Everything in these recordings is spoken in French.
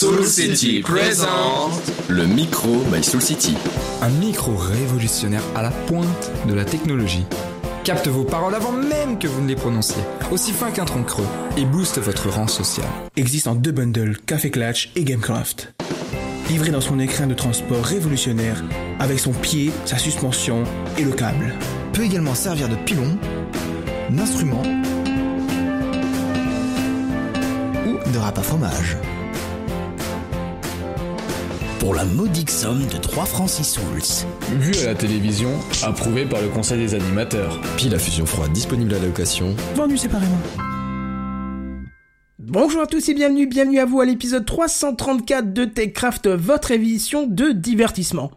Soul City présente le micro by Soul City. Un micro révolutionnaire à la pointe de la technologie. Capte vos paroles avant même que vous ne les prononciez, aussi fin qu'un tronc creux, et booste votre rang social. Existe en deux bundles, Café Clutch et Gamecraft. Livré dans son écrin de transport révolutionnaire, avec son pied, sa suspension et le câble. Peut également servir de pilon, d'instrument ou de râpe à fromage. Pour la modique somme de 3 francs 6 souls. Vu à la télévision, approuvé par le conseil des animateurs. Pile à fusion froide disponible à la location. Vendu séparément. Bonjour à tous et bienvenue, bienvenue à vous à l'épisode 334 de TechCraft, votre émission de divertissement.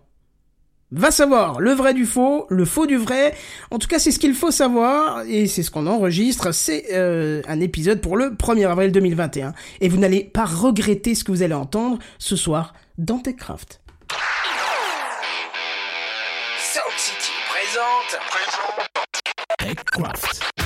Va savoir le vrai du faux, le faux du vrai. En tout cas, c'est ce qu'il faut savoir et c'est ce qu'on enregistre. C'est euh, un épisode pour le 1er avril 2021 et vous n'allez pas regretter ce que vous allez entendre ce soir dans TechCraft. Soul City présente. TechCraft.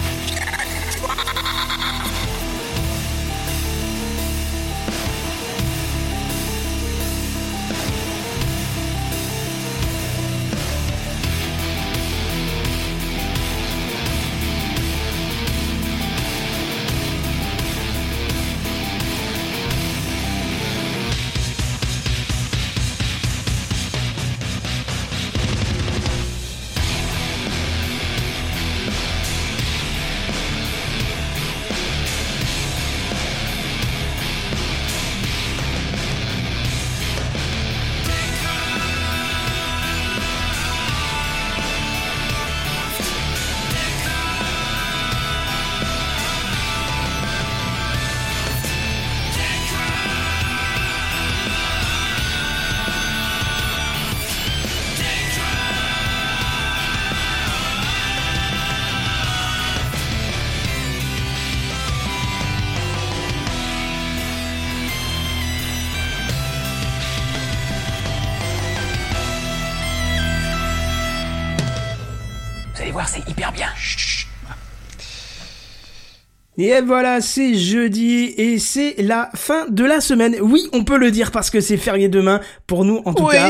Et voilà, c'est jeudi et c'est la fin de la semaine. Oui, on peut le dire parce que c'est férié demain pour nous en tout Oui. cas.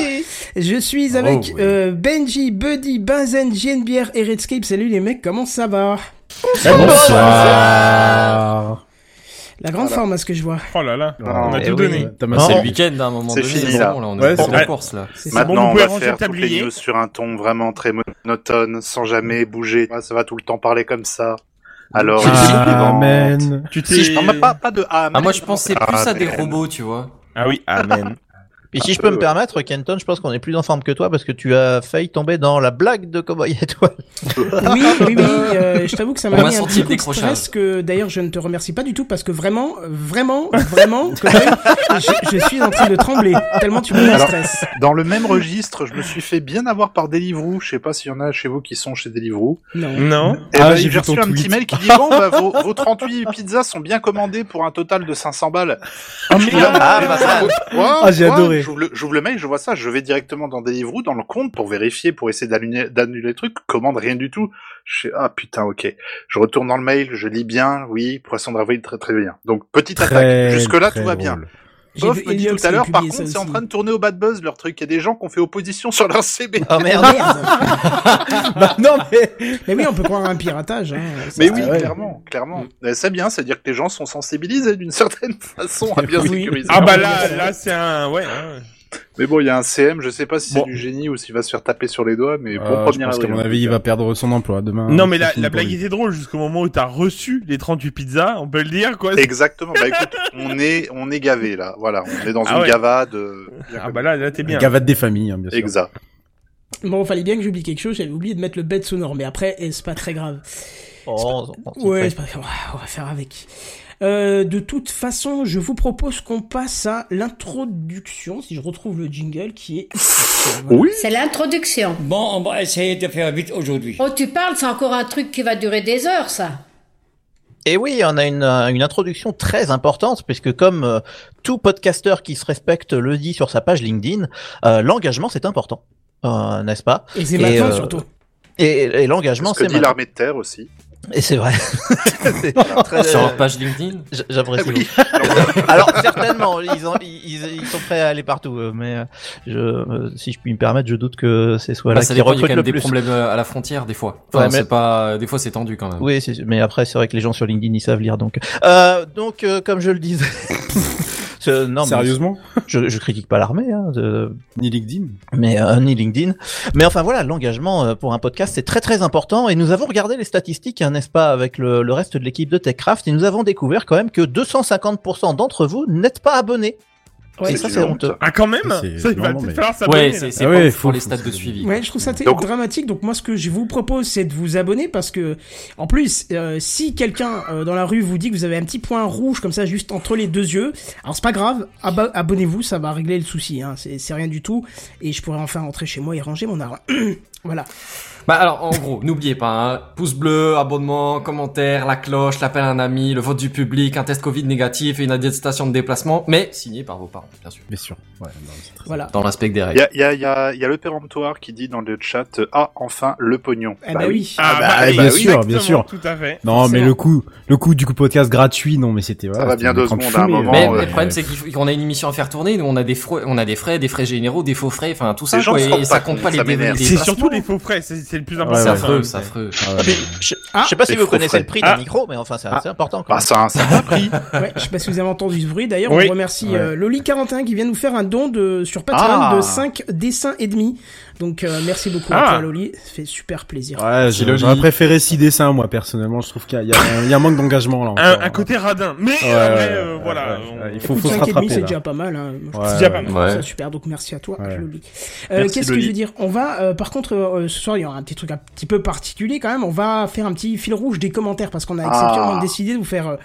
Je suis avec oui. euh, Benji, Buddy, Benzen, JNBR et Redscape. Salut les mecs, comment ça va? Bonsoir. La grande forme à ce que je vois. Oh là là, Non, on a eh tout oui. donné. T'as massé c'est le week-end à un moment C'est donné. fini, c'est là. bon, on Ouais, est dans c'est- la course là. Bon, Maintenant, vous on va faire le toutes tablier. les news sur un ton vraiment très monotone, sans jamais bouger. Ça va tout le temps parler comme ça. Alors, Ah, suivante. Tu Si, je pas, pas de amen. Ah moi je pensais plus à des Amen. robots, tu vois. Ah oui, amen. Et si je peux me permettre, Kenton, je pense qu'on est plus en forme que toi parce que tu as failli tomber dans la blague de Cowboy Étoile. Oui, oui, oui. euh, je t'avoue que ça m'a mis un petit coup de stress que d'ailleurs je ne te remercie pas du tout parce que vraiment, vraiment, vraiment, je, je suis en train de trembler tellement tu me mets stress. Dans le même registre, je me suis fait bien avoir par Deliveroo. Je sais pas s'il y en a chez vous qui sont chez Deliveroo. Non. Non Et Ah, ben, j'ai j'ai reçu un tweet. petit mail qui dit bon, bah, vos, vos 38 pizzas sont bien commandées pour un total de 500 balles. Ah, mal. Ouais, Ah, j'ai ouais. J'ouvre le, le mail, je vois ça, je vais directement dans Deliveroo, dans le compte, pour vérifier, pour essayer d'annuler, d'annuler le truc, commande rien du tout. Je fais, ah putain, ok. Je retourne dans le mail, je lis bien, oui, poisson d'avril, très très bien. Donc, petite attaque. Jusque-là, tout va bien. Bof me dit tout à l'heure, par contre, c'est en train de tourner au bad buzz, leur truc. Il y a des gens qui ont fait opposition sur leur CB. Oh merde. bah non mais Mais oui, on peut croire à un piratage. Hein. Mais oui, clairement, clairement. Euh, C'est bien, c'est-à-dire que les gens sont sensibilisés d'une certaine façon à bien Oui. sécuriser. Ah bah communication. là, là c'est un... Ouais, hein. Mais bon, il y a un CM, je sais pas si c'est Bon. du génie ou s'il va se faire taper sur les doigts, mais bon Euh, je premier pense qu'à mon avis, il va perdre son emploi demain. Non mais la, la pour blague lui. était drôle jusqu'au moment où t'as reçu les 38 pizzas, on peut le dire quoi. Exactement. Bah écoute, on est, on est gavé là. Voilà, on est dans Ah une ouais. gavade. euh, Ah bah là, là t'es bien. Gavade des familles, hein, bien sûr. Exact. Bon, fallait bien que j'oublie quelque chose. J'avais oublié de mettre le bed sonore, mais après, eh, c'est pas très grave. Oh, c'est Ouais, pas très grave. On va faire avec. Euh, de toute façon, je vous propose qu'on passe à l'introduction, si je retrouve le jingle qui est. Oui. C'est l'introduction. Bon, on va essayer de faire vite aujourd'hui. Oh, tu parles, c'est encore un truc qui va durer des heures, ça. Et oui, on a une, euh, une introduction très importante, puisque comme euh, tout podcasteur qui se respecte le dit sur sa page LinkedIn, euh, l'engagement c'est important, euh, n'est-ce pas? Et c'est maintenant euh, surtout. Et, et l'engagement Ce que c'est dit l'armée de terre aussi. Et c'est vrai. Très- Sur leur page LinkedIn? J- J'apprécie. Oui. Alors certainement, ils, ont- ils, ils sont prêts à aller partout, euh, mais euh, je, euh, si je puis me permettre, je doute que c'est soit Bah, là ça qui dépend, il y a quand même des plus. problèmes euh, à la frontière des fois. Enfin, Ouais, mais- pas, des fois c'est tendu quand même. Oui, mais après c'est vrai que les gens sur LinkedIn ils savent lire donc. Euh, donc euh, comme je le disais. non, Sérieusement je, je critique pas l'armée, hein, de- Ni LinkedIn mais euh, ni LinkedIn. Mais enfin voilà, l'engagement euh, pour un podcast c'est très très important et nous avons regardé les statistiques, hein, n'est-ce pas, avec le, le reste de l'équipe de TechCraft et nous avons découvert quand même que 250% d'entre vous n'êtes pas abonnés. Ouais, ça c'est honteux. Ah, quand même C'est- Ça, il va mais- falloir s'abonner. Ouais, c'est Ah ouais, pour les stats de suivi. Ouais, je trouve ça Donc- dramatique. Donc moi, ce que je vous propose, c'est de vous abonner parce que, en plus, euh, si quelqu'un euh, dans la rue vous dit que vous avez un petit point rouge comme ça juste entre les deux yeux, alors c'est pas grave, abonnez-vous, ça va régler le souci. Hein. C'est c'est rien du tout, et je pourrais enfin rentrer chez moi et ranger mon arbre. voilà. Bah alors en gros, n'oubliez pas, hein, pouce bleu, abonnement, commentaire, la cloche, l'appel à un ami, le vote du public, un test Covid négatif et une attestation de déplacement, mais signé par vos parents, bien sûr. Bien sûr. Ouais, non, c'est très- Voilà. Dans le respect des Il règles. y a, il y, a, il y, a, il y a le péremptoire qui dit dans le chat Ah, enfin, le pognon. Eh bah oui. Ah, bah, oui, bien sûr, bien sûr. Tout à fait. Non, mais le coup, le coup du coup podcast gratuit, non, mais c'était. voilà, va bien deux secondes à un moment, Mais ouais. le problème c'est qu'on a une émission à faire tourner, nous on a des frais, on a des frais, des frais généraux, des faux frais, enfin tout ça quoi, et ça compte pas les ça C'est surtout les faux frais, c'est c'est le plus important. Ouais, C'est affreux, c'est affreux. Ah je, Ah, je sais pas si vous connaissez frais. le prix Ah. d'un micro, mais enfin c'est assez important quand Bah, ça a un prix. Ouais, je sais pas si vous avez entendu ce bruit. D'ailleurs, Oui. on remercie Ouais. euh, Loli41 qui vient nous faire un don de sur Patreon Ah. de 5 dessins et demi. Donc euh, merci beaucoup Ah. à toi Loli, ça fait super plaisir. Ouais, Loli. j'aurais préféré 6 dessins, moi, personnellement. Je trouve qu'il y, a- il y a un- manque d'engagement, là. Un, encore. un côté radin. Mais Ouais, euh, ouais, voilà. on- il faut, Écoute, faut se 5 et demi, rattraper, c'est déjà pas mal. Hein. Ouais, C'est déjà pas mal. super, donc merci à toi, Ouais. Loli. Euh, Qu'est-ce que je veux dire? On va, euh, par contre, euh, ce soir, il y aura un petit truc un petit peu particulier quand même. On va faire un petit fil rouge des commentaires parce qu'on a Ah. exceptionnellement décidé de vous faire euh,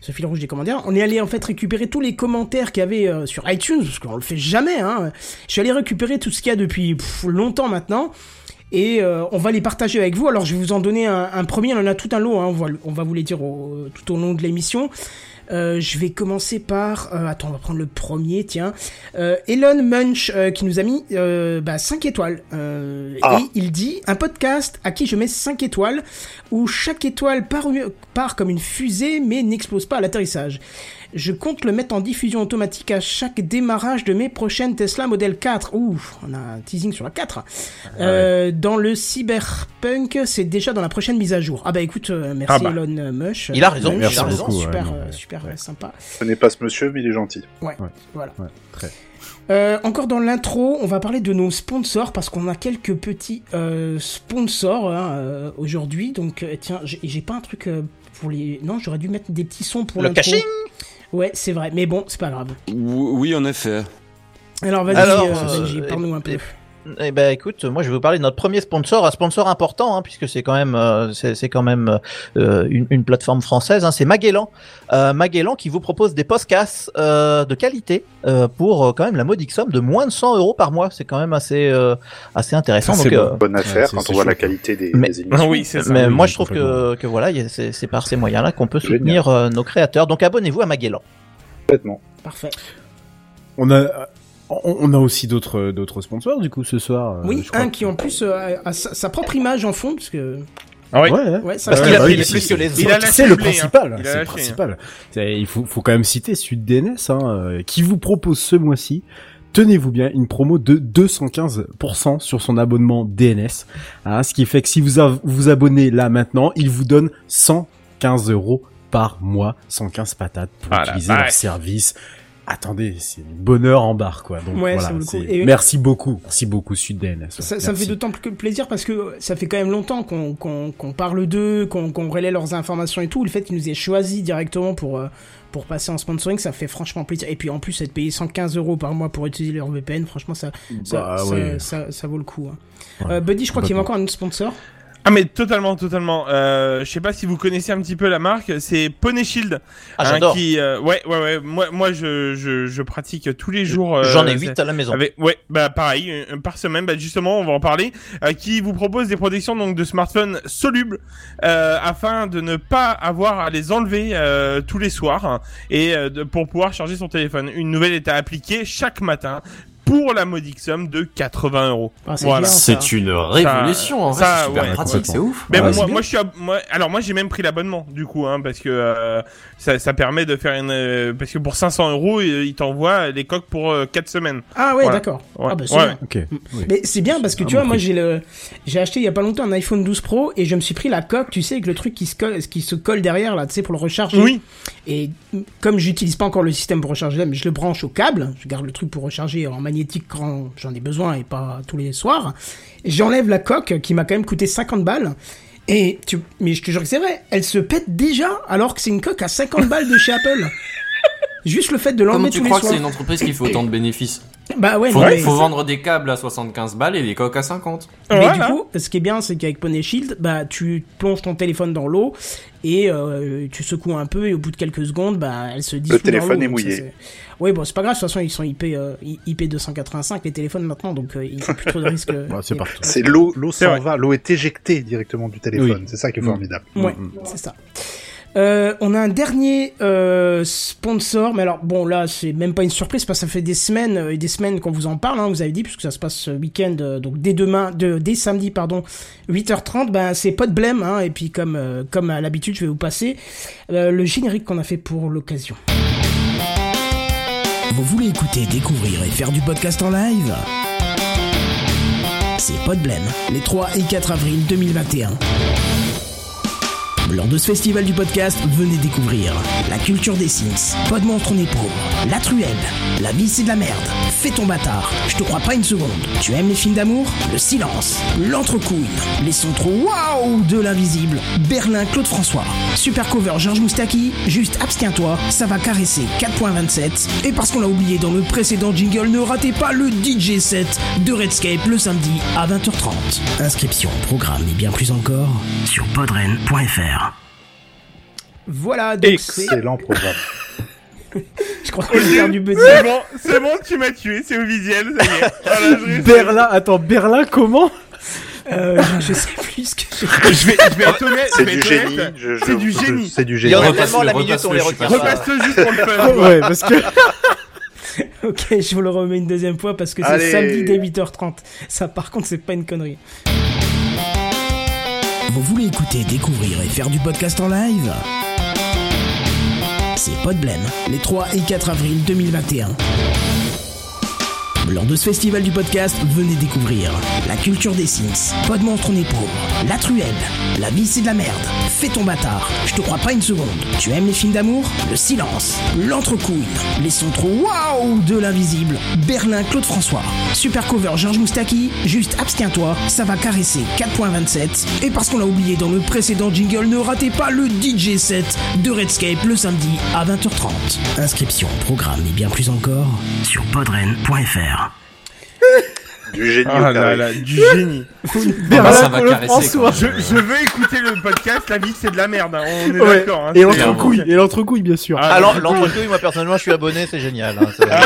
ce fil rouge des commentaires. On est allé en fait récupérer tous les commentaires qu'il y avait euh, sur iTunes parce qu'on le fait jamais. Hein. Je suis allé récupérer tout ce qu'il y a depuis longtemps maintenant. Et euh, on va les partager avec vous. Alors je vais vous en donner un, un premier. On en a tout un lot. Hein. On, va, vous les dire tout au long de l'émission. Euh, je vais commencer par... euh, attends, on va prendre le premier, tiens. Euh, Elon Munch euh, qui nous a mis euh, bah, 5 étoiles. Euh, Ah. Et il dit, un podcast à qui je mets 5 étoiles, où chaque étoile part, part comme une fusée mais n'explose pas à l'atterrissage. Je compte le mettre en diffusion automatique à chaque démarrage de mes prochaines Tesla Model 4. Ouh, on a un teasing sur la 4. Euh, Dans le cyberpunk, c'est déjà dans la prochaine mise à jour. Ah bah écoute, euh, merci Ah bah. Elon Mush. Il a raison, Mush, il a euh, raison. beaucoup, Super, ouais, non, euh, super euh, sympa. Ce n'est pas ce monsieur, mais il est gentil. Ouais, Ouais. voilà. Ouais, très. Euh, encore dans l'intro, on va parler de nos sponsors parce qu'on a quelques petits euh, sponsors hein, euh, aujourd'hui. Donc euh, tiens, j'ai j'ai pas un truc euh, pour les. Non, j'aurais dû mettre des petits sons pour Le l'intro. caching Ouais, c'est vrai, mais bon, c'est pas grave. Oui, en effet. Alors vas-y, euh, euh, parle-nous un peu. Eh ben écoute, moi je vais vous parler de notre premier sponsor, un sponsor important hein, puisque c'est quand même euh, c'est quand même euh, une, une plateforme française. Hein, c'est Magellan, euh, Magellan qui vous propose des podcasts euh, de qualité euh, pour euh, quand même la modique somme de moins de 100 euros par mois. C'est quand même assez euh, assez intéressant. C'est euh, Bonne affaire c'est- quand on voit la qualité des, Mais- des émissions. oui, c'est ça. mais oui, moi je trouve que, que voilà, c'est par ces moyens-là qu'on peut soutenir euh, nos créateurs. Donc abonnez-vous à Magellan. Complètement. Parfait. On a, on on a aussi d'autres, d'autres sponsors, du coup, ce soir. euh, Oui, un qui en plus euh, a sa, sa propre image en fond, parce que. Ah oui. Ouais, ouais. Ça Parce qu'il a bah pris oui, plus que les autres. lâché C'est le hein. principal, c'est le principal. C'est- Il faut, faut quand même citer Sud DNS, hein, euh, qui vous propose ce mois-ci, tenez-vous bien, une promo de 215% sur son abonnement DNS. Hein, ce qui fait que si vous vous abonnez là maintenant, il vous donne 115 euros par mois, 115 patates pour Ah utiliser leur service. Attendez, c'est bonheur en barre, quoi. Donc Ouais, voilà, Et- merci beaucoup, merci beaucoup Sud DNS. ouais. Ça, ça me fait d'autant plus plaisir parce que ça fait quand même longtemps qu'on parle d'eux, qu'on relaie leurs informations et tout. Le fait qu'ils nous aient choisi directement pour, euh, pour passer en sponsoring, ça fait franchement plaisir. Et puis en plus, être payé 115 euros par mois pour utiliser leur VPN, franchement, ça, Bah, ça, ouais. ça, ça vaut le coup. hein. Ouais, Euh, Buddy, je crois qu'il y a complètement. encore un autre sponsor. Ah mais totalement, totalement. Euh, je sais pas si vous connaissez un petit peu la marque, c'est Pony Shield. Ah, hein, j'adore. qui, euh, ouais, ouais, ouais. Moi, moi, je, je, je pratique tous les jours. euh, J'en ai c'est- 8 à la maison. Avec, ouais, bah pareil, euh, par semaine, bah justement, on va en parler, euh, qui vous propose des protections donc de smartphones solubles euh, afin de ne pas avoir à les enlever euh, tous les soirs hein, et euh, de- pour pouvoir charger son téléphone. Une nouvelle est à appliquer chaque matin pour la modique somme de 80 euros. Ah, c'est Voilà. une révolution, en vrai, c'est super pratique, c'est ouf. Mais Ouais, moi, je suis, ab- moi, alors moi, j'ai même pris l'abonnement, du coup, hein, parce que euh, ça, ça permet de faire une, euh, parce que pour 500 euros, il il t'envoie les coques pour 4 semaines. Ah ouais, Voilà. d'accord. Ouais. Ah bah Ouais. bien. Oui. Mais c'est bien parce que Ah, tu vois, moi j'ai le, j'ai acheté il y a pas longtemps un iPhone 12 Pro et je me suis pris la coque, tu sais, avec le truc qui se colle, qui se colle derrière là, tu sais, pour le recharger. Oui. Et comme j'utilise pas encore le système pour recharger mais je le branche au câble, je garde le truc pour recharger en quand j'en ai besoin et pas tous les soirs. J'enlève la coque qui m'a quand même coûté 50 balles. Et tu, mais je te jure que c'est vrai, elle se pète déjà alors que c'est une coque à 50 balles de chez Apple. Juste le fait de Comment l'enlever tu tous les crois que soirs. c'est une entreprise qui fait autant de bénéfices Bah ouais, faut, non, mais faut vendre des câbles à 75 balles et des coques à 50. Mais du coup, ce qui est bien, c'est qu'avec Pony Shield, bah, tu plonges ton téléphone dans l'eau et euh, tu secoues un peu et au bout de quelques secondes, bah, elle se dissout. dans téléphone l'eau, est donc ça, mouillé. c'est- Oui, bon, c'est pas grave. De toute façon, ils sont IP, euh, IP 285 les téléphones maintenant, donc euh, il n'y a plus trop de risques. c'est partout. C'est l'eau, l'eau C'est s'en vrai. va, l'eau est éjectée directement du téléphone. Oui. C'est ça qui est Mm. formidable. Ouais, c'est ça. Euh, on a un dernier euh, sponsor, mais alors bon là c'est même pas une surprise parce que ça fait des semaines euh, et des semaines qu'on vous en parle, hein, vous avez dit puisque ça se passe ce week-end, euh, donc dès demain, de, dès samedi pardon, 8h30, ben c'est pas de blême, hein, et puis comme comme à l'habitude je vais vous passer le générique qu'on a fait pour l'occasion. Vous voulez écouter, découvrir et faire du podcast en live? C'est Podblem, les 3 et 4 avril 2021. Lors de ce festival du podcast, venez découvrir la culture des Sims, pas de monstre on la truelle, la vie c'est de la merde, fais ton bâtard, je te crois pas une seconde, tu aimes les films d'amour, le silence, l'entrecouille, les sons trop waouh de l'invisible, Berlin Claude François, super cover Georges Moustaki, juste abstiens-toi, ça va caresser 4.27, et parce qu'on l'a oublié dans le précédent jingle, ne ratez pas le DJ set de Redscape le samedi à 20h30. Inscription, programme et bien plus encore sur podren.fr. Voilà, donc c'est... Excellent programme. Je crois perdu Buddy. C'est bon, c'est bon, tu m'as tué, c'est officiel, ça y est. Voilà, je réussis. Berlin, attends, Berlin, comment Euh, je, je sais plus ce que Je vais, je vais être honnête, C'est je vais du génie. C'est du génie. C'est du Il y génie. en a Repasse-le, tellement la minute, on les repasse-le, retient juste pour le fun. Ouais, parce que Ok, je vous le remets une deuxième fois parce que c'est samedi dès 8h30. Ça, par contre, c'est pas une connerie. Vous voulez écouter, découvrir et faire du podcast en live C'est Podblem, les 3 et 4 avril 2021. Lors de ce festival du podcast, venez découvrir la culture des Sims, pas de monstre on est pour, la truelle, la vie c'est de la merde, fais ton bâtard, je te crois pas une seconde, tu aimes les films d'amour, le silence, l'entrecouille, les sons trop waouh de l'invisible, Berlin Claude François, super cover Georges Moustaki, juste abstiens-toi, ça va caresser 4.27, et parce qu'on l'a oublié dans le précédent jingle, ne ratez pas le DJ set de Redscape le samedi à 20h30. Inscription, programme et bien plus encore sur podren.fr. Du génie. Ah au là carré. là, du génie. Berlin, ça va Claude caresser. François. quoi. Je, je veux écouter le podcast, la vie c'est de la merde, hein. on est Ouais. d'accord. Hein, Et l'entrecouille, et l'entrecouille, bien sûr. Ah, Alors, l'entrecouille. moi personnellement, je suis abonné, c'est génial. hein, Ah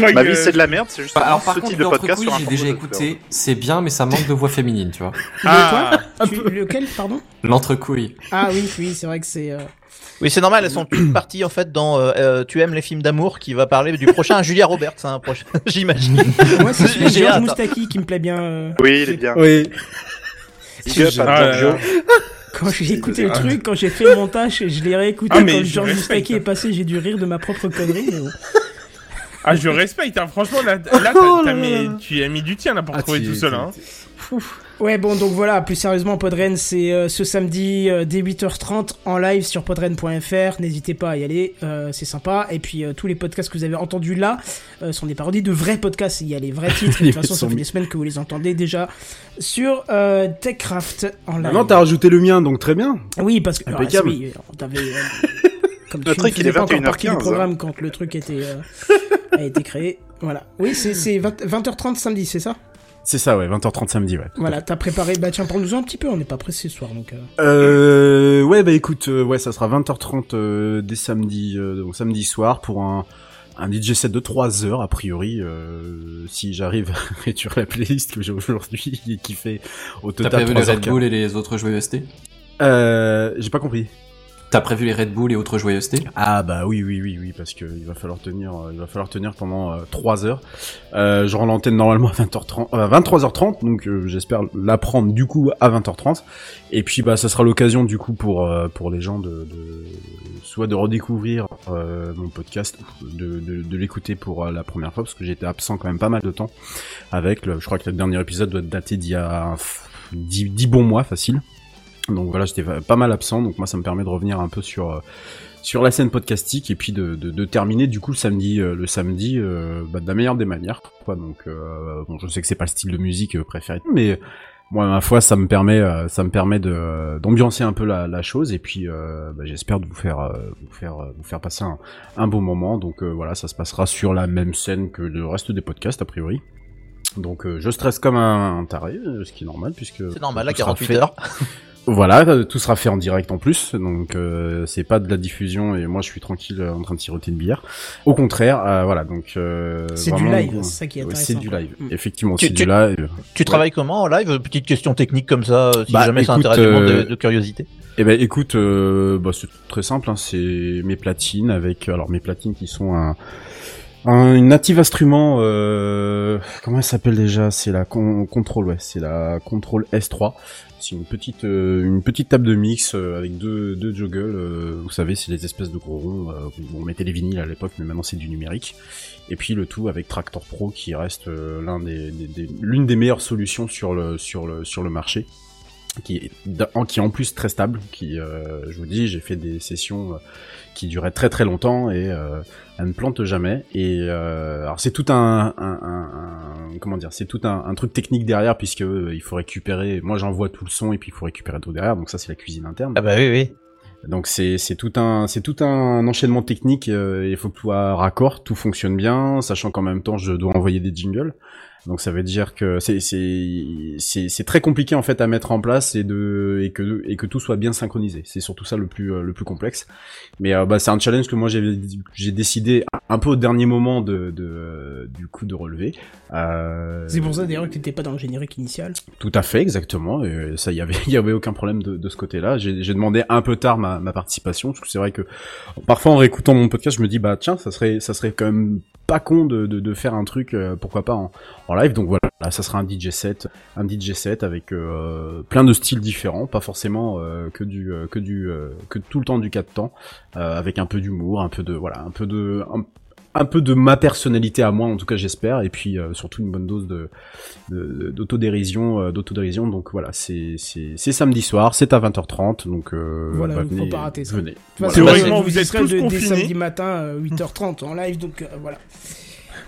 la Ma vie c'est de la merde, c'est juste Bah, alors par ce contre, type de podcast l'entrecouille, sur un j'ai déjà écouté, c'est bien, mais ça manque de voix féminine, tu vois. Ah, Tu- lequel, pardon? L'entrecouille. Ah oui, oui, c'est vrai que c'est... euh, Oui, c'est normal, elles sont toutes parties en fait dans euh, euh, Tu aimes les films d'amour qui va parler du prochain Julia Roberts, hein, prochain, j'imagine. Moi, c'est Georges. Moustaki qui me plaît bien. euh, Oui, il est bien. Oui. Ah. Quand j'ai écouté le truc, quand j'ai fait le montage, je l'ai réécouté Ah, mais quand Georges Moustaki hein. est passé, j'ai dû rire de ma propre connerie. mais. Ah, je respecte, hein. franchement, là, là t'as- là t'as là mis- là. tu as mis du tien là pour Ah, trouver tout seul. tu- Ouais, bon, donc voilà, plus sérieusement, Podren, c'est euh, ce samedi euh, dès 8h30 en live sur podren.fr. N'hésitez pas à y aller, euh, c'est sympa. Et puis, euh, tous les podcasts que vous avez entendus là euh, sont des parodies de vrais podcasts. Il y a les vrais titres. et de toute façon, ça fait des semaines que vous les entendez déjà sur euh, TechCraft en live. Maintenant, t'as rajouté le mien, donc très bien. Oui, parce que Impeccable. ah, oui, on t'avait, euh, comme Le tu truc, il est faisais pas encore 21h15, partie du hein. programme quand le truc était euh, a été créé. Voilà. Oui, c'est c'est 20, 20h30 samedi, c'est ça? C'est ça, ouais, 20h30 samedi, ouais. Voilà, t'as préparé. Bah tiens, parle-nous un petit peu. On n'est pas pressé ce soir, donc. euh, Euh, ouais, bah écoute, euh, ouais, ça sera 20h30 euh, dès samedi, euh, donc samedi soir pour un, un DJ set de 3 heures a priori, euh, si j'arrive à réduire la playlist que j'ai aujourd'hui et qui fait au T'as total prévu les 3 Red Bull et les autres jeux UST Euh, j'ai pas compris. T'as prévu les Red Bull et autres joyeusetés? Ah bah oui oui oui oui parce que il va falloir tenir euh, il va falloir tenir pendant euh, 3 heures. Euh, je rends l'antenne normalement à 20h30 euh, 23h30 donc euh, j'espère la prendre du coup à 20h30 et puis bah ça sera l'occasion du coup pour euh, pour les gens de, de soit de redécouvrir euh, mon podcast de de, de l'écouter pour euh, la première fois parce que j'étais absent quand même pas mal de temps avec le, je crois que le dernier épisode doit dater d'il y a 10, 10 bons mois facile. Donc voilà, j'étais pas mal absent, donc moi ça me permet de revenir un peu sur euh, sur la scène podcastique et puis de, de, de terminer du coup le samedi euh, le samedi euh, bah, de la meilleure des manières quoi. Donc euh, bon, je sais que c'est pas le style de musique préféré, mais moi ma foi ça me permet ça me permet de d'ambiancer un peu la, la chose et puis euh, bah, j'espère de vous faire euh, vous faire vous faire passer un, un bon moment. Donc euh, voilà, ça se passera sur la même scène que le reste des podcasts a priori. Donc euh, je stresse comme un, un taré, ce qui est normal puisque C'est normal, à tout sera 48 fait- heures. Voilà, euh, tout sera fait en direct en plus, donc euh, c'est pas de la diffusion et moi je suis tranquille euh, en train de siroter une bière. Au contraire, euh, voilà, donc euh, C'est du live, c'est ça qui est ouais, C'est intéressant, du live, Mm. effectivement, Tu- c'est du live. Tu travailles comment en live? Petite question technique comme ça, si Bah, jamais ça écoute, intéresse du monde de, de curiosité. Eh ben écoute, euh, bah, c'est très simple, hein, c'est mes platines avec alors mes platines qui sont un, un une native instrument. Euh, comment elle s'appelle déjà? C'est la con, ouais, c'est la contrôle S3. C'est une petite euh, une petite table de mix euh, avec deux deux joggles. euh, vous savez, c'est les espèces de gros ronds. euh, on mettait les vinyles à l'époque, mais maintenant c'est du numérique. Et puis le tout avec Tractor Pro qui reste euh, l'un des, des- des- l'une des meilleures solutions sur le sur le sur le marché qui est qui est en plus très stable qui je vous dis j'ai fait des sessions qui duraient très très longtemps et elle ne plante jamais et euh, alors c'est tout un, un, un- un- comment dire c'est tout un, un truc technique derrière puisque euh, il faut récupérer moi j'envoie tout le son et puis il faut récupérer tout derrière donc ça c'est la cuisine interne Ah bah oui oui. donc c'est c'est tout un c'est tout un enchaînement technique. euh, il faut que tout soit raccord, tout fonctionne bien, sachant qu'en même temps je dois envoyer des jingles. Donc ça veut dire que c'est c'est très compliqué en fait à mettre en place et de et que et que tout soit bien synchronisé. C'est surtout ça le plus euh, le plus complexe. Mais euh, bah c'est un challenge que moi j'ai j'ai décidé un peu au dernier moment de de du coup de relever. Euh, C'est pour ça d'ailleurs que t'étais pas dans le générique initial. tout à fait, exactement. Et ça, il y avait, il y avait aucun problème de, de ce côté-là. J'ai j'ai demandé un peu tard ma, ma participation, parce que c'est vrai que parfois en réécoutant mon podcast, je me dis bah tiens, ça serait, ça serait quand même pas con de, de, faire un truc, euh, pourquoi pas en, en live. Donc voilà, là, ça sera un DJ set, un DJ set avec euh, plein de styles différents, pas forcément euh, que du, euh, que du, que tout le temps du 4 temps, avec un peu d'humour, un peu de, voilà, un peu de, un peu de ma personnalité à moi en tout cas j'espère et puis euh, surtout une bonne dose de de- d'autodérision euh, d'autodérision donc voilà c'est c'est c'est samedi soir c'est à 20h30 donc euh, Voilà, bah, il faut venez, pas rater ça. venez Voilà. Théoriquement, vous êtes tous de- dès confinés. samedi matin euh, 8h30 en live, donc euh, voilà.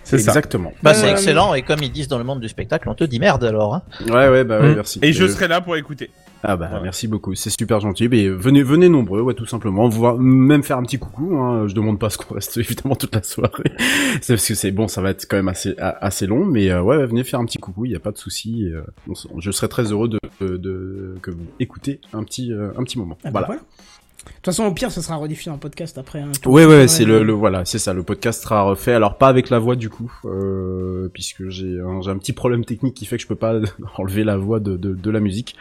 C'est exactement Bah c'est Euh, excellent et comme ils disent dans le monde du spectacle, on te dit merde alors. Hein. ouais ouais bah ouais Mm. merci Et je Euh, serai là pour écouter. ah bah merci beaucoup c'est super gentil mais venez venez nombreux ouais tout simplement voir même faire un petit coucou hein. je demande pas ce qu'on reste évidemment toute la soirée c'est parce que c'est bon ça va être quand même assez a- assez long mais euh, ouais venez faire un petit coucou il y a pas de souci euh, je serai très heureux de, de, de- que vous écoutez un petit euh, un petit moment Ah bah voilà voilà. De toute façon, au pire, ça sera rediffué en podcast après. hein, Ouais le c'est le, le voilà, c'est ça. Le podcast sera refait. Alors pas avec la voix du coup, euh, puisque j'ai un, j'ai un petit problème technique qui fait que je peux pas enlever la voix de, de, de la musique.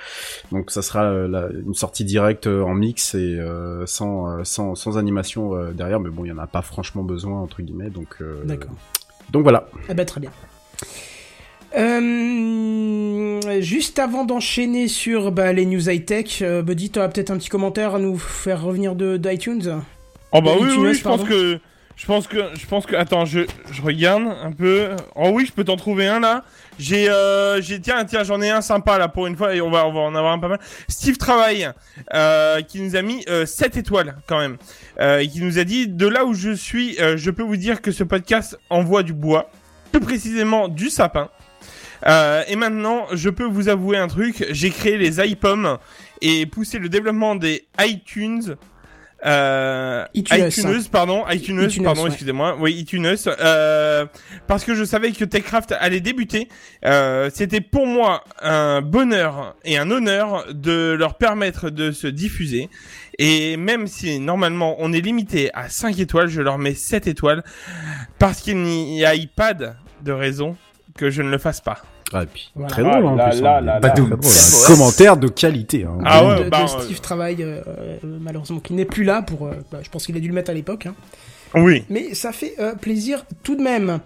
Donc ça sera euh, la- une sortie directe euh, en mix et euh, sans, sans sans animation derrière. Mais bon, il y en a pas franchement besoin entre guillemets. Donc D'accord. donc voilà. Ah bah très bien. Euh, juste avant d'enchaîner sur bah, les news high-tech, euh, Buddy, tu peut-être un petit commentaire à nous faire revenir de d'iTunes Oh bah De oui, je pense que, je pense que, je pense que, attends, je, je regarde un peu. Oh oui, je peux t'en trouver un là. J'ai, euh, j'ai, tiens, tiens, j'en ai un sympa là pour une fois et on va, on va en avoir un pas mal. Steve Travail, qui nous a mis euh, 7 étoiles quand même, et qui nous a dit de là où je suis, je peux vous dire que ce podcast envoie du bois, plus précisément du sapin. Euh, et maintenant, je peux vous avouer un truc, j'ai créé les iPoms et poussé le développement des iTunes. Euh, iTunes. iTunes, pardon, iTunes, iTunes, pardon, ouais. excusez-moi, oui, iTunes, euh, parce que je savais que TechCraft allait débuter. Euh, C'était pour moi un bonheur et un honneur de leur permettre de se diffuser. Et même si normalement on est limité à 5 étoiles, je leur mets 7 étoiles parce qu'il n'y a pas de raison que je ne le fasse pas. Ah, et puis, Voilà. très drôle, Ah en là plus, là hein. là hein. Ouais. Commentaire de qualité. Hein. Ah ouais, de bah, euh, Steve Travail, euh, euh, malheureusement, qui n'est plus là pour. euh, bah, je pense qu'il a dû le mettre à l'époque. hein. Oui. Mais ça fait euh, plaisir tout de même.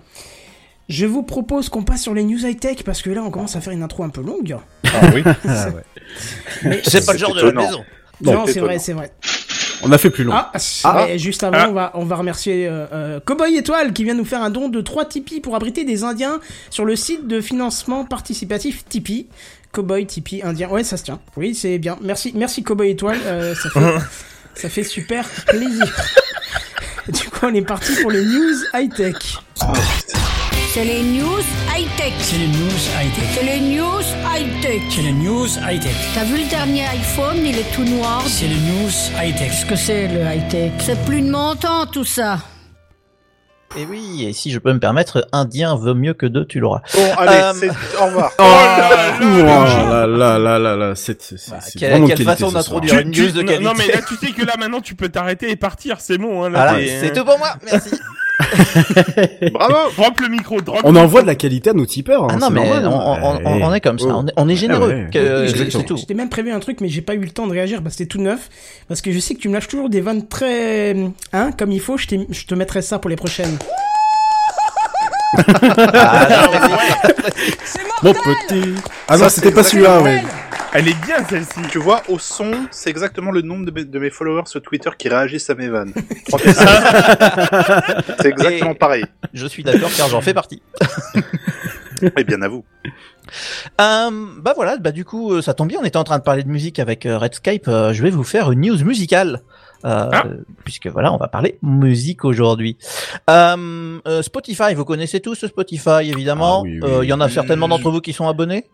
Je vous propose qu'on passe sur les news high-tech parce que là, on commence à faire une intro un peu longue. Ah oui. Ah, ouais. Mais C'est pas le genre de la maison. non, c'est c'est vrai, c'est vrai. On a fait plus long. Ah, Ah. mais juste avant, Ah. on, va, on va remercier euh, euh, Cowboy Étoile qui vient nous faire un don de 3 Tipeee pour abriter des Indiens sur le site de financement participatif Tipeee. Cowboy, Tipeee, Indien. Ouais, ça se tient. Oui, c'est bien. Merci, merci Cowboy Étoile. euh, ça, fait, ça fait super plaisir. du coup, on est parti pour les news high-tech. C'est les news high-tech. C'est les news high-tech. C'est les news high-tech. C'est les news high-tech. T'as vu le dernier iPhone, il est tout noir. C'est les news high-tech. Qu'est-ce que c'est le high-tech? C'est plus de mon temps tout ça. Et oui, et si je peux me permettre, indien vaut mieux que deux, tu l'auras. Bon, allez, Euh, c'est... au revoir. Oh là là Oh là là là là là c'est Bah, c'est quelle- quelle qualité, façon d'introduire une news de non, non, mais qualité. là, tu sais que là, maintenant, tu peux t'arrêter et partir. C'est bon. Hein, là, Voilà, c'est tout pour moi, merci. Bravo. Drop le micro. Drop On le envoie micro. de la qualité à nos tipeurs. Ah hein, non, mais normal, on, hein. on- on- on est comme ça, Oh. on est, on est généreux, Ah ouais. c'est tout. J'étais même prévu un truc, mais j'ai pas eu le temps de réagir parce que c'était tout neuf. Parce que je sais que tu me lâches toujours des vannes très, hein, comme il faut. Je, te mettrai ça pour les prochaines. Ah, non, mais Mon petit. Ah non, c'était pas celui-là, ouais. Elle est bien, celle-ci. Tu vois, au son, c'est exactement le nombre de mes, de mes followers sur Twitter qui réagissent à mes vannes. 37. c'est exactement Et- pareil. je suis d'accord car j'en fais partie. Et bien à vous. Euh, bah voilà, bah du coup, euh, ça tombe bien, on était en train de parler de musique avec euh, Redscape. euh, je vais vous faire une news musicale. Euh, Ah. puisque voilà, on va parler musique aujourd'hui. Euh, euh, Spotify, vous connaissez tous Spotify, évidemment. Ah oui, Euh, oui, Il y en a oui. certainement d'entre vous qui sont abonnés.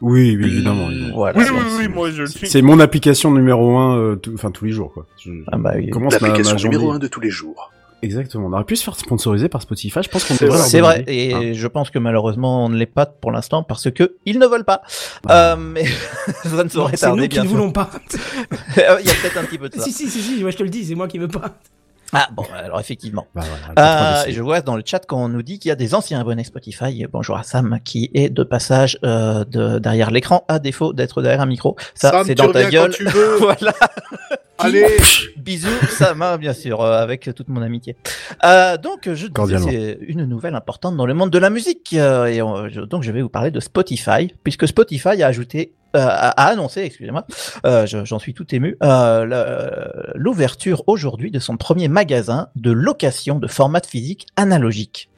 Oui, oui, évidemment. évidemment. Voilà. Oui, c'est- oui, oui, moi, je le suis. C'est mon application numéro un, euh, enfin tous les jours, quoi. Je, Ah bah oui. L'application numéro un de tous les jours. Exactement. On aurait pu se faire sponsoriser par Spotify. Je pense qu'on devrait. C'est vrai, et Hein. je pense que malheureusement on ne l'est pas pour l'instant parce que ils ne veulent pas. Ah. Euh, mais ça ne saurait C'est nous tarder qui ne voulons pas. Il y a peut-être un petit peu de ça. si, si, si, si, moi je te le dis, c'est moi qui veux pas. Ah bon, alors effectivement. Bah, voilà, Euh, je vois dans le chat qu'on nous dit qu'il y a des anciens abonnés Spotify. Bonjour à Sam qui est de passage euh, de, derrière l'écran à défaut d'être derrière un micro. Ça, c'est dans ta gueule. quand tu veux. voilà. Allez. Bisous, Sam, hein, bien sûr, euh, avec toute mon amitié. Euh, donc, je c'est une nouvelle importante dans le monde de la musique. euh, et on- je- donc, je vais vous parler de Spotify, puisque Spotify a ajouté, euh, a, a annoncé, excusez-moi, euh, je- j'en suis tout ému, euh, l'ouverture aujourd'hui de son premier magasin de location de format physique analogique.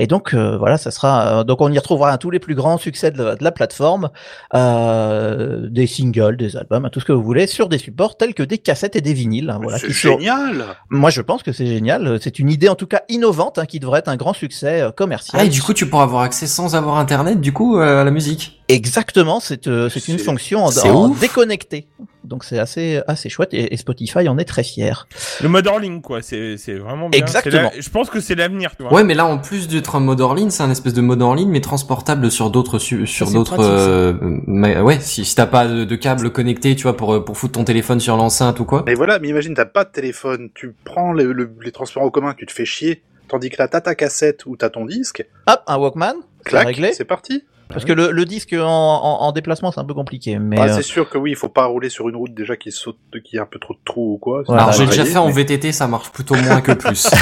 Et donc euh, voilà, ça sera euh, donc on y retrouvera tous les plus grands succès de la, de la plateforme, euh, des singles, des albums, hein, tout ce que vous voulez, sur des supports tels que des cassettes et des vinyles. hein, voilà, c'est sont- génial. Moi, je pense que c'est génial. C'est une idée en tout cas innovante hein, qui devrait être un grand succès euh, commercial. Ah, et du coup, tu pourras avoir accès sans avoir internet, du coup, euh, à la musique. Exactement, c'est euh, c'est une fonction en, en déconnecté. Donc c'est assez assez chouette et, et Spotify en est très fier. Le mode en ligne, quoi. C'est, c'est vraiment bien. Exactement. La- Je pense que c'est l'avenir, tu vois. Ouais, mais là, en plus d'être un mode hors ligne, c'est un espèce de mode en ligne, mais transportable sur d'autres, su- sur c'est d'autres, euh, ouais, si, si t'as pas de, de câble connecté, tu vois, pour, euh, pour foutre ton téléphone sur l'enceinte ou quoi. Mais voilà, mais imagine, t'as pas de téléphone, tu prends le- le- les transports en commun, tu te fais chier. Tandis que là, t'as ta cassette ou t'as ton disque, Hop, un Walkman, c'est clac, réglé. c'est parti. Parce que le, le disque en, en, en déplacement c'est un peu compliqué, mais Ah, euh, c'est sûr que oui, il faut pas rouler sur une route déjà qui saute, qui a un peu trop de trous ou quoi. Voilà. Alors, j'ai déjà fait en VTT, ça marche plutôt moins que plus.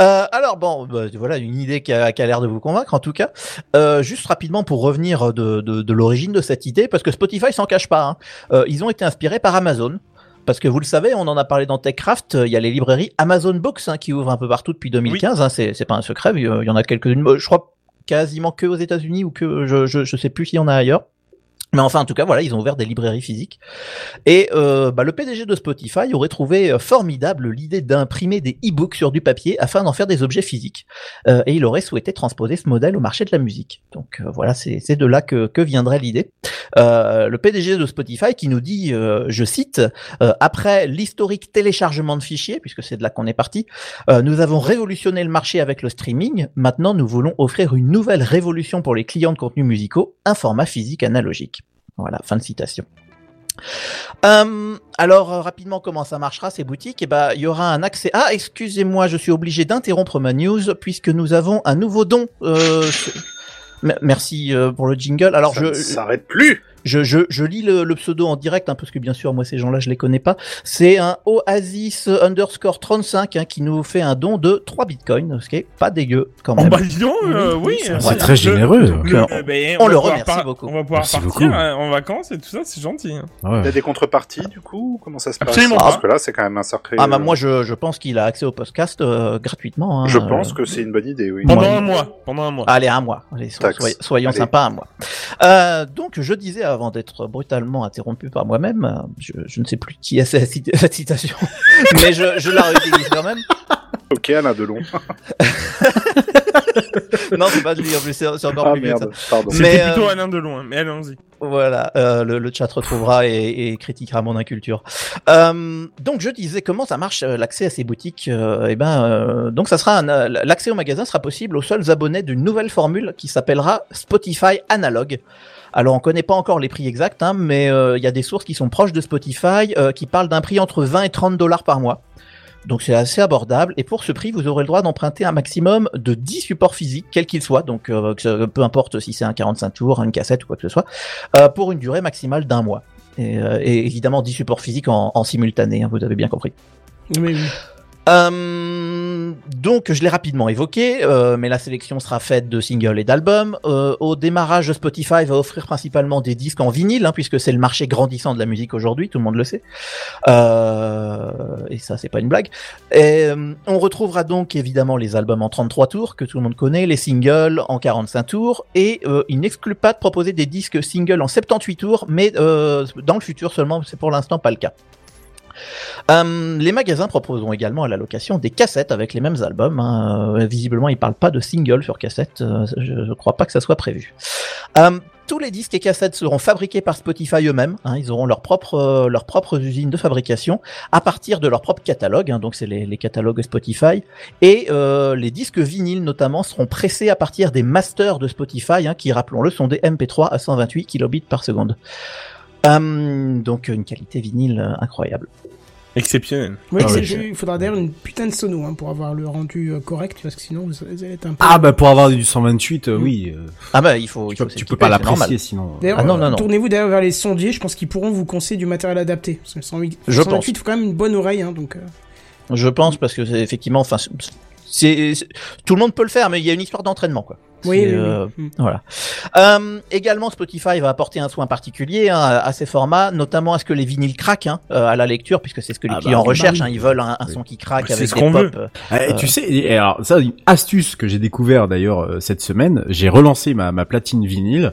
Euh, alors bon, bah, voilà une idée qui a, qui a l'air de vous convaincre en tout cas. Euh, juste rapidement pour revenir de, de, de l'origine de cette idée, parce que Spotify s'en cache pas. hein. Euh, ils ont été inspirés par Amazon. Parce que vous le savez, on en a parlé dans TechCraft, euh, il y a les librairies Amazon Books hein, qui ouvrent un peu partout depuis 2015. Hein, c'est c'est pas un secret, il y en a quelques-unes. euh, Je crois quasiment que aux États-Unis ou que je, je sais plus s'il y en a ailleurs. Mais enfin, en tout cas, voilà, ils ont ouvert des librairies physiques. Et euh, bah, le PDG de Spotify aurait trouvé euh, formidable l'idée d'imprimer des e-books sur du papier afin d'en faire des objets physiques. Euh, et il aurait souhaité transposer ce modèle au marché de la musique. Donc euh, voilà, c'est de là que, que viendrait l'idée. Euh, le PDG de Spotify qui nous dit, euh, je cite, après l'historique téléchargement de fichiers, puisque c'est de là qu'on est parti, nous avons révolutionné le marché avec le streaming. Maintenant, nous voulons offrir une nouvelle révolution pour les clients de contenus musicaux, un format physique analogique. Voilà, fin de citation. Euh, alors euh, rapidement comment ça marchera ces boutiques? Eh ben il y aura un accès. Ah excusez-moi, je suis obligé d'interrompre ma news puisque nous avons un nouveau don. Euh, Merci euh, pour le jingle. Alors Ça je ne s'arrête plus. Je, je, je lis le, le pseudo en direct, hein, parce que bien sûr, moi, ces gens-là, je les connais pas. C'est un Oasis underscore 35 hein, qui nous fait un don de 3 bitcoins, ce qui est pas dégueu quand Oh même. bah dis donc, euh, oui. C'est très généreux. Euh, Euh, ben, on, le remercie par- beaucoup. On va pouvoir Merci partir beaucoup. euh, en vacances et tout ça, c'est gentil. hein. Ouais. Il y a des contreparties, du coup Comment ça se passe? Absolument Parce pas. que là, c'est quand même un sacré... Ah bah moi, je, je pense qu'il a accès au podcast euh, gratuitement. hein. Je pense que c'est une bonne idée, oui. Pendant un mois. Pendant un mois. Allez, un mois. Allez, so- soyons Allez. sympas, un mois. Euh, donc, je disais avant d'être brutalement interrompu par moi-même, je, je ne sais plus qui a cette cit- cette citation, mais je, je la réutilise quand même. Ok, Alain Delon. Non, c'est pas de lui, en plus, c'est c'est encore Ah plus merde, ça. pardon. C'était euh, plutôt Alain Delon, hein, mais allons-y. Voilà, euh, le, le chat retrouvera et, et critiquera mon inculture. Euh, donc je disais comment ça marche euh, l'accès à ces boutiques. euh, eh ben, euh, donc ça sera euh, l'accès au magasin sera possible aux seuls abonnés d'une nouvelle formule qui s'appellera Spotify Analog. Alors on connaît pas encore les prix exacts, hein, mais euh, il y a des sources qui sont proches de Spotify euh, qui parlent d'un prix entre 20 et 30 dollars par mois. Donc c'est assez abordable et pour ce prix vous aurez le droit d'emprunter un maximum de 10 supports physiques quels qu'ils soient donc euh, peu importe si c'est un 45 tours, une cassette ou quoi que ce soit pour une durée maximale d'un mois. Et, et évidemment 10 supports physiques en, en simultané, hein, vous avez bien compris. Oui, oui. Euh, donc je l'ai rapidement évoqué, euh, mais la sélection sera faite de singles et d'albums. Euh, au démarrage, Spotify va offrir principalement des disques en vinyle, hein, puisque c'est le marché grandissant de la musique aujourd'hui, tout le monde le sait. Et ça, c'est pas une blague. On retrouvera donc évidemment les albums en 33 tours, que tout le monde connaît, les singles en 45 tours, et il n'exclut pas de proposer des disques singles en 78 tours, mais dans le futur seulement, c'est pour l'instant pas le cas. Euh, les magasins proposeront également à la location des cassettes avec les mêmes albums. hein. Euh, visiblement, ils parlent pas de single sur cassette. euh, je ne crois pas que ça soit prévu. Tous les disques et cassettes seront fabriqués par Spotify eux-mêmes. hein. ils auront leur propre, euh, leurs propres usines de fabrication à partir de leur propre catalogue. hein. donc, c'est les, catalogues Spotify. Et les disques vinyles, notamment, seront pressés à partir des masters de Spotify, qui, rappelons-le, sont des MP3 à 128 kilobits par seconde. Euh, donc, une qualité vinyle euh, incroyable. Exceptionnel. Oui, Ah oui. il faudra d'ailleurs une putain de sono hein, pour avoir le rendu euh, correct, parce que sinon vous, allez être un peu. Ah bah pour avoir du 128, euh, oui. euh, Ah bah il faut, il tu, faut peux, tu s'équiper, peux pas l'apprécier sinon. D'ailleurs, Ah non, non, non. tournez-vous d'ailleurs vers les sondiers, je pense qu'ils pourront vous conseiller du matériel adapté. Parce que le 108, Je 128, il faut quand même une bonne oreille, hein, donc. euh, Je pense parce que c'est effectivement, enfin, tout le monde peut le faire, mais il y a une histoire d'entraînement, quoi. Oui, C'est, oui, oui. euh, Mm. Voilà. Euh, également, Spotify va apporter un soin particulier hein, à, ces formats, notamment à ce que les vinyles craquent hein, euh, à la lecture, puisque c'est ce que les Ah bah clients recherchent. Hein, ils veulent un, un son qui craque C'est avec ce des qu'on pop. veut. euh, Eh, Euh, Tu sais, et alors ça, une astuce que j'ai découvert d'ailleurs euh, cette semaine, j'ai relancé ma, ma platine vinyle.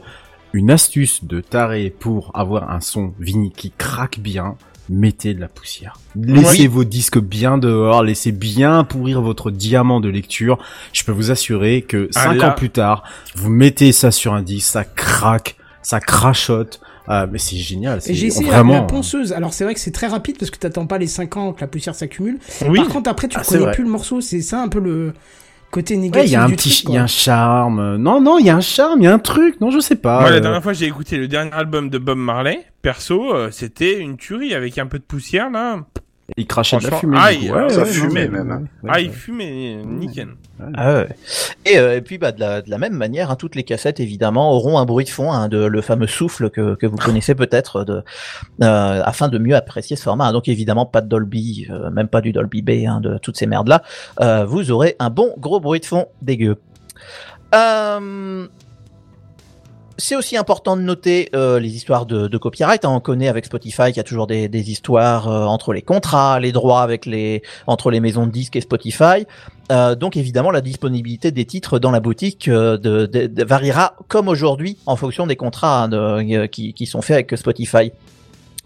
Une astuce de taré pour avoir un son vinyle qui craque bien. Mettez de la poussière. Laissez Oui. vos disques bien dehors, laissez bien pourrir votre diamant de lecture. Je peux vous assurer que Ah cinq là. ans plus tard, vous mettez ça sur un disque, ça craque, ça crachote. Ah, mais c'est génial. j'ai essayé la- vraiment. la, ponceuse. Alors c'est vrai que c'est très rapide parce que t'attends pas les 5 ans que la poussière s'accumule. Oui. Par contre après tu Ah, vrai. plus le morceau. C'est ça un peu le côté négatif il y a un du petit, il y a un charme. Non, non, il y a un charme, il y a un truc. Non, je sais pas. Moi, la euh, dernière fois, j'ai écouté le dernier album de Bob Marley. Perso, euh, c'était une tuerie avec un peu de poussière là. Il crachait de la fumée. coup. euh, ça ouais, fumait même. ouais, ah, il fumait, nickel. Ah ouais. Et, euh, et puis bah, de, la, de la même manière, hein, toutes les cassettes évidemment auront un bruit de fond, hein, de, le fameux souffle que, que vous connaissez peut-être, de, euh, afin de mieux apprécier ce format. Donc évidemment pas de Dolby, euh, même pas du Dolby B, hein, de toutes ces merdes là. Euh, vous aurez un bon gros bruit de fond dégueu. Euh, c'est aussi important de noter euh, les histoires de, copyright. hein. On connaît avec Spotify qu'il y a toujours des, histoires euh, entre les contrats, les droits avec les entre les maisons de disques et Spotify. Euh, donc évidemment, la disponibilité des titres dans la boutique de, variera comme aujourd'hui en fonction des contrats hein, qui sont faits avec Spotify.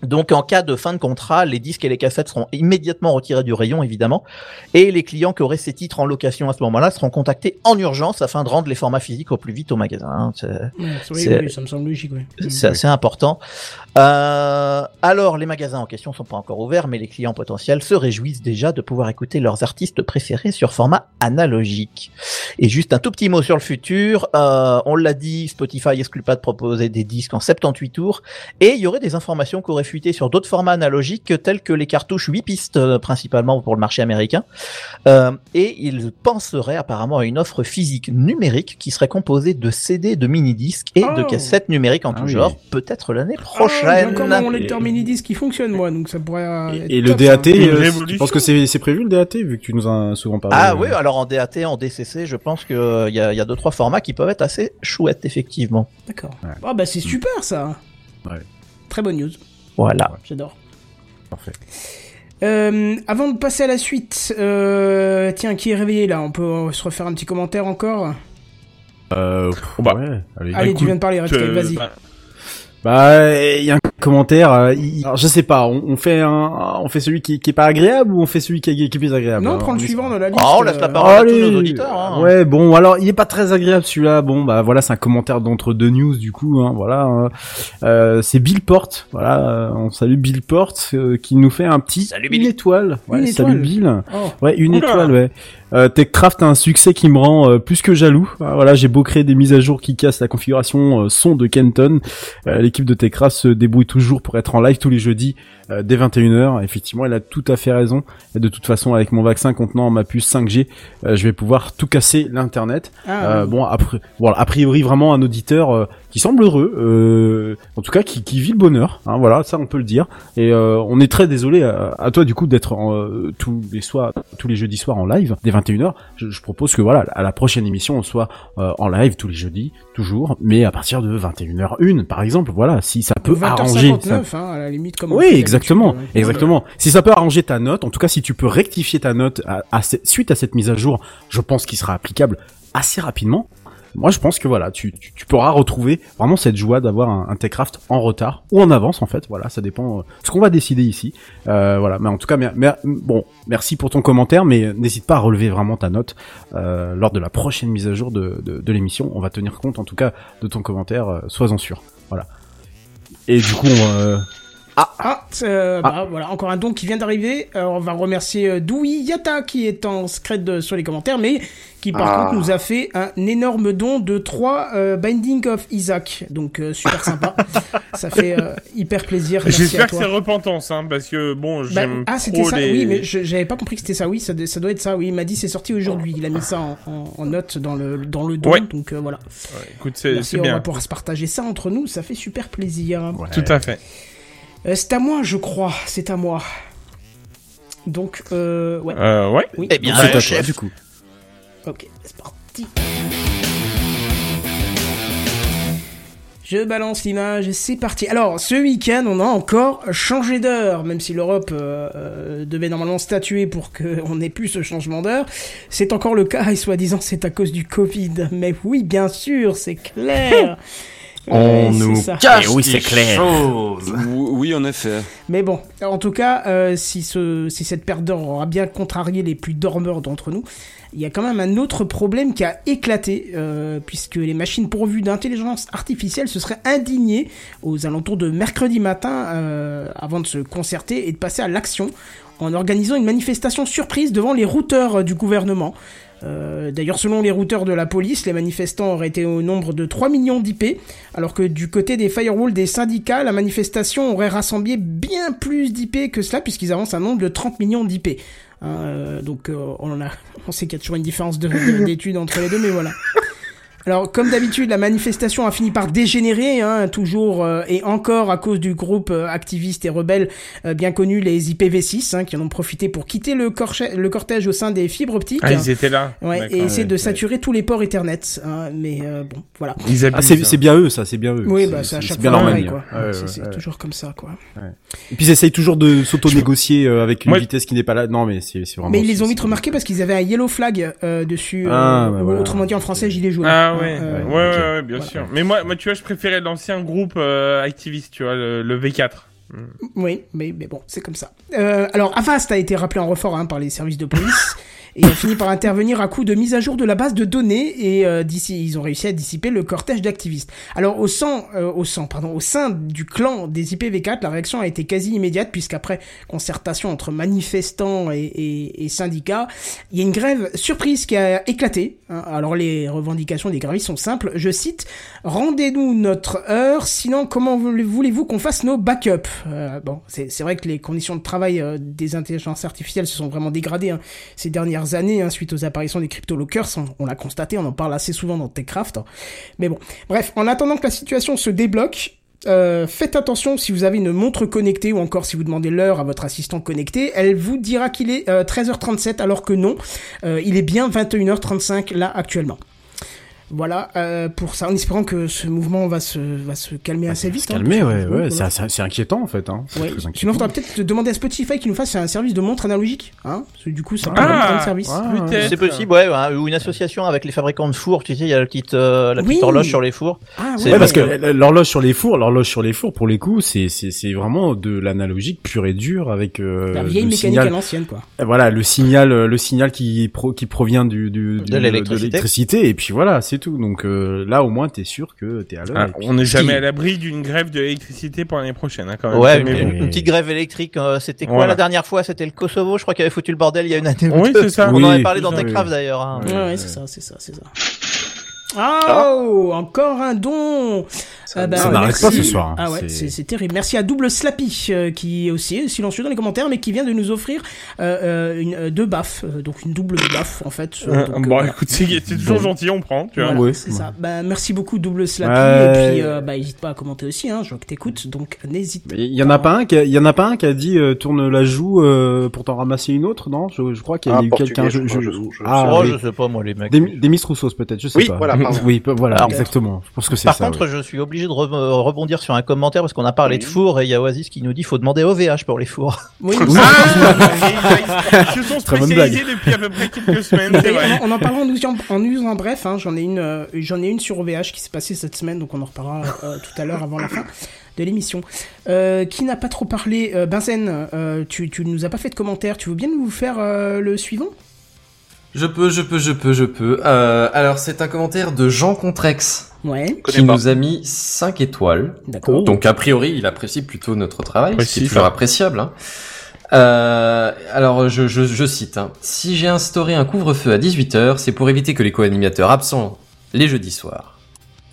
Donc en cas de fin de contrat, les disques et les cassettes seront immédiatement retirés du rayon, évidemment, et les clients qui auraient ces titres en location à ce moment-là seront contactés en urgence afin de rendre les formats physiques au plus vite au magasin. hein. C'est- oui, c'est- oui, ça me semble logique. Oui. c'est assez important. Euh, alors, les magasins en question sont pas encore ouverts, mais les clients potentiels se réjouissent déjà de pouvoir écouter leurs artistes préférés sur format analogique. Et juste un tout petit mot sur le futur. Euh, on l'a dit, Spotify exclut pas de proposer des disques en 78 tours, et il y aurait des informations qu'aurait fuiter sur d'autres formats analogiques tels que les cartouches 8 pistes, euh, principalement pour le marché américain. Euh, et ils penseraient apparemment à une offre physique numérique qui serait composée de CD, de mini-disques et de Oh. cassettes numériques en tout oui. genre, peut-être l'année Ah, prochaine. mon lecteur mini-disque qui fonctionne, moi, donc ça pourrait. euh, être Et le DAT, euh, tu penses que c'est c'est prévu le DAT vu que tu nous as souvent parlé Ah euh, oui, alors en DAT, en DCC, je pense qu'il y a, il y a deux trois formats qui peuvent être assez chouettes effectivement. D'accord. Ah bah c'est super ça. Ouais. Très bonne news. Voilà. J'adore. Parfait. Euh, avant de passer à la suite, euh, tiens, qui est réveillé là? On peut se refaire un petit commentaire encore? Euh, pff, ouais, allez. Allez, tu viens de parler, vas-y. Bah, il y a un commentaire. euh, il- alors, je sais pas. On, on fait un, on fait celui qui, qui est pas agréable ou on fait celui qui, est- qui est plus agréable Non, le on est- suivant dans la liste. Ah, on laisse la euh, parole à tous nos auditeurs. hein. Ouais, bon, alors il est pas très agréable celui-là. Bon, bah voilà, c'est un commentaire d'entre deux news du coup. Hein, voilà, hein. Euh, c'est Bill Porte. Voilà, euh, on salue Bill Porte euh, qui nous fait un petit une étoile. Ouais, Une salut étoile. Bill. Oh. Ouais, une Oula. étoile. Ouais. Euh, Techcraft a un succès qui me rend euh, plus que jaloux. Ah, Voilà, j'ai beau créer des mises à jour qui cassent la configuration euh, son de Kenton. Euh, L'équipe de Techcraft se débrouille toujours pour être en live tous les jeudis euh, dès 21h. Effectivement, elle a tout à fait raison. Et de toute façon, avec mon vaccin contenant ma puce 5G, euh, je vais pouvoir tout casser l'internet. Ah, Euh, oui. bon, après, voilà, a priori vraiment un auditeur euh, qui semble heureux, euh, en tout cas qui, qui vit le bonheur. Hein, voilà, ça on peut le dire. Et euh, on est très désolé à, à toi du coup d'être euh, tous les soirs, tous les jeudis soirs en live dès 21h. Je, je propose que voilà, à la prochaine émission, on soit euh, en live tous les jeudis, toujours, mais à partir de 21h1 par exemple. Voilà, si ça peut arranger. ça- 20h59, hein, à la limite, comme oui, fait exactement, exactement. Si ça peut arranger ta note, en tout cas, si tu peux rectifier ta note à, à ce- suite à cette mise à jour, je pense qu'il sera applicable assez rapidement. Moi, je pense que voilà, tu, tu, tu pourras retrouver vraiment cette joie d'avoir un, un Techcraft en retard ou en avance en fait. Voilà, ça dépend euh, ce qu'on va décider ici. Euh, voilà, mais en tout cas, mer- mer- bon, merci pour ton commentaire, mais n'hésite pas à relever vraiment ta note euh, lors de la prochaine mise à jour de, de, de l'émission. On va tenir compte, en tout cas, de ton commentaire. euh, Sois-en sûr. Voilà. Et du coup, on, euh, Ah, euh, bah, voilà, encore un don qui vient d'arriver. Alors, on va remercier euh, Doui Yata qui est en secret de- sur les commentaires, mais qui par Ah. contre nous a fait un énorme don de 3 Binding of Isaac. Donc euh, super sympa. Ça fait euh, hyper plaisir. Merci J'espère que c'est repentance, hein, parce que bon, Bah, j'aime ah, c'était ça. les... Oui, mais je- j'avais pas compris que c'était ça. Oui, ça, ça doit être ça. Oui, il m'a dit c'est sorti aujourd'hui. Il a mis ça en, en- en note dans le dans le don. Ouais. Donc euh, voilà. Ouais, écoute, c'est Merci, c'est on va bien. pouvoir se partager ça entre nous. Ça fait super plaisir. Tout à fait. Euh, c'est à moi, je crois. C'est à moi. Donc, euh, ouais. Euh, ouais. Oui. Eh bien, c'est à toi, du coup. Ok, c'est parti. Je balance l'image et c'est parti. Alors, ce week-end, on a encore changé d'heure, même si l'Europe euh, euh, devait normalement statuer pour qu'on n'ait plus ce changement d'heure. C'est encore le cas et soi-disant c'est à cause du Covid. Mais oui, bien sûr, c'est clair. On nous cache oui, des c'est clair. choses. Oui, en effet. Mais bon, en tout cas, euh, si, ce, si cette perte d'heure aura bien contrarié les plus dormeurs d'entre nous, il y a quand même un autre problème qui a éclaté, euh, puisque les machines pourvues d'intelligence artificielle se seraient indignées aux alentours de mercredi matin, euh, avant de se concerter et de passer à l'action, en organisant une manifestation surprise devant les routeurs du gouvernement. Euh, D'ailleurs, selon les routeurs de la police, les manifestants auraient été au nombre de 3 millions d'IP, alors que du côté des firewalls des syndicats, la manifestation aurait rassemblé bien plus d'IP que cela, puisqu'ils avancent un nombre de 30 millions d'IP. Hein, euh, donc, euh, on, a, on sait qu'il y a toujours une différence de- de- d'études entre les deux, mais voilà. Alors, comme d'habitude, la manifestation a fini par dégénérer, hein, toujours euh, et encore à cause du groupe euh, activiste et rebelle euh, bien connu, les IPv6, hein, qui en ont profité pour quitter le, corche- le cortège au sein des fibres optiques. Ah, ils étaient là. Ouais, et essayer de Ouais, saturer tous les ports Ethernet. hein, mais euh, bon, voilà. Ils Ah, c'est hein. c'est bien eux, ça, c'est bien eux. Oui, bah c'est à chaque bien fois leur pareil, manière. quoi. Ouais, ouais, c'est c'est ouais. toujours comme ça, quoi. Et puis ils essayent toujours de s'auto-négocier euh, avec une vitesse qui n'est pas là. Non, mais c'est c'est vraiment. Mais ils les ont vite remarqués parce qu'ils avaient un yellow flag euh, dessus, Ah, bah voilà. autrement dit en français gilet jaune. Ah Hein, ouais, euh, ouais, ouais, ok. ouais, bien sûr. Mais moi, moi, tu vois, je préférais l'ancien groupe euh, activiste, tu vois, le, le V4. Oui, mais, mais bon, c'est comme ça. Euh, alors, Avast a été rappelé en renfort hein, par les services de police. et a fini par intervenir à coup de mise à jour de la base de données et euh, d'ici ils ont réussi à dissiper le cortège d'activistes. Alors au sein, euh, au sein, pardon, au sein du clan des IPv4, la réaction a été quasi immédiate puisqu'après concertation entre manifestants et, syndicats, il y a une grève surprise qui a éclaté. hein. Alors les revendications des grévistes sont simples. Je cite Rendez-nous notre heure, sinon comment voulez- voulez-vous qu'on fasse nos backups? Euh, Bon, c'est vrai que les conditions de travail des intelligences artificielles se sont vraiment dégradées hein, ces dernières années hein, suite aux apparitions des crypto-lockers. On, on l'a constaté, on en parle assez souvent dans TechCraft. hein. Mais bon, bref, en attendant que la situation se débloque, euh, faites attention si vous avez une montre connectée ou encore si vous demandez l'heure à votre assistant connecté, elle vous dira qu'il est euh, 13h37 alors que non, euh, il est bien 21h35 là actuellement. Voilà euh, pour ça, en espérant que ce mouvement va se, va se calmer assez vite. hein, Calmé, parce que- ouais, ouais, c'est assez- c'est inquiétant en fait. Hein. C'est Ouais. très Sinon, inquiétant. faudra peut-être demander à Spotify qu'il nous fasse un service de montre analogique, hein Parce que du coup, peut Ah, rendre service. C'est possible, ouais, ouais, ou une association avec les fabricants de fours, tu sais, il y a la petite, euh, la petite Oui. horloge sur les fours. Ah, C'est- Ouais, parce que l'horloge sur les fours, l'horloge sur les fours, pour les coups, c'est c'est c'est vraiment de l'analogique pur et dur avec euh, La vieille le mécanique signal- à l'ancienne, quoi. Euh, Voilà, le signal, euh, le signal qui pro, qui provient du, du, du- De l'électricité. l'électricité, et puis voilà, c'est tout. Donc euh, là, au moins, t'es sûr que t'es à l'heure. Ah, puis- on n'est jamais à l'abri d'une grève de l'électricité pour l'année prochaine, hein, quand même. Ouais, une, petite grève électrique, euh, c'était quoi Voilà. la dernière fois? C'était le Kosovo, je crois qu'il avait foutu le bordel il y a une année. ou Oui, c'est ça. On Oui, en avait parlé dans ça, Techcraft oui. d'ailleurs. hein. Ouais, ouais, c'est ça, c'est ça, c'est ça. Oh, encore un don. Ah bah, ça n'arrête merci. pas ce soir, hein. Ah ouais, C'est- terrible. Merci à Double Slappy euh, qui est aussi silencieux dans les commentaires, mais qui vient de nous offrir euh, euh, une, euh, deux baffes, euh, donc une double baffe en fait. Euh, Donc, bon, voilà. écoute, c'est c'est toujours gentil, on prend, tu vois. Voilà, c'est ça. Bah, merci beaucoup Double Slappy Ouais. et puis euh, bah hésite pas à commenter aussi. Hein, je vois que t'écoutes, donc n'hésite. Il y en a pas un qui, il y en a pas un qui a dit euh, tourne la joue euh, pour t'en ramasser une autre, non? Je, je crois qu'il y a Ah, eu quelqu'un. je je- je- ah, Oh, oui. je sais pas moi les mecs. Des, des peut-être, je sais Oui, pas. voilà, pardon. oui, pe- voilà, exactement. Je pense que c'est Par ça. contre, ouais. je suis obligé de re- euh, rebondir sur un commentaire parce qu'on a parlé de fours et il y a Oasis qui nous dit faut demander OVH pour les fours. Oui, Ah, ils se sont spécialisés depuis à peu près quelques semaines, vrai. on en parlera en news en, bref. Hein, j'en ai une, euh, j'en ai une sur OVH qui s'est passée cette semaine, donc on en reparlera euh, tout à l'heure avant la fin de l'émission. Euh, qui n'a pas trop parlé euh, Benzen, euh, tu, tu nous as pas fait de commentaire. Tu veux bien nous faire euh, le suivant? Je peux, je peux, je peux, je peux. Euh, alors, c'est un commentaire de Jean Contrex. Ouais. Qui nous a mis 5 étoiles. D'accord. Donc, a priori, il apprécie plutôt notre travail, ce qui Apprécie, est toujours ça. appréciable. Hein. Euh, alors, je, je, je cite. hein. Si j'ai instauré un couvre-feu à 18h, c'est pour éviter que les co-animateurs absents les jeudis soirs.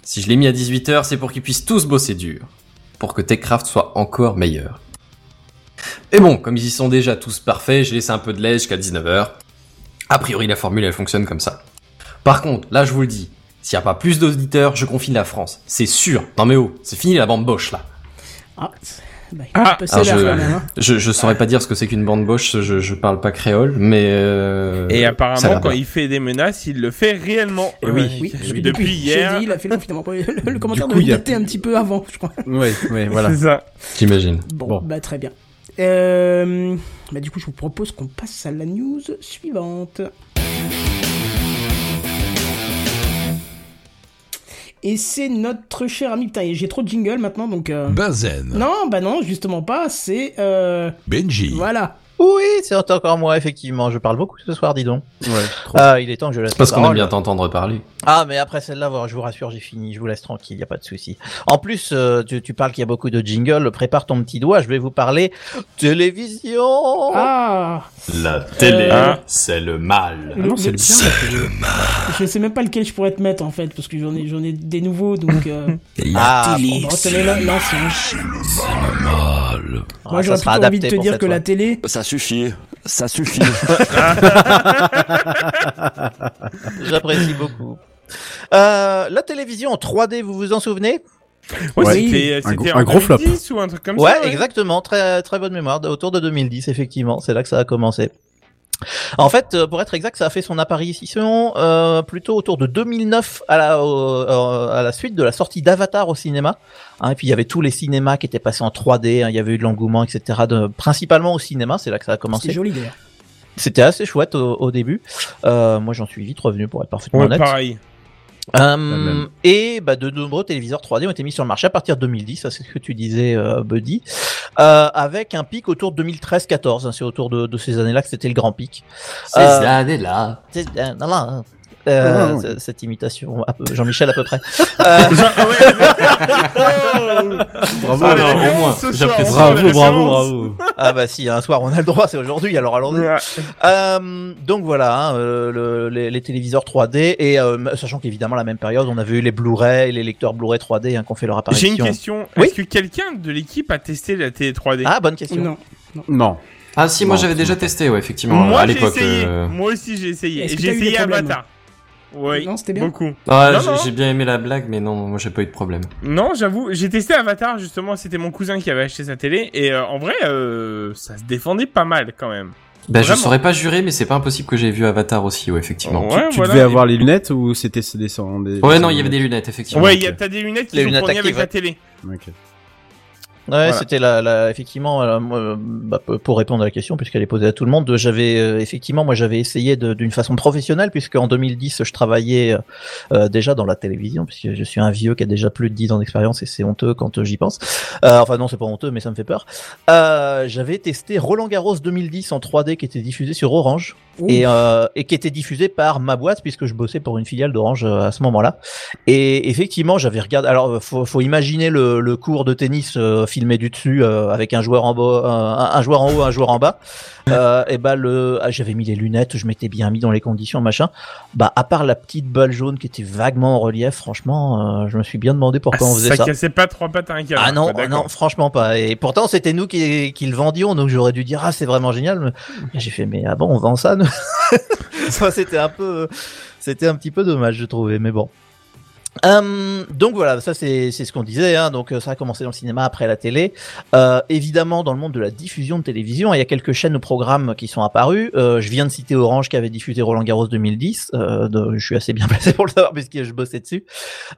Si je l'ai mis à 18h, c'est pour qu'ils puissent tous bosser dur. Pour que TechCraft soit encore meilleur. Et bon, comme ils y sont déjà tous parfaits, j'ai laissé un peu de lait jusqu'à 19h. A priori, la formule, elle fonctionne comme ça. Par contre, là, je vous le dis, s'il n'y a pas plus d'auditeurs, je confine la France. C'est sûr. Non mais oh, c'est fini la bande boche, là. Ah, bah, Ah, sévère je. Hein. je, je saurais pas dire ce que c'est qu'une bande boche, je, je parle pas créole, mais... euh, Et apparemment, quand bien. il fait des menaces, il le fait réellement. Eh oui. Oui, que depuis, hier. jeudi, il a fait le confinement. Le, le commentaire coup, y a un petit peu avant, je crois. Ouais, ouais, voilà. C'est ça. J'imagine. Bon, bah très bien. Euh, bah du coup, je vous propose qu'on passe à la news suivante. Et c'est notre cher ami. Putain, j'ai trop de jingle maintenant, donc. euh, Benzen. Non, bah non, justement pas. C'est. Euh... Benji. Voilà. Oui, c'est encore moi, effectivement. Je parle beaucoup ce soir, dis donc. Ouais, trop. Ah, il est temps que je laisse C'est parce qu'on aime bien t'entendre parler. Ah, mais après celle-là, voilà, je vous rassure, j'ai fini. Je vous laisse tranquille, y a pas de souci. En plus, euh, tu, tu parles qu'il y a beaucoup de jingles. Prépare ton petit doigt. Je vais vous parler télévision. Ah La télé, Euh. c'est le mal. Ah non, c'est le bien, la télé. Je sais même pas lequel je pourrais te mettre en fait, parce que j'en ai, j'en ai des nouveaux, donc. Euh... Ah, bon, bah, retenez la- l'ancien. mal. Moi, j'aurais plutôt envie de te dire que la télé. Ça suffit. Ça suffit. J'apprécie beaucoup. Euh, la télévision en 3D, vous vous en souvenez? Ouais, Ouais. c'était, Un gros- en un gros flop. 2010 ou un truc comme ouais, ça. exactement. Très très bonne mémoire. Autour de 2010, effectivement, c'est là que ça a commencé. En fait, euh, pour être exact, ça a fait son apparition euh, plutôt autour de 2009 à la, au- euh, à la suite de la sortie d'Avatar au cinéma. Hein, et puis il y avait tous les cinémas qui étaient passés en 3D. hein, il y avait eu de l'engouement, etc. De, principalement au cinéma, c'est là que ça a commencé. C'est joli d'ailleurs. C'était assez chouette au, au début. Euh, moi, j'en suis vite revenu pour être parfaitement Ouais, honnête. pareil. Euh, et bah, de nombreux téléviseurs 3D ont été mis sur le marché à partir de 2010, ça c'est ce que tu disais, euh, Buddy, euh, avec un pic autour de 2013-14. hein, c'est autour de, de ces années-là que c'était le grand pic. Ces années-là. Ces années-là. Euh, Oh. c- cette imitation, Jean-Michel à peu près. Euh, Bravo, Ah, non, mais au moins, soir, j'apprécie. on Bravo, bravo, bravo. Ah bah si, un soir on a le droit, c'est aujourd'hui, alors allons-y. Euh, donc voilà, hein, euh, le- les, les téléviseurs 3D, et euh, sachant qu'évidemment la même période, on avait eu les Blu-ray, les lecteurs Blu-ray 3D hein, qui ont fait leur J'ai apparition. une question. Oui Est-ce que quelqu'un de l'équipe a testé la télé 3D Ah, bonne question. Non. Non. Ah si, moi j'avais déjà testé, ouais, effectivement, Moi, à j'ai l'époque. essayé. euh, Moi aussi, j'ai essayé. J'ai essayé Avatar. Oui. Non, c'était bien. Beaucoup. Ah, Non, j'ai- non. j'ai bien aimé la blague, mais non, moi j'ai pas eu de problème. Non, j'avoue, j'ai testé Avatar justement. C'était mon cousin qui avait acheté sa télé et euh, en vrai, euh, ça se défendait pas mal quand même. Bah, je saurais pas jurer, mais c'est pas impossible que j'ai vu Avatar aussi, ouais, effectivement. Ouais, Tu voilà, devais avoir les lunettes ou c'était des, des, des Ouais, non, il y avait des lunettes, effectivement. Ouais, il y a- t'as des lunettes qui Les sont lunettes fournies avec la télé. Ok. Ouais, Voilà. c'était la, la, effectivement, euh, moi, euh, bah, pour répondre à la question, puisqu'elle est posée à tout le monde, j'avais euh, effectivement, moi, j'avais essayé d'une façon professionnelle, puisque en 2010, je travaillais euh, déjà dans la télévision, puisque je suis un vieux qui a déjà plus de 10 ans d'expérience et c'est honteux quand euh, j'y pense. Euh, enfin non, c'est pas honteux, mais ça me fait peur. Euh, j'avais testé Roland Garros 2010 en 3D qui était diffusé sur Orange. Ouh. Et, euh, et qui était diffusé par ma boîte puisque je bossais pour une filiale d'Orange euh, à ce moment-là. Et effectivement, j'avais regardé. Alors, euh, faut, faut imaginer le, le cours de tennis euh, filmé du dessus euh, avec un joueur en bas, un, un joueur en haut, un joueur en bas. Euh, et bah le, ah, j'avais mis les lunettes, je m'étais bien mis dans les conditions, machin. Bah à part la petite balle jaune qui était vaguement en relief, franchement, euh, je me suis bien demandé pourquoi on faisait ça ça. cassait pas trois pattes à un canard. Ah non, ah d'accord. non, franchement pas. Et pourtant, c'était nous qui, qui le vendions, donc j'aurais dû dire ah c'est vraiment génial. Mais j'ai fait mais ah bon, on vend ça. ça c'était un peu, c'était un petit peu dommage, je trouvais, mais bon. Hum, donc voilà, ça c'est c'est ce qu'on disait. Hein, donc euh, ça a commencé dans le cinéma, après la télé. Euh, évidemment, dans le monde de la diffusion de télévision, il y a quelques chaînes ou programmes qui sont apparus. Euh, je viens de citer Orange qui avait diffusé Roland Garros 2010. Euh, de- je suis assez bien placé pour le savoir puisque je bossais dessus.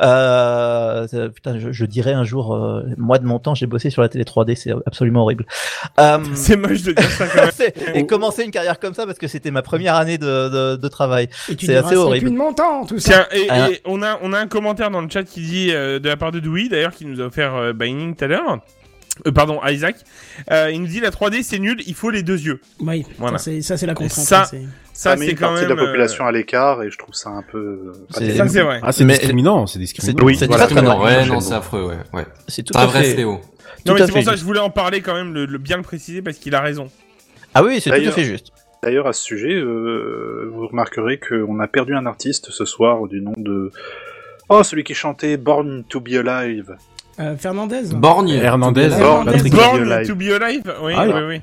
Euh, putain, je, je dirais un jour, euh, moi de mon temps, j'ai bossé sur la télé 3D, c'est absolument horrible. Euh, C'est moche de dire ça quand même. c'est- et commencer une carrière comme ça parce que c'était ma première année de, de, de travail. C'est assez c'est horrible. plus de mon temps, tout ça. Tiens, et, Ah. et on a on a un commentaire dans le chat qui dit euh, de la part de Dewey d'ailleurs qui nous a offert euh, Binding tout à l'heure. Euh, pardon, Isaac. Euh, il nous dit la 3D c'est nul, il faut les deux yeux. Oui, Voilà. ça, c'est- la contrainte. ça, hein, c'est- ça Ça met une quand partie même. de la population euh, à l'écart et je trouve ça un peu. C'est- c'est vrai. Ah, c'est Mais- discriminant, c'est discriminant. Oui, c'est voilà, très, très non, vrai. ouais, non, c'est affreux, ouais, ouais. C'est tout un à vrai fait. fléau. Non tout mais c'est pour ça que je voulais en parler quand même, le, le- bien le préciser parce qu'il a raison. Ah oui, c'est tout à fait juste. D'ailleurs, à ce sujet, euh, vous remarquerez qu'on a perdu un artiste ce soir du nom de. Oh, celui qui chantait Born to be Alive. Euh, Fernandez Borgne. Hernandez, Born Patrick. to be Born alive. to be alive. Oui, Ah, oui, oui.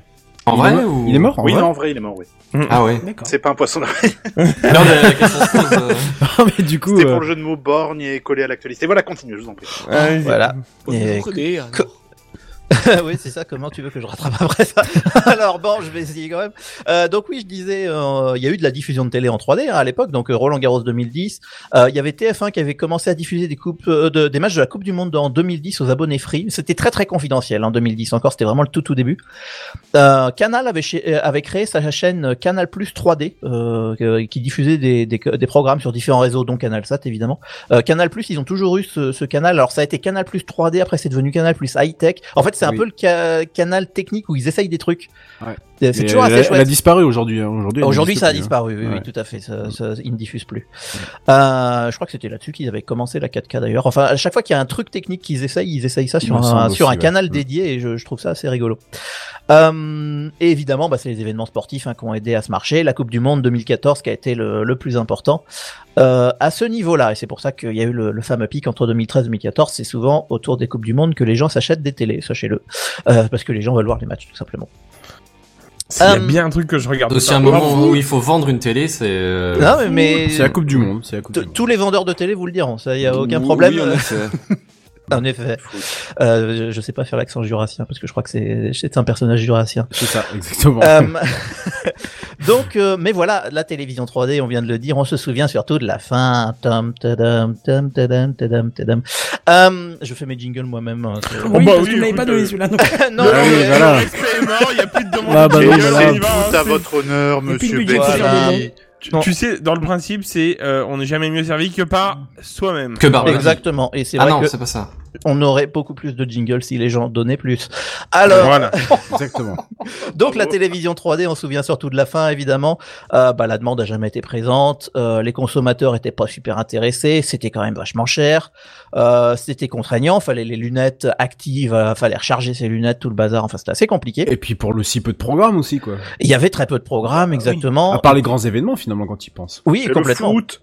En Il vrai est mort ou... Il est mort en Oui, vrai non, en vrai, il est mort, oui. Ah ouais. C'est pas un poisson de Non, mais la question se pose, euh, Ah, mais du coup, C'était euh, pour le jeu de mots Borgne et collé à l'actualité. Voilà, continue, je vous en prie. Euh, Voilà. Vous Et- oui, c'est ça. Comment tu veux que je rattrape après ça Alors bon, je vais essayer quand même. Euh, donc oui, je disais, euh, il y a eu de la diffusion de télé en 3D hein, à l'époque. Donc euh, Roland Garros 2010. Euh, Il y avait TF1 qui avait commencé à diffuser des coupes, de- des matchs de la Coupe du Monde en 2010 aux abonnés free. C'était très très confidentiel en 2010 encore. C'était vraiment le tout tout début. Canal avait, créé sa chaîne Canal Plus 3D euh, euh, qui diffusait des, programmes sur différents réseaux, dont Canal Sat évidemment. Canal Plus, ils ont toujours eu ce, ce canal. Alors ça a été Canal Plus 3D, après c'est devenu Canal Plus High Tech. En fait, c'est un Oui. peu le ca- canal technique où ils essayent des trucs. Ouais. Euh, C'est toujours elle, assez elle a chouette. disparu aujourd'hui. hein. Aujourd'hui, ça a plus, hein. disparu, oui, oui, Ouais. tout à fait. Ça, ça, ils ne diffusent plus. Euh, je crois que c'était là-dessus qu'ils avaient commencé la 4K d'ailleurs. Enfin, à chaque fois qu'il y a un truc technique qu'ils essayent, ils essayent ça sur Il un, semble sur aussi, un ouais. canal Mm. dédié et je, je trouve ça assez rigolo. Euh, et évidemment, bah, c'est les événements sportifs hein, qui ont aidé à ce marché. La Coupe du Monde 2014 qui a été le, le plus important euh, à ce niveau-là. Et c'est pour ça qu'il y a eu le, le fameux pic entre 2013 et 2014. C'est souvent autour des Coupes du Monde que les gens s'achètent des télés, sachez-le. Parce que les gens veulent voir les matchs, tout simplement. S'il y a Euh, bien un truc que je regarde. Aussi un moment où il faut vendre une télé, c'est. euh, Non, mais, mais- C'est la Coupe du Monde. C'est la Coupe du Monde. Tous les vendeurs de télé vous le diront, ça y a aucun problème. en effet. Euh, je- sais pas faire l'accent jurassien parce que je crois que c'est c'est un personnage jurassien. C'est ça, exactement. Euh, donc, euh, mais voilà, la télévision 3D, on vient de le dire, on se souvient surtout de la fin. Tam, tadam, tam, tadam, tadam, tadam. Euh, je fais mes jingles moi-même. hein, Oui, bah parce oui, que m'avais écoute, pas donné euh, celui-là. non, non, oui, mais- voilà. il n'y a plus de demande Ah, bah oui, voilà. Tout à votre honneur, monsieur budget, Tu, tu sais, dans le principe, c'est euh, on n'est jamais mieux servi que par soi-même. Que par Exactement. Et c'est Ah vrai non, que c'est pas ça. On aurait beaucoup plus de jingles si les gens donnaient plus. Alors, Voilà. Exactement. donc la télévision 3D, on se souvient surtout de la fin, évidemment. Euh, bah, la demande a jamais été présente. Euh, les consommateurs étaient pas super intéressés. C'était quand même vachement cher. Euh, c'était contraignant. Fallait les lunettes actives. euh, fallait recharger ses lunettes, tout le bazar. Enfin, c'était assez compliqué. Et puis pour le si peu de programmes aussi, quoi. Il y avait très peu de programmes, exactement. À part les grands événements, finalement, quand ils pensent. Oui, Et le complètement. foot.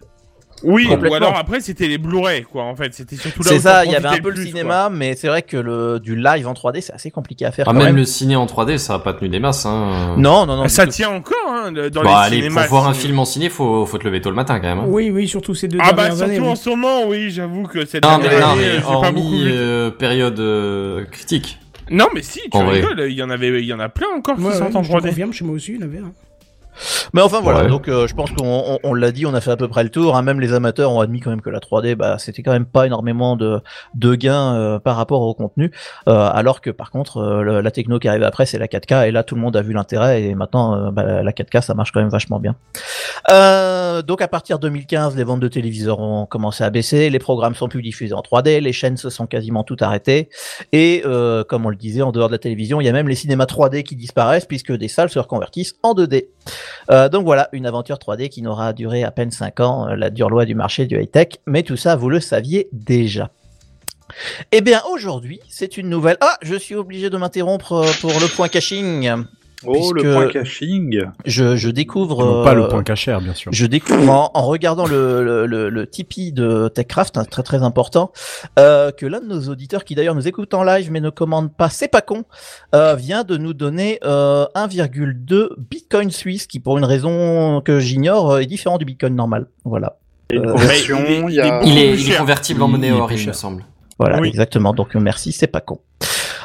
Oui, ou alors après, c'était les Blu-ray, quoi, en fait. C'était surtout là C'est ça, il y avait un peu le plus, cinéma, mais c'est vrai que le du live en 3D, c'est assez compliqué à faire. Ah, quand même, même. le ciné en 3D, ça a pas tenu des masses. Hein. Non, non, non. quoi. Ça tout. tient encore, hein, le- dans Bah, les allez, cinémas. pour voir un film en ciné, faut, faut te lever tôt le matin quand même. hein. Oui, oui, surtout ces deux Ah bah, dernières surtout années. en ce moment, oui, j'avoue que cette Non, mais, dernière non, mais pas beaucoup euh, période euh, critique. Non, mais si, tu rigoles, il y en avait, il y en a plein encore qui sont en je te 3D. confirme, chez moi aussi, il y en avait un. Mais enfin voilà, Ouais. donc euh, je pense qu'on on, on l'a dit, on a fait à peu près le tour. Hein. Même les amateurs ont admis quand même que la 3D, bah, c'était quand même pas énormément de, de gains euh, par rapport au contenu. Euh, alors que par contre, euh, le- la techno qui arrive après, c'est la 4K. Et là, tout le monde a vu l'intérêt. Et maintenant, euh, bah, la 4K, ça marche quand même vachement bien. Euh, donc à partir de 2015, les ventes de téléviseurs ont commencé à baisser. Les programmes sont plus diffusés en 3D. Les chaînes se sont quasiment toutes arrêtées. Et euh, comme on le disait, en dehors de la télévision, il y a même les cinémas 3D qui disparaissent puisque des salles se reconvertissent en 2D. Euh, donc voilà, une aventure 3D qui n'aura duré à peine 5 ans, euh, la dure loi du marché du high-tech, mais tout ça, vous le saviez déjà. Eh bien, aujourd'hui, c'est une nouvelle... Ah, je suis obligé de m'interrompre euh, pour le point caching. Oh, le puisque point caching. Je, je découvre... Non, pas le euh, point cachère, bien sûr. je découvre en, en regardant le, le, le, le Tipeee de TechCraft, hein, très très important, euh, que l'un de nos auditeurs, qui d'ailleurs nous écoute en live mais ne commande pas, c'est pas con, euh, vient de nous donner euh, 1,2 Bitcoin suisse, qui pour une raison que j'ignore euh, est différent du Bitcoin normal. Voilà. Il Euh, conversion, il est- il est, convertible en monnaie or, il me semble. Voilà, Oui. exactement. Donc merci, c'est pas con.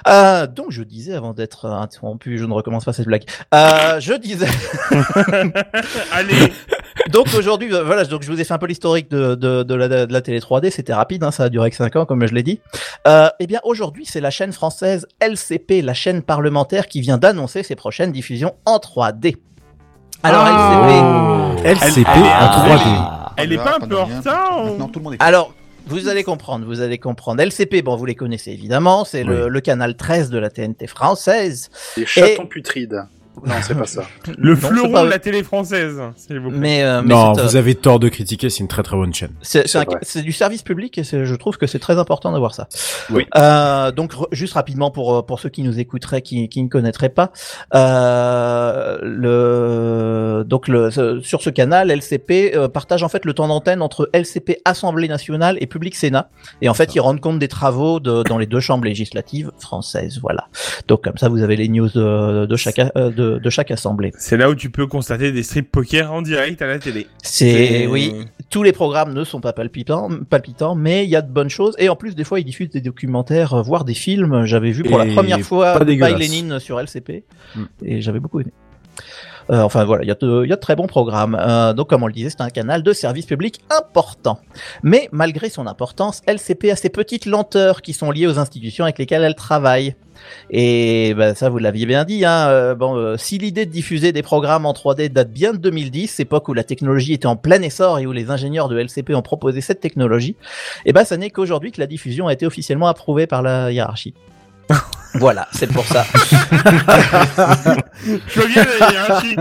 Euh, donc je disais avant d'être interrompu, je ne recommence pas cette blague. Euh, je disais. Allez, Donc aujourd'hui, euh, voilà, donc je vous ai fait un peu l'historique de, de, de, la, de la télé 3D, c'était rapide, hein, ça a duré que 5 ans comme je l'ai dit. Euh, eh bien aujourd'hui, c'est la chaîne française LCP, la chaîne parlementaire, qui vient d'annoncer ses prochaines diffusions en 3D. Alors Ah. LCP Elle- en 3D. elle est Là, pas un peu en retard ou- Maintenant, tout le monde est. LCP. Alors, vous allez comprendre, vous allez comprendre. LCP, bon, vous les connaissez évidemment, c'est le, Oui. le canal 13 de la TNT française. Des chatons putrides. Non, c'est pas ça. Le Non, fleuron pas- de la télé française, s'il vous plaît. Mais, euh, mais Non, c'est, euh, vous avez tort de critiquer, c'est une très très bonne chaîne. C'est du service public et c'est- je trouve que c'est très important d'avoir ça. Oui. Euh, donc juste rapidement pour euh, pour ceux qui nous écouteraient, qui, qui ne connaîtraient pas, euh, le donc le sur ce canal, LCP euh, partage en fait le temps d'antenne entre LCP Assemblée nationale et Public Sénat et en fait ils rendent compte des travaux de, dans les deux chambres législatives françaises. Voilà. Donc comme ça vous avez les news de, de chaque euh, de, de chaque assemblée. C'est là où tu peux constater des strips poker en direct à la télé. C'est oui, tous les programmes ne sont pas palpitants, palpitants, mais il y a de bonnes choses. Et en plus, des fois, ils diffusent des documentaires, euh, voire des films. J'avais vu pour Et la première fois By. Lénine sur LCP, Mm. et j'avais beaucoup aimé. Euh, enfin voilà, il y, a de- y a de très bons programmes. Euh, donc comme on le disait, c'est un canal de service public important. Mais malgré son importance, LCP a ses petites lenteurs qui sont liées aux institutions avec lesquelles elle travaille. Et ben, ça, vous l'aviez bien dit. Hein, euh, bon, si l'idée de diffuser des programmes en 3D date bien de 2010, époque où la technologie était en plein essor et où les ingénieurs de LCP ont proposé cette technologie, et ben, ça n'est qu'aujourd'hui que la diffusion a été officiellement approuvée par la hiérarchie. voilà, c'est pour ça. Je veux bien la hiérarchie.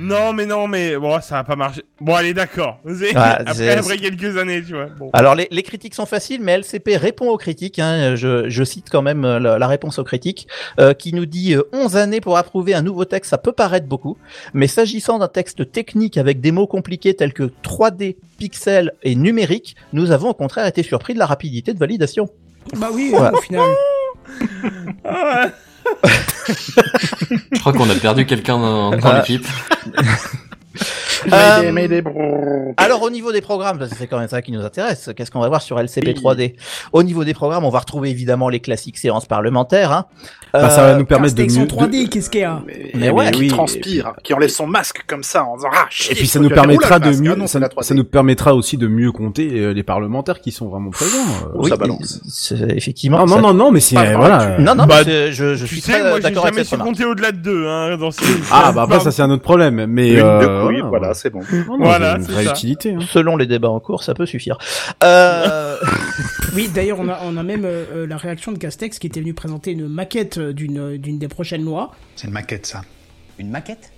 Non, mais non, mais bon, ça va pas marcher. Bon, allez, d'accord. C'est- après, quelques années, tu vois. Bon. Alors les, les critiques sont faciles, mais LCP répond aux critiques. Hein, je, je cite quand même euh, la, la réponse aux critiques, euh, qui nous dit euh, 11 années pour approuver un nouveau texte, ça peut paraître beaucoup, mais s'agissant d'un texte technique avec des mots compliqués tels que 3D, pixels et numérique, nous avons au contraire été surpris de la rapidité de validation. Bah oui, Ouais. au final. Ah. Je crois qu'on a perdu quelqu'un dans, dans Ah. l'équipe. Euh, Mayday, mayday, brrr. Alors au niveau des programmes, parce que c'est quand même ça qui nous intéresse, qu'est-ce qu'on va voir sur LCP 3D Au niveau des programmes, on va retrouver évidemment les classiques séances parlementaires. Hein. Bah, ça va nous Permettre permettre de mieux. de- 3D, qu'est-ce qu'il y a? Mais ouais, qui oui, transpire, qui enlève son masque comme ça en disant ah chier, Et puis ça nous permettra de masque. mieux, Ah non, ça, c'est la 3D. ça nous permettra aussi de mieux compter euh, les parlementaires qui sont vraiment présents. euh. Oh, ça balance. c'est- effectivement. Non, non, ça- non, non, mais c'est euh, voilà. Non, non, Bah, mais c'est- je, je suis très euh, d'accord avec jamais su remarque. compter au-delà de deux, hein, dans. Ah bah après ça c'est un autre problème, mais euh, oui, voilà, c'est bon. Voilà, c'est ça. utilité. hein. Selon les débats en cours, ça peut suffire. Euh... Oui, d'ailleurs, on a, on a même euh, la réaction de Castex qui était venu présenter une maquette euh, d'une d'une des prochaines lois. C'est une maquette, ça. Une maquette?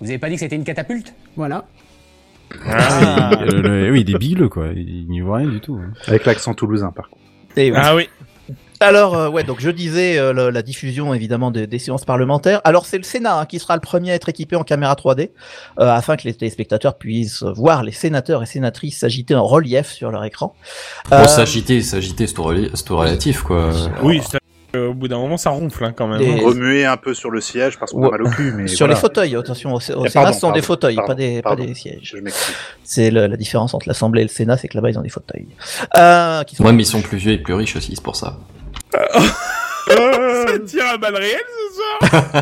Vous avez pas dit que c'était une catapulte? Voilà. Ah, le- oui, il est bigleux, quoi. Il n'y voit rien du tout. hein. Avec l'accent toulousain, par contre. Et oui. Ah oui. Alors, euh, ouais, donc je disais euh, le- la diffusion évidemment des, des séances parlementaires. Alors, c'est le Sénat hein, qui sera le premier à être équipé en caméra 3D euh, afin que les téléspectateurs puissent voir les sénateurs et sénatrices s'agiter en relief sur leur écran. Bon, Euh, s'agiter, s'agiter, c'est tout relatif, quoi. Oui, c'est- euh, au bout d'un moment, ça ronfle hein, quand même. Et- Remuer un peu sur le siège parce qu'on a Ouais. mal au cul, mais sur voilà. les fauteuils, attention, au, au Eh, Sénat, pardon, ce sont des fauteuils, pardon, pas des, pas pardon. des sièges. C'est la différence entre l'Assemblée et le Sénat, c'est que là-bas ils ont des fauteuils. Euh, qui sont Ouais, mais ils sont plus vieux et plus riches aussi, c'est pour ça. ça tire à balles réelles ce soir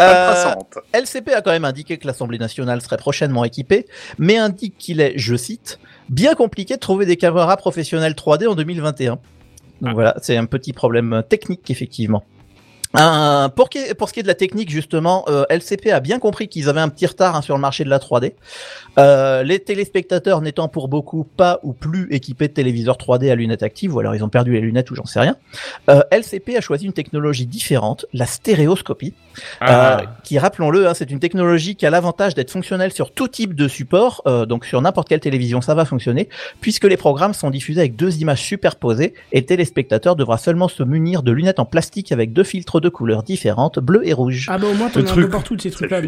Euh, LCP a quand même indiqué que l'Assemblée nationale serait prochainement équipée, mais indique qu'il est, je cite, bien compliqué de trouver des caméras professionnelles 3D en 2021. Donc voilà, c'est un petit problème technique effectivement. Euh, pour, qui- pour ce qui est de la technique, justement, euh, LCP a bien compris qu'ils avaient un petit retard hein, sur le marché de la 3D. Euh, les téléspectateurs n'étant pour beaucoup pas ou plus équipés de téléviseurs 3D à lunettes actives, ou alors ils ont perdu les lunettes ou j'en sais rien, euh, LCP a choisi une technologie différente, la stéréoscopie, Ah. euh, qui, rappelons-le, hein, c'est une technologie qui a l'avantage d'être fonctionnelle sur tout type de support, euh, donc sur n'importe quelle télévision ça va fonctionner, puisque les programmes sont diffusés avec deux images superposées, et le téléspectateur devra seulement se munir de lunettes en plastique avec deux filtres de couleurs différentes, bleu et rouge. Ah bah au moins t'en as un peu partout de ces trucs-là.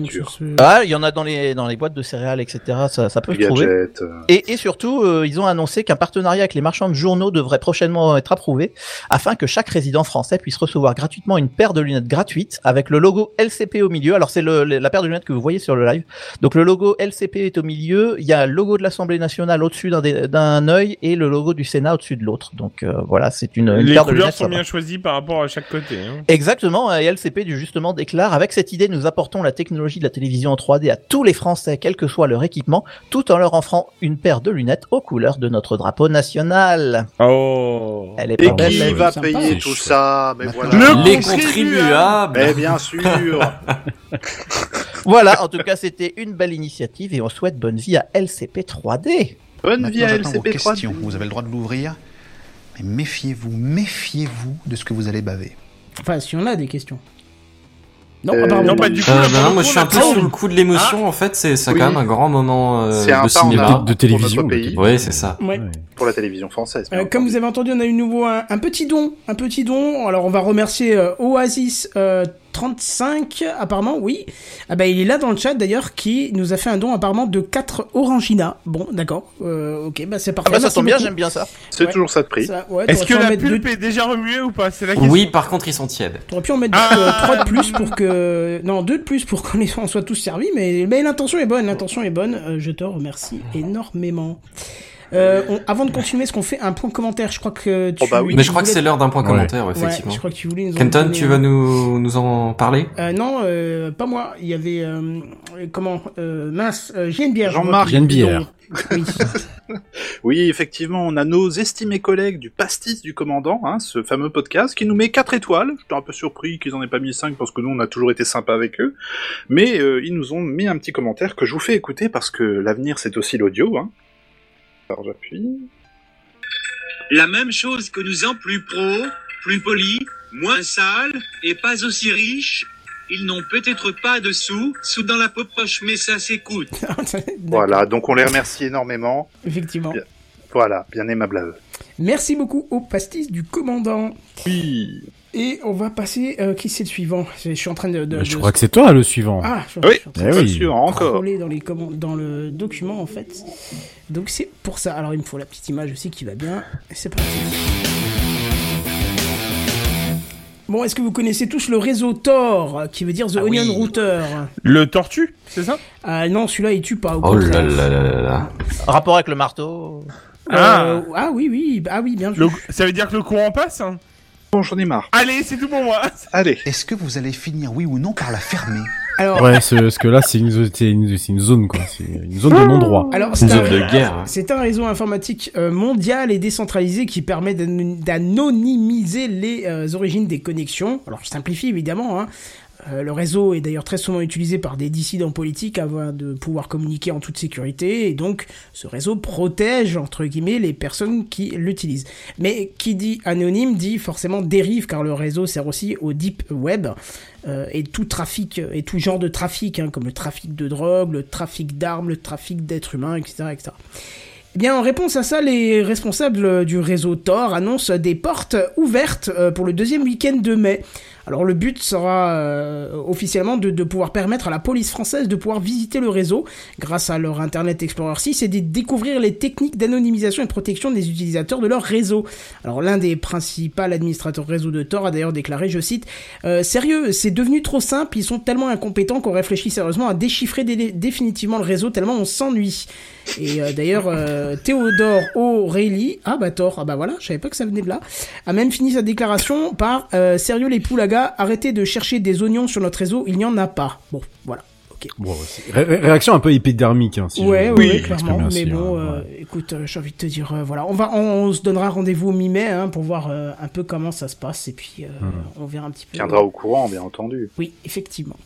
Ah, il y en a dans les dans les boîtes de céréales, etc. Ça, ça peut se trouver. euh. Et, et surtout, euh, ils ont annoncé qu'un partenariat avec les marchands de journaux devrait prochainement être approuvé, afin que chaque résident français puisse recevoir gratuitement une paire de lunettes gratuites avec le logo LCP au milieu. Alors c'est la paire de lunettes que vous voyez sur le live. Donc le logo LCP est au milieu. Il y a le logo de l'Assemblée nationale au-dessus d'un d'un œil et le logo du Sénat au-dessus de l'autre. Donc euh, voilà, c'est une, une Les paire de couleurs lunettes. sont bien choisies par rapport à chaque côté. hein. Exactement, et LCP du justement déclare avec cette idée nous apportons la technologie de la télévision en 3D à tous les Français quel que soit leur équipement tout en leur offrant une paire de lunettes aux couleurs de notre drapeau national. Oh. Elle est Et qui elle. va Sympa. payer tout ça Mais voilà. Les contribuables. Mais bien sûr. Voilà, en tout cas c'était une belle initiative et on souhaite bonne vie à LCP 3D. Bonne Maintenant, j'attends vos questions. Vous avez le droit de l'ouvrir. Mais méfiez-vous, méfiez-vous de ce que vous allez baver. Enfin, si on a des questions. Non, Euh, apparemment non, pas. pas du Euh, bah non, moi je suis un peu Ah, sous oui. le coup de l'émotion en fait, c'est Oui. quand même un grand moment euh, un de pas cinéma. notre pays. Ouais, c'est ça. Ouais. Pour la télévision française. Euh, comme vous avez entendu, on a eu nouveau un, un petit don, un petit don. Alors on va remercier euh, Oasis euh, 35 apparemment, oui. Ah bah il est là dans le chat d'ailleurs qui nous a fait un don apparemment de 4 Orangina. Bon, d'accord. Euh, OK, bah c'est parfait. Ah bah ça tombe bien, j'aime bien ça. C'est Ouais. toujours ça de prix. Ouais, Est-ce que la pulpe deux- est déjà remuée ou pas C'est la question. Oui, par contre ils sont tièdes. T'aurais pu en mettre Ah. euh, trois de plus pour que non deux de plus pour qu'on soit tous servis, mais mais l'intention est bonne, l'intention est bonne. Euh, je te remercie énormément. Euh, on- avant de continuer, est-ce qu'on fait un point commentaire? Je crois que tu. Mais je crois que c'est l'heure d'un point Ouais. commentaire, Ouais, effectivement. je crois que tu voulais nous en Kenton, donner tu vas nous, nous en parler? Euh, non, euh, pas moi. Il y avait euh, euh, comment euh, mince, euh, Geneviève. Jean-Marc. Geneviève. Oui. Oui, effectivement, on a nos estimés collègues du Pastis du Commandant, hein, ce fameux podcast, qui nous met 4 étoiles. J'étais un peu surpris qu'ils en aient pas mis 5 parce que nous, on a toujours été sympa avec eux. Mais euh, ils nous ont mis un petit commentaire que je vous fais écouter parce que l'avenir, c'est aussi l'audio. Hein. Alors j'appuie. La même chose que nous en plus pro, plus poli, moins sale et pas aussi riche. Ils n'ont peut-être pas de sous, sous dans la poche, mais ça s'écoute. Voilà, donc on les remercie énormément. Effectivement. Bien- Voilà, bien aimable à eux. Merci beaucoup au pastis du commandant. Oui. Et on va passer. Euh, qui c'est le suivant? Je suis en train de. de- je de- crois que c'est toi le suivant. Ah, je, Oui, je suis en train Eh de oui. le suivant encore. scroller dans les commandes, dans le document en fait. Donc c'est pour ça. Alors il me faut la petite image aussi qui va bien. Et c'est parti. Bon, est-ce que vous connaissez tous le réseau Tor, qui veut dire The Ah Onion oui. Router? Le tortue, c'est ça? Ah non, celui-là il tue pas. Au Oh là contraire. là là là là. Rapport avec le marteau. Euh, ah oui, oui, ah oui, bien Le- vu. Ça veut dire que le courant passe? Hein Bon, j'en ai marre. Allez, c'est tout pour moi. Allez. Est-ce que vous allez finir, oui ou non, par la fermer? Alors, Ouais, c'est- parce que là, c'est une, une, zone, quoi. C'est une zone de non-droit. Alors, C'est une c'est zone un, de guerre. hein. c'est un réseau informatique euh, mondial et décentralisé qui permet d'an- d'anonymiser les euh, origines des connexions. Alors, je simplifie évidemment. Hein. Euh, le réseau est d'ailleurs très souvent utilisé par des dissidents politiques afin de pouvoir communiquer en toute sécurité, et donc ce réseau protège, entre guillemets, les personnes qui l'utilisent. Mais qui dit anonyme dit forcément dérive, car le réseau sert aussi au deep web, euh, et tout trafic, et tout genre de trafic, hein, comme le trafic de drogue, le trafic d'armes, le trafic d'êtres humains, etc. etc. Eh bien, en réponse à ça, les responsables du réseau Tor annoncent des portes ouvertes euh, pour le deuxième week-end de mai. Alors le but sera euh, officiellement de, pouvoir permettre à la police française de pouvoir visiter le réseau grâce à leur Internet Explorer 6 et de découvrir les techniques d'anonymisation et protection des utilisateurs de leur réseau. Alors l'un des principaux administrateurs réseau de Tor a d'ailleurs déclaré, je cite, euh, Sérieux, c'est devenu trop simple, ils sont tellement incompétents qu'on réfléchit sérieusement à déchiffrer dé- définitivement le réseau tellement on s'ennuie. Et euh, d'ailleurs, Théodore O'Reilly, ah bah Thor, ah bah voilà, je savais pas que ça venait de là, a même fini sa déclaration par Sérieux les poulagas, arrêtez de chercher des oignons sur notre réseau, il n'y en a pas. Bon, voilà. ok. Bon, c'est- ré- ré- réaction un peu épidermique, hein, si ouais, je ouais, m'exprimer clairement. ainsi, Mais bon, hein, euh, ouais. écoute, euh, j'ai envie de te dire, euh, voilà, on va, on, on se donnera rendez-vous mi-mai hein, pour voir euh, un peu comment ça se passe et puis euh, on verra un petit peu. Tiendra au courant, bien entendu. Oui, effectivement.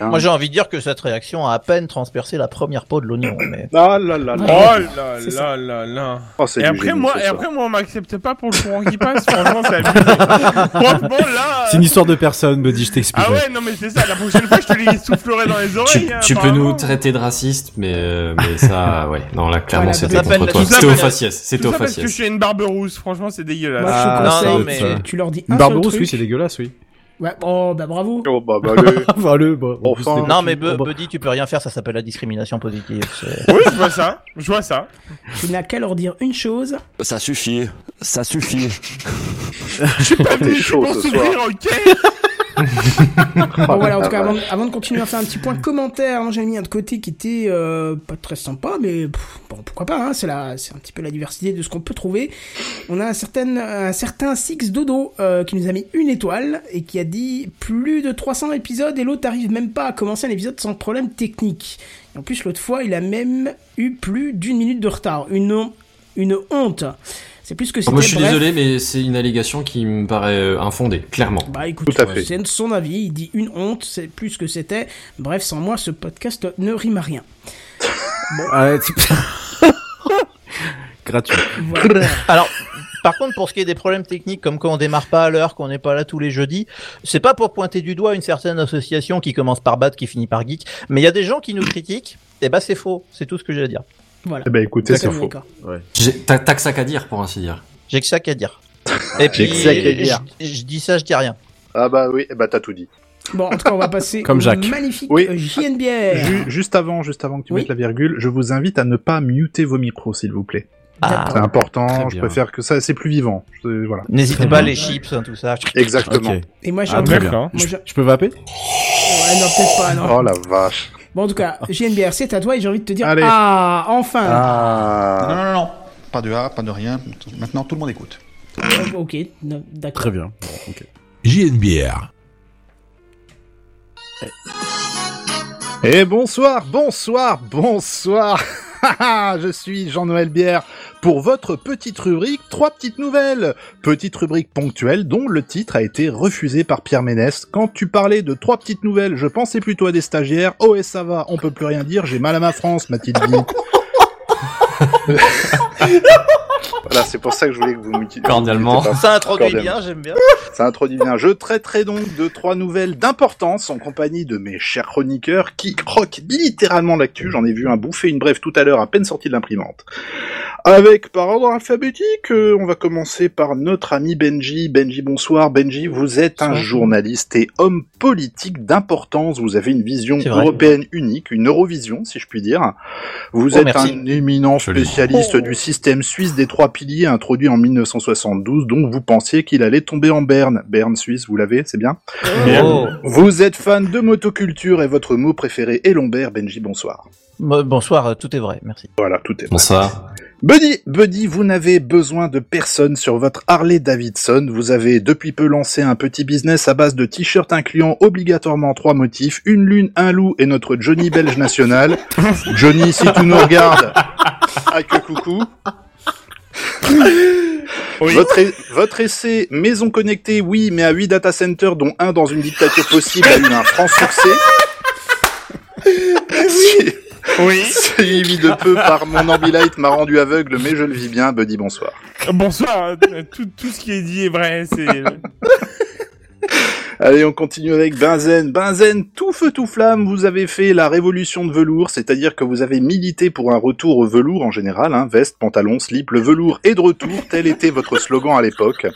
Moi, j'ai envie de dire que cette réaction a à peine transpercé la première peau de l'oignon. Mais... Ah là là Oh là. là ça. là là là. Oh, c'est et après moi, et après moi, on m'accepte pas pour le courant qui passe. Franchement, c'est abusé. Franchement, là. C'est une histoire de personne, Buddy, je t'explique. Ah ouais, non mais c'est ça. La prochaine fois, je te les soufflerai dans les Tu, oreilles. hein, tu peux nous traiter de raciste, mais, euh, mais ça, ouais. Non, là, clairement, c'était contre toi. C'était au faciès. C'était au ça parce que je faciès. suis une barbe rousse. Franchement, c'est dégueulasse. Moi, je Ah, conseille, non, mais tu leur dis Une un barbe rousse, oui, c'est dégueulasse, oui. Ouais, oh, bah bravo. Oh bah bah en plus, Enfin. c'est- Non, mais bah- Buddy, tu peux rien faire, ça s'appelle la discrimination positive. Oui, je vois ça. Je vois ça. Tu n'as qu'à leur dire une chose. Ça suffit, ça suffit. Je suis pas venu pour soir. ok Bon voilà, en tout cas, avant, avant de continuer à faire un petit point commentaire, moi, j'ai mis un de côté qui était euh, pas très sympa, mais pff, bon, pourquoi pas, hein, c'est un petit peu la diversité de ce qu'on peut trouver. On a un certain, un certain Six Dodo euh, qui nous a mis une étoile et qui a dit plus de 300 épisodes et l'autre arrive même pas à commencer un épisode sans problème technique. Et en plus, l'autre fois, il a même eu plus d'une minute de retard. Une, une honte. C'est plus que c'était. Moi, je suis bref. désolé, mais c'est une allégation qui me paraît euh, infondée, clairement. Bah écoute, Tout à fait. c'est son avis, il dit une honte, c'est plus que c'était. Bref, sans moi, ce podcast ne rime à rien. Ah, tu- Gratuit. Voilà. Alors, par contre, pour ce qui est des problèmes techniques, comme quand on démarre pas à l'heure, qu'on n'est pas là tous les jeudis, c'est pas pour pointer du doigt une certaine association qui commence par Bat, qui finit par Geek, mais il y a des gens qui nous critiquent, et bah c'est faux, c'est tout ce que j'ai à dire. Voilà. Eh ben écoutez, c'est faux. T'as que ça qu'à dire, pour ainsi dire. J'ai que ça qu'à dire. Et puis, que ça qu'à dire. je, je dis ça, je dis rien. Ah bah oui, eh bah t'as tout dit. Bon, en tout cas, on va passer Comme au Jacques. magnifique Oui. JNBR. Ju- juste avant, juste avant que tu Oui. mettes la virgule, je vous invite à ne pas muter vos micros, s'il vous plaît. Ah, C'est important, Très je préfère que ça, c'est plus vivant. Je- voilà. N'hésitez pas, bien. les chips, hein, tout ça. Exactement. Et moi, j'ai Ah. D'accord. Moi, Je, peux vaper? Ouais, non, peut-être pas, non. Oh la vache. Bon, en tout cas, JNBR, c'est à toi et j'ai envie de te dire Allez. Ah, enfin Non, Ah. non, non, non. Pas de A, pas de rien. Maintenant, tout le monde écoute. Euh, Ok, d'accord. Très bien. Bon, ok. JNBR. Et bonsoir, bonsoir, bonsoir. Je suis Jean-Noël Bière pour votre petite rubrique Trois petites nouvelles. Petite rubrique ponctuelle dont le titre a été refusé par Pierre Ménès. Quand tu parlais de trois petites nouvelles, je pensais plutôt à des stagiaires. Oh et ça va, on peut plus rien dire, j'ai mal à ma France, m'a-t-il dit. voilà, c'est pour ça que je voulais que vous m'utilisez. Cordialement. Ça introduit Cordialement. bien, j'aime bien. Ça introduit bien. Je traiterai donc de trois nouvelles d'importance en compagnie de mes chers chroniqueurs qui croquent littéralement l'actu. J'en ai vu un bouffer une brève tout à l'heure à peine sortie de l'imprimante. Avec par ordre alphabétique, euh, on va commencer par notre ami Benji. Benji, bonsoir. Benji, vous êtes un journaliste et homme politique d'importance. Vous avez une vision européenne unique, une Eurovision, si je puis dire. Vous Oh, êtes merci. un éminent spécialiste Oh. du système suisse des trois piliers introduit en 1972, dont vous pensiez qu'il allait tomber en Berne. Berne suisse, vous l'avez, c'est bien? Oh. Vous êtes fan de motoculture et votre mot préféré est Lombert. Benji, bonsoir. Bon- Bonsoir, euh, tout est vrai, merci. Voilà, tout est vrai. Bonsoir. Buddy, Buddy, vous n'avez besoin de personne sur votre Harley Davidson. Vous avez depuis peu lancé un petit business à base de t-shirts incluant obligatoirement trois motifs, une lune, un loup et notre Johnny belge national. Johnny, si tu nous regardes, ah que coucou. Votre, e- votre essai Maison connectée, oui, mais à 8 data centers, dont un dans une dictature possible, a eu un franc succès. Oui. Suivi de peu par mon Ambilight m'a rendu aveugle, mais je le vis bien. Buddy, bonsoir. Bonsoir. tout, tout ce qui est dit est vrai. C'est. Allez, on continue avec Benzen. Benzen, tout feu tout flamme, vous avez fait la révolution de velours, c'est-à-dire que vous avez milité pour un retour au velours en général, hein, veste, pantalon, slip, le velours est de retour, tel était votre slogan à l'époque.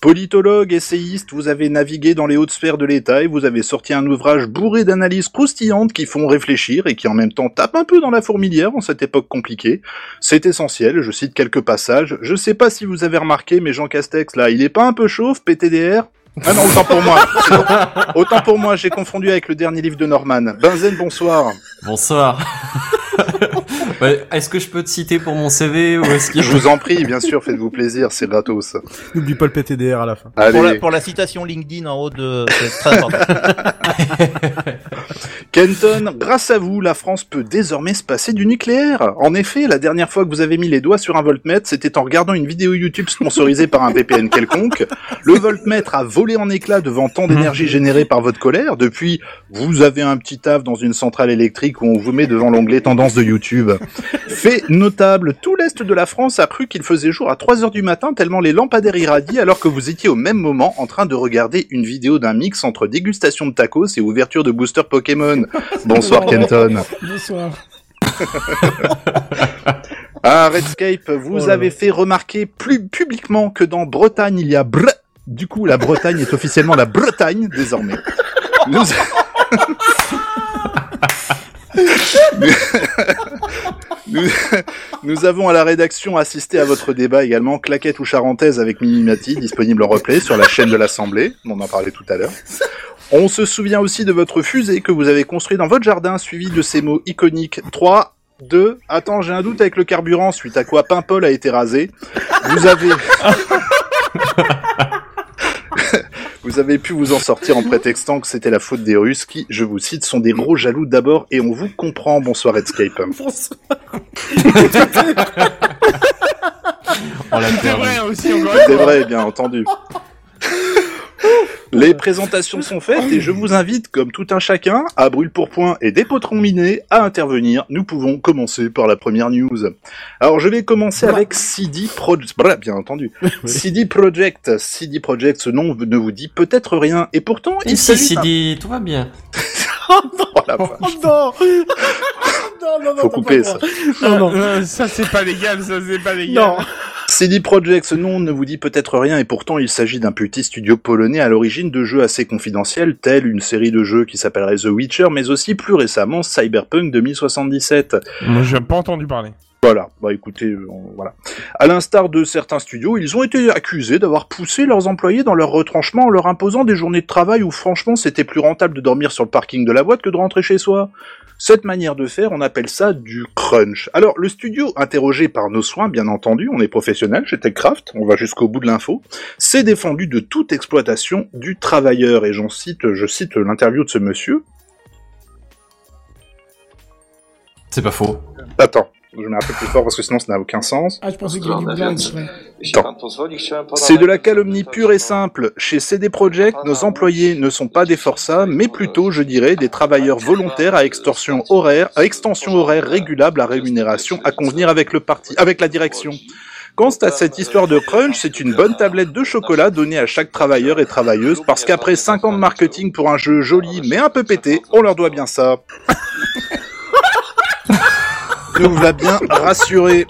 Politologue, essayiste, vous avez navigué dans les hautes sphères de l'État et vous avez sorti un ouvrage bourré d'analyses croustillantes qui font réfléchir et qui en même temps tapent un peu dans la fourmilière en cette époque compliquée. C'est essentiel, je cite quelques passages. Je sais pas si vous avez remarqué, mais Jean Castex, là, il est pas un peu chauve, PTDR Ah non, autant pour moi. Autant pour moi, j'ai confondu avec le dernier livre de Norman. Benzen, bonsoir. Bonsoir. Est-ce que je peux te citer pour mon CV ou est-ce qu'il Je vous en prie, bien sûr, faites-vous plaisir, c'est gratos. N'oublie pas le PTDR à la fin. Allez. Pour la, pour la citation LinkedIn en haut de... Kenton, grâce à vous, la France peut désormais se passer du nucléaire. En effet, la dernière fois que vous avez mis les doigts sur un voltmètre, c'était en regardant une vidéo YouTube sponsorisée par un VPN quelconque. Le voltmètre a volé en éclats devant tant d'énergie générée par votre colère. Depuis, vous avez un petit taf dans une centrale électrique où on vous met devant l'onglet tendance de YouTube. Fait notable, tout l'est de la France a cru qu'il faisait jour à 3 heures du matin tellement les lampadaires irradient alors que vous étiez au même moment en train de regarder une vidéo d'un mix entre dégustation de tacos et ouverture de booster Pokémon. Bonsoir Kenton. Bonsoir. Ah, Redscape, vous Oh avez fait remarquer plus publiquement que dans Bretagne, il y a. Du coup, la Bretagne est officiellement la Bretagne, désormais. Nous... nous... avons à la rédaction assisté à votre débat également, claquette ou charentaise avec Minimati, disponible en replay sur la chaîne de l'Assemblée, on en parlait tout à l'heure. On se souvient aussi de votre fusée que vous avez construit dans votre jardin, suivi de ces mots iconiques 3, 2, attends, j'ai un doute avec le carburant, suite à quoi Paimpol a été rasé. Vous avez... vous avez pu vous en sortir en prétextant que c'était la faute des Russes qui, je vous cite, sont des gros jaloux d'abord et on vous comprend. Bonsoir Redscape. C'est vrai aussi, encore une C'est vrai, bien entendu. Les présentations sont faites et je vous invite, comme tout un chacun, à brûle pour point et des potrons minés, à intervenir. Nous pouvons commencer par la première news. Alors je vais commencer avec CD Projekt, bien entendu. CD Projekt, CD Projekt, ce nom ne vous dit peut-être rien et pourtant il Et si, dit, tout va bien. Oh la vache. non Non, non, non, Faut couper ça. Non, non. Euh, ça c'est pas légal, ça c'est pas légal. Non. CD Projekt, ce nom ne vous dit peut-être rien et pourtant il s'agit d'un petit studio polonais à l'origine de jeux assez confidentiels tels une série de jeux qui s'appellerait The Witcher mais aussi plus récemment Cyberpunk 2077. Moi j'ai pas entendu parler. Voilà, bah écoutez, euh, on- voilà. À l'instar de certains studios, ils ont été accusés d'avoir poussé leurs employés dans leur retranchement en leur imposant des journées de travail où franchement c'était plus rentable de dormir sur le parking de la boîte que de rentrer chez soi. Cette manière de faire, on appelle ça du crunch. Alors, le studio, interrogé par nos soins, bien entendu, on est professionnel chez TechCraft, on va jusqu'au bout de l'info, s'est défendu de toute exploitation du travailleur. Et j'en cite, je cite l'interview de ce monsieur. C'est pas faux. Attends, je mets un peu plus fort parce que sinon ça n'a aucun sens. Ah, je pensais qu'il y avait du. C'est de la calomnie pure et simple. Chez CD Projekt, nos employés ne sont pas des forçats, mais plutôt, je dirais, des travailleurs volontaires à extorsion horaire, à extension horaire régulable à rémunération à convenir avec le parti, avec la direction. Quant à cette histoire de crunch, c'est une bonne tablette de chocolat donnée à chaque travailleur et travailleuse parce qu'après 5 ans de marketing pour un jeu joli mais un peu pété, on leur doit bien ça. Nous va bien rassurer.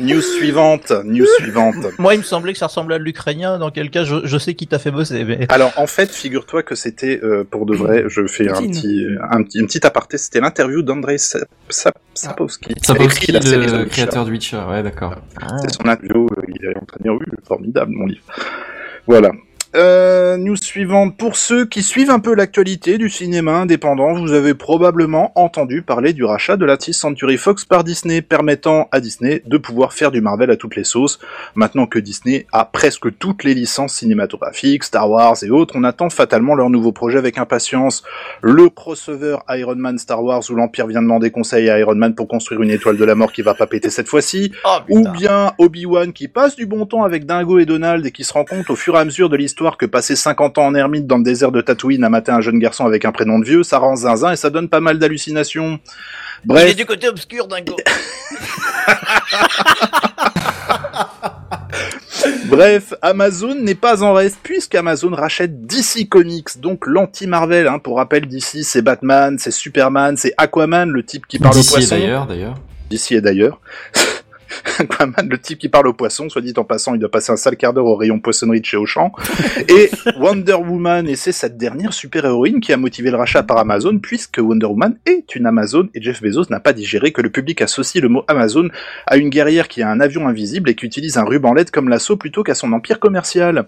News suivante, news suivante. Moi, il me semblait que ça ressemblait à l'ukrainien, dans quel cas je, je sais qui t'a fait bosser, mais... Alors en fait, figure-toi que c'était euh, pour de vrai. Je fais un petit, un petit, une petite aparté. C'était l'interview d'Andrei Sa- Sa- Sapkowski. qui a Sapkowski, écrit la série The le créateur du Witcher, ouais, d'accord. C'est son interview. euh, Il est en train de dire oui, formidable mon livre. Voilà. Euh, news suivante. Pour ceux qui suivent un peu l'actualité du cinéma indépendant, vous avez probablement entendu parler du rachat de la 20th Century Fox par Disney, permettant à Disney de pouvoir faire du Marvel à toutes les sauces. Maintenant que Disney a presque toutes les licences cinématographiques, Star Wars et autres, on attend fatalement leur nouveau projet avec impatience. Le crossover Iron Man Star Wars où l'Empire vient demander conseil à Iron Man pour construire une étoile de la mort qui va pas péter cette fois-ci. ou bien Obi-Wan qui passe du bon temps avec Dingo et Donald et qui se rend compte au fur et à mesure de l'histoire que passer 50 ans en ermite dans le désert de Tatooine à mater un jeune garçon avec un prénom de vieux, ça rend zinzin et ça donne pas mal d'hallucinations. Il Bref, est du côté obscur d'un go. Bref, Amazon n'est pas en reste puisqu'Amazon rachète DC Comics, donc l'anti-Marvel. Hein. Pour rappel, DC c'est Batman, c'est Superman, c'est Aquaman, le type qui parle D'ici au poisson. et d'ailleurs, d'ailleurs. D'ici et d'ailleurs. Aquaman, le type qui parle au poisson, soit dit en passant, il doit passer un sale quart d'heure au rayon poissonnerie de chez Auchan. Et Wonder Woman, et c'est cette dernière super-héroïne qui a motivé le rachat par Amazon, puisque Wonder Woman est une Amazon, et Jeff Bezos n'a pas digéré que le public associe le mot Amazon à une guerrière qui a un avion invisible et qui utilise un ruban LED comme l'assaut plutôt qu'à son empire commercial.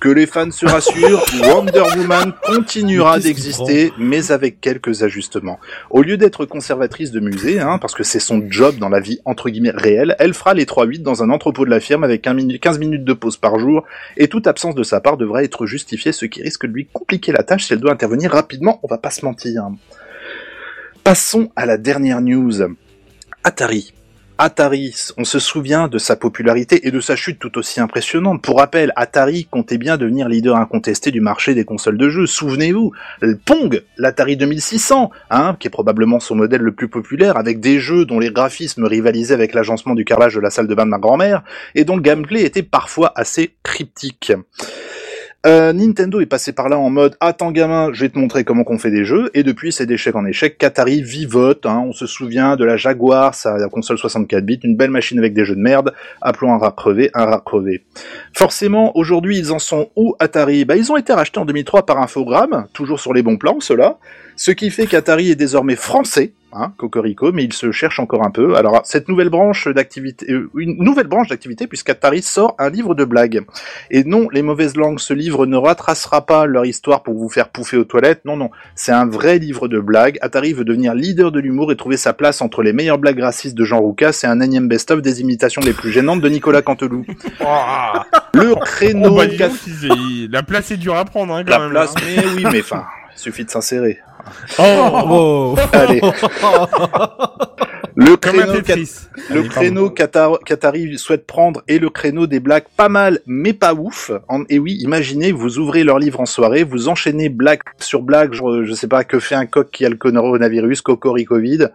Que les fans se rassurent, Wonder Woman continuera d'exister, mais avec quelques ajustements. Au lieu d'être conservatrice de musée, hein, parce que c'est son job dans la vie entre guillemets réelle, elle fera les 3-8 dans un entrepôt de la firme avec 15 minutes- 15 minutes de pause par jour, et toute absence de sa part devrait être justifiée, ce qui risque de lui compliquer la tâche si elle doit intervenir rapidement, on va pas se mentir. Passons à la dernière news. Atari. Atari, on se souvient de sa popularité et de sa chute tout aussi impressionnante. Pour rappel, Atari comptait bien devenir leader incontesté du marché des consoles de jeux. Souvenez-vous, le Pong, l'Atari 2600, hein, qui est probablement son modèle le plus populaire, avec des jeux dont les graphismes rivalisaient avec l'agencement du carrelage de la salle de bain de ma grand-mère, et dont le gameplay était parfois assez cryptique. Euh, Nintendo est passé par là en mode attends gamin, je vais te montrer comment qu'on fait des jeux et depuis c'est d'échec en échec qu'Atari vivote. Hein, on se souvient de la Jaguar, sa console 64 bits, une belle machine avec des jeux de merde. Appelons un rat crevé, un rat crevé. Forcément, aujourd'hui ils en sont où Atari? Bah ils ont été rachetés en 2003 par Infogrames, toujours sur les bons plans ceux-là. Ce qui fait qu'Atari est désormais français, hein, Cocorico, mais il se cherche encore un peu. Alors cette nouvelle branche d'activité, euh, une nouvelle branche d'activité puisqu'Atari sort un livre de blagues. Et non, les mauvaises langues, ce livre ne retracera pas leur histoire pour vous faire pouffer aux toilettes. Non, non, c'est un vrai livre de blagues. Atari veut devenir leader de l'humour et trouver sa place entre les meilleures blagues racistes de Jean Roucas et un énième best-of des imitations les plus gênantes de Nicolas Canteloup. Le créneau Oh, bah, la place est dure à prendre, hein, quand la même. place, hein. mais oui, mais enfin, suffit de s'insérer. Oh, Allez. Le créneau, qu'At- le créneau qu'Atari souhaite prendre est le créneau des blagues pas mal, mais pas ouf. En- et oui, imaginez, vous ouvrez leur livre en soirée, vous enchaînez blague sur blague, genre, je sais pas, que fait un coq qui a le coronavirus, cocori Covid.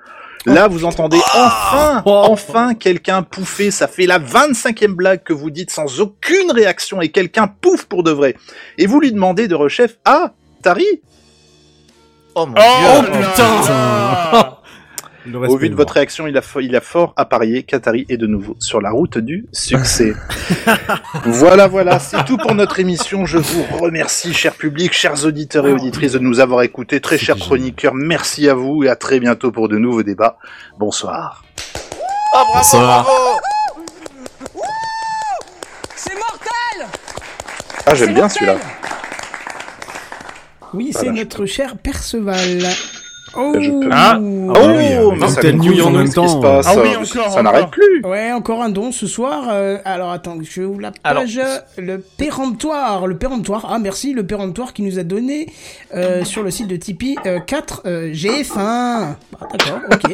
Là, vous entendez enfin, enfin quelqu'un pouffer. Ça fait la 25e blague que vous dites sans aucune réaction et quelqu'un pouffe pour de vrai. Et vous lui demandez de rechef, ah, Tari? Oh mon Oh, dieu. putain Au vu de votre réaction, il a, il a fort à parier qu'Atari est de nouveau sur la route du succès. voilà, voilà, c'est tout pour notre émission. Je vous remercie, cher public, chers auditeurs et auditrices, de nous avoir écoutés. Très chers chroniqueurs, merci à vous et à très bientôt pour de nouveaux débats. Bonsoir. Ah bravo, Bonsoir. bravo. C'est mortel Ah, j'aime bien celui-là. Oui, c'est notre cher Perceval. Oh, Je peux- Ah. Oh, bah oui, ça news en même temps. passe. Ah oui, Ça- encore, ça n'arrête plus. Ouais, encore un don ce soir. Euh, alors attends, je ouvre la Alors- page. Le péremptoire, le péremptoire. Ah merci, le péremptoire qui nous a donné euh, sur le site de Tipeee euh, 4 euh, J'ai faim. Bah, D'accord, ok.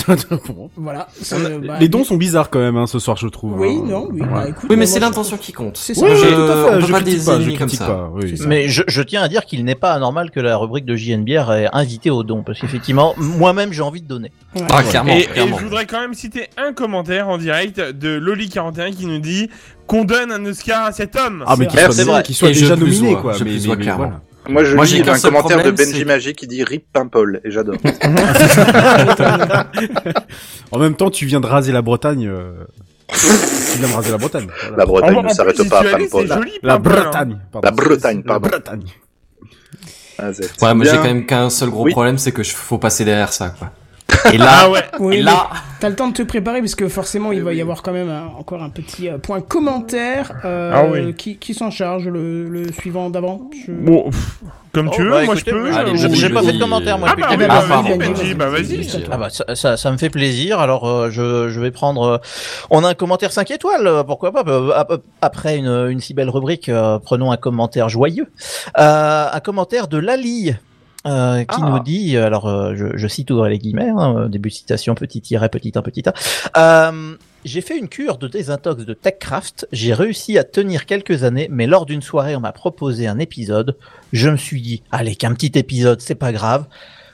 voilà. euh, bah, Les dons sont bizarres quand même hein, ce soir, je trouve. Oui, hein. non, oui. Bah, écoute, Oui, mais c'est je- l'intention qui compte. C'est ça. Oui, Je- tout à fait. Je pas je éliminer comme critique ça. Mais je, tiens à dire qu'il n'est pas anormal que la rubrique de JNBR est invitée au don, parce qu'effectivement, moi-même j'ai envie de donner. Ouais. Ah, clairement, Et, je voudrais quand même citer un commentaire en direct de Loli41 qui nous dit qu'on donne un Oscar à cet homme. Ah, mais C'est qu'il vrai. soit, vrai. qu'il soit déjà nominé, vois, quoi. je mais, plus mais- vois mais clairement. voilà. Moi, je Moi, lis un commentaire de Benji Magic qui dit Rip Pimple, et j'adore. En même temps, tu viens de raser la Bretagne. euh, tu viens de raser la Bretagne. voilà. La Bretagne En- ne s'arrête pas à c'est joli, La hein. Bretagne. pardon. La Bretagne, pardon. La Bretagne. Ouais, moi j'ai quand même qu'un seul gros Oui. problème, c'est que je- faut passer derrière ça, quoi. Et là, Ah ouais. Oui, et là, t'as le temps de te préparer parce que forcément il va y avoir quand même un- encore un petit euh, point commentaire euh, Ah oui. qui, qui s'en charge le, le suivant d'avant. Je- Bon, comme tu Oh, veux, bah, moi écoutez, je peux. Allez, ou- je- j'ai pas oui. fait de commentaire moi Ah bah bah Ah, vas-y, Benji, Benji, bah vas-y. Ah bah ça, ça, ça me fait plaisir. Alors euh, je, je vais prendre. euh, on a un commentaire 5 étoiles, pourquoi pas ap- Après une, une si belle rubrique, euh, prenons un commentaire joyeux. Euh, un commentaire de Lali. Euh, qui Ah. nous dit, alors euh, je, je cite ouvrir les guillemets, hein, euh, début de citation, petit tiret, petit un, petit un. Euh, j'ai fait une cure de désintox de TechCraft, j'ai réussi à tenir quelques années, mais lors d'une soirée on m'a proposé un épisode, je me suis dit, allez qu'un petit épisode c'est pas grave,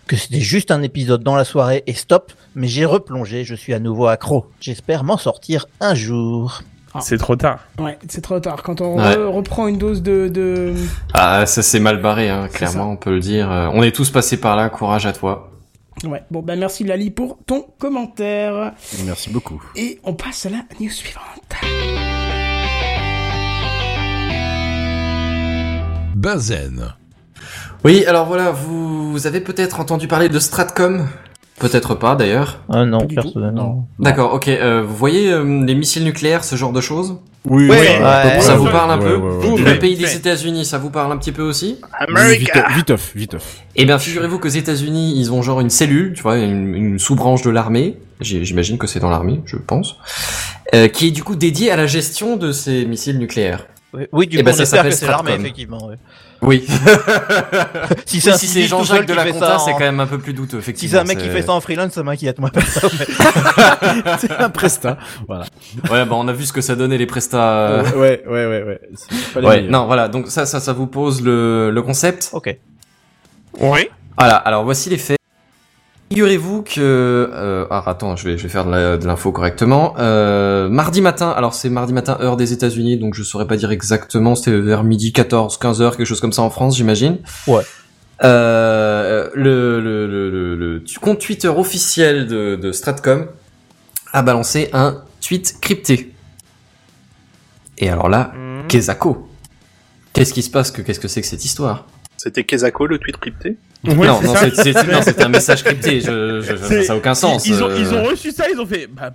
que c'était juste un épisode dans la soirée et stop, mais j'ai replongé, je suis à nouveau accro. J'espère m'en sortir un jour. C'est trop tard. Ouais, c'est trop tard. Quand on Ouais. re- reprend une dose de, de... ah, ça s'est mal barré, hein, C'est clairement, on peut le dire. Euh, On est tous passés par là, courage à toi. Ouais, bon bah merci Lali pour ton commentaire. Merci beaucoup. Et on passe à la news suivante. Bazen. Oui, alors voilà, vous, vous avez peut-être entendu parler de Stratcom? Peut-être pas d'ailleurs. Ah non, personnellement. D'accord, ok. euh, vous voyez euh, les missiles nucléaires, ce genre de choses Oui, oui, ouais. Ça vous parle un ouais, peu ouais, ouais. Le pays des. États-Unis, ça vous parle un petit peu aussi Oui, vite, vite off, vite off. Eh bien, figurez-vous qu'aux États-Unis, ils ont genre une cellule, tu vois, une, une sous-branche de l'armée. J'imagine que c'est dans l'armée, je pense, euh, qui est du coup dédiée à la gestion de ces missiles nucléaires. Oui, oui, du Eh coup, ben, on ça s'appelle c'est l'armée, effectivement. Oui. Si Oui, c'est un si Jean-Jacques de la Conta, ça c'est en- quand même un peu plus douteux, Si effectivement. c'est un mec qui fait ça en freelance, ça m'inquiète, moi. c'est un presta. Voilà. Ouais, bah on a vu ce que ça donnait les prestats. euh, Ouais, ouais, ouais, ouais. C'est pas les Ouais, meilleurs. non, voilà. Donc ça, ça, ça vous pose le, le concept. Ok. Oui. Voilà. Alors voici les faits. Figurez-vous que, euh, ah attends, je vais, je vais faire de la- de l'info correctement. Euh, mardi matin, alors c'est mardi matin heure des États-Unis, donc je saurais pas dire exactement. C'était vers midi 14, 15 heures, quelque chose comme ça en France, j'imagine. Ouais. Euh, le, le, le, le, compte Twitter officiel de, de Stratcom a balancé un tweet crypté. Et alors là. Kezako. Qu'est-ce qui se passe que qu'est-ce que c'est que cette histoire? C'était Kezako, le tweet crypté Ouais, Non, c'est non, c'était un message crypté. Je, je- C'est- ça a aucun sens. Ils, ils ont, euh. ils ont reçu ça, ils ont fait. Bah,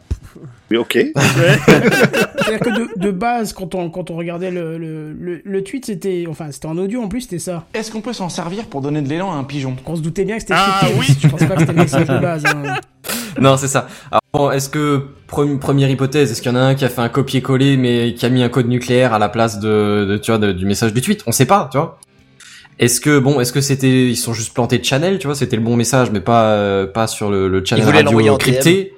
Oui, ok. ouais. C'est-à-dire que de, de base, quand on, quand on regardait le, le, le, le tweet, c'était... Enfin, c'était en audio en plus, c'était ça. Est-ce qu'on peut s'en servir pour donner de l'élan à un pigeon? On se doutait bien que c'était Ah, crypté. oui. Je pense pas que c'était le message de base. hein. Non, c'est ça. Alors, bon, est-ce que pre- première hypothèse, est-ce qu'il y en a un qui a fait un copier-coller mais qui a mis un code nucléaire à la place de, de tu vois, de- du message du tweet? On sait pas, tu vois. Est-ce que bon, est-ce que c'était ils sont juste plantés de channel, tu vois, c'était le bon message mais pas euh, pas sur le, le channel voulaient l'envoyer radio en crypté.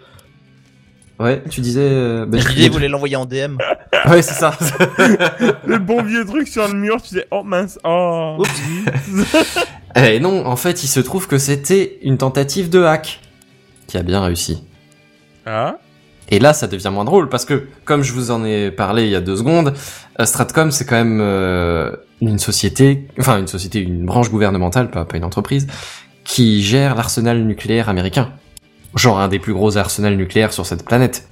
Ouais, tu disais. euh, ben, Je disais, vous voulez l'envoyer en DM. Ouais, c'est ça. le bon vieux truc sur le mur, tu dis, oh mince, oh. Eh non, en fait, il se trouve que c'était une tentative de hack qui a bien réussi. Ah. Et là, ça devient moins drôle parce que, comme je vous en ai parlé il y a deux secondes, euh, Stratcom, c'est quand même euh, une société, enfin une société, une branche gouvernementale, pas, pas une entreprise, qui gère l'arsenal nucléaire américain. Genre un des plus gros arsenals nucléaires sur cette planète.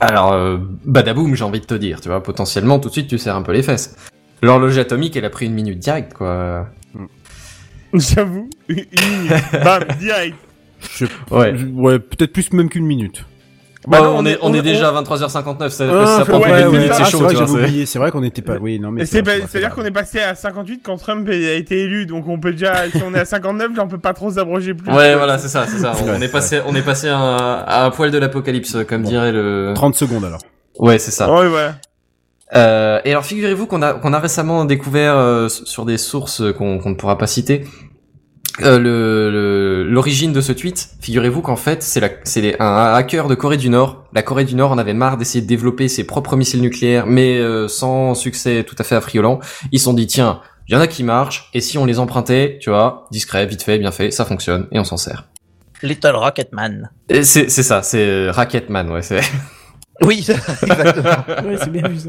Alors, euh, badaboum, j'ai envie de te dire, tu vois, potentiellement, tout de suite, tu serres un peu les fesses. L'horloge atomique, elle a pris une minute direct, quoi. J'avoue. Une minute. Bam, direct. Je- Ouais. ouais, peut-être plus même qu'une minute. Bah, non, on, est, on est déjà à 23h59, ça, Ah, ça prend ouais, pas une ouais, c'est Ah, chaud, vrai tu que vois. j'avais c'est- oublié. C'est vrai qu'on n'était pas. Oui, non, mais Et c'est vrai, pas- c'est C'est-à-dire qu'on est passé à 58 quand Trump a été élu, donc on peut déjà, si on est à 59, là on peut pas trop s'abroger plus. Ouais, voilà, c'est ça, c'est ça. On Ouais, est passé, on est passé à un, à un poil de l'apocalypse, comme dirait le. 30 secondes alors. Ouais, c'est ça. Ouais, ouais. Euh, et alors, figurez-vous qu'on a, qu'on a récemment découvert euh, sur des sources qu'on qu'on ne pourra pas citer. Euh, le- le- l'origine de ce tweet, figurez-vous qu'en fait c'est la- c'est les- un hacker de Corée du Nord. La Corée du Nord en avait marre d'essayer de développer ses propres missiles nucléaires, mais euh, sans succès tout à fait affriolant. Ils se sont dit tiens, il y en a qui marchent, et si on les empruntait, tu vois, discret, vite fait, bien fait, ça fonctionne, et on s'en sert. Little Rocketman. Et C'est c'est ça, c'est euh, Rocketman, ouais. c'est- Oui, exactement. Ouais, c'est bien vu ça.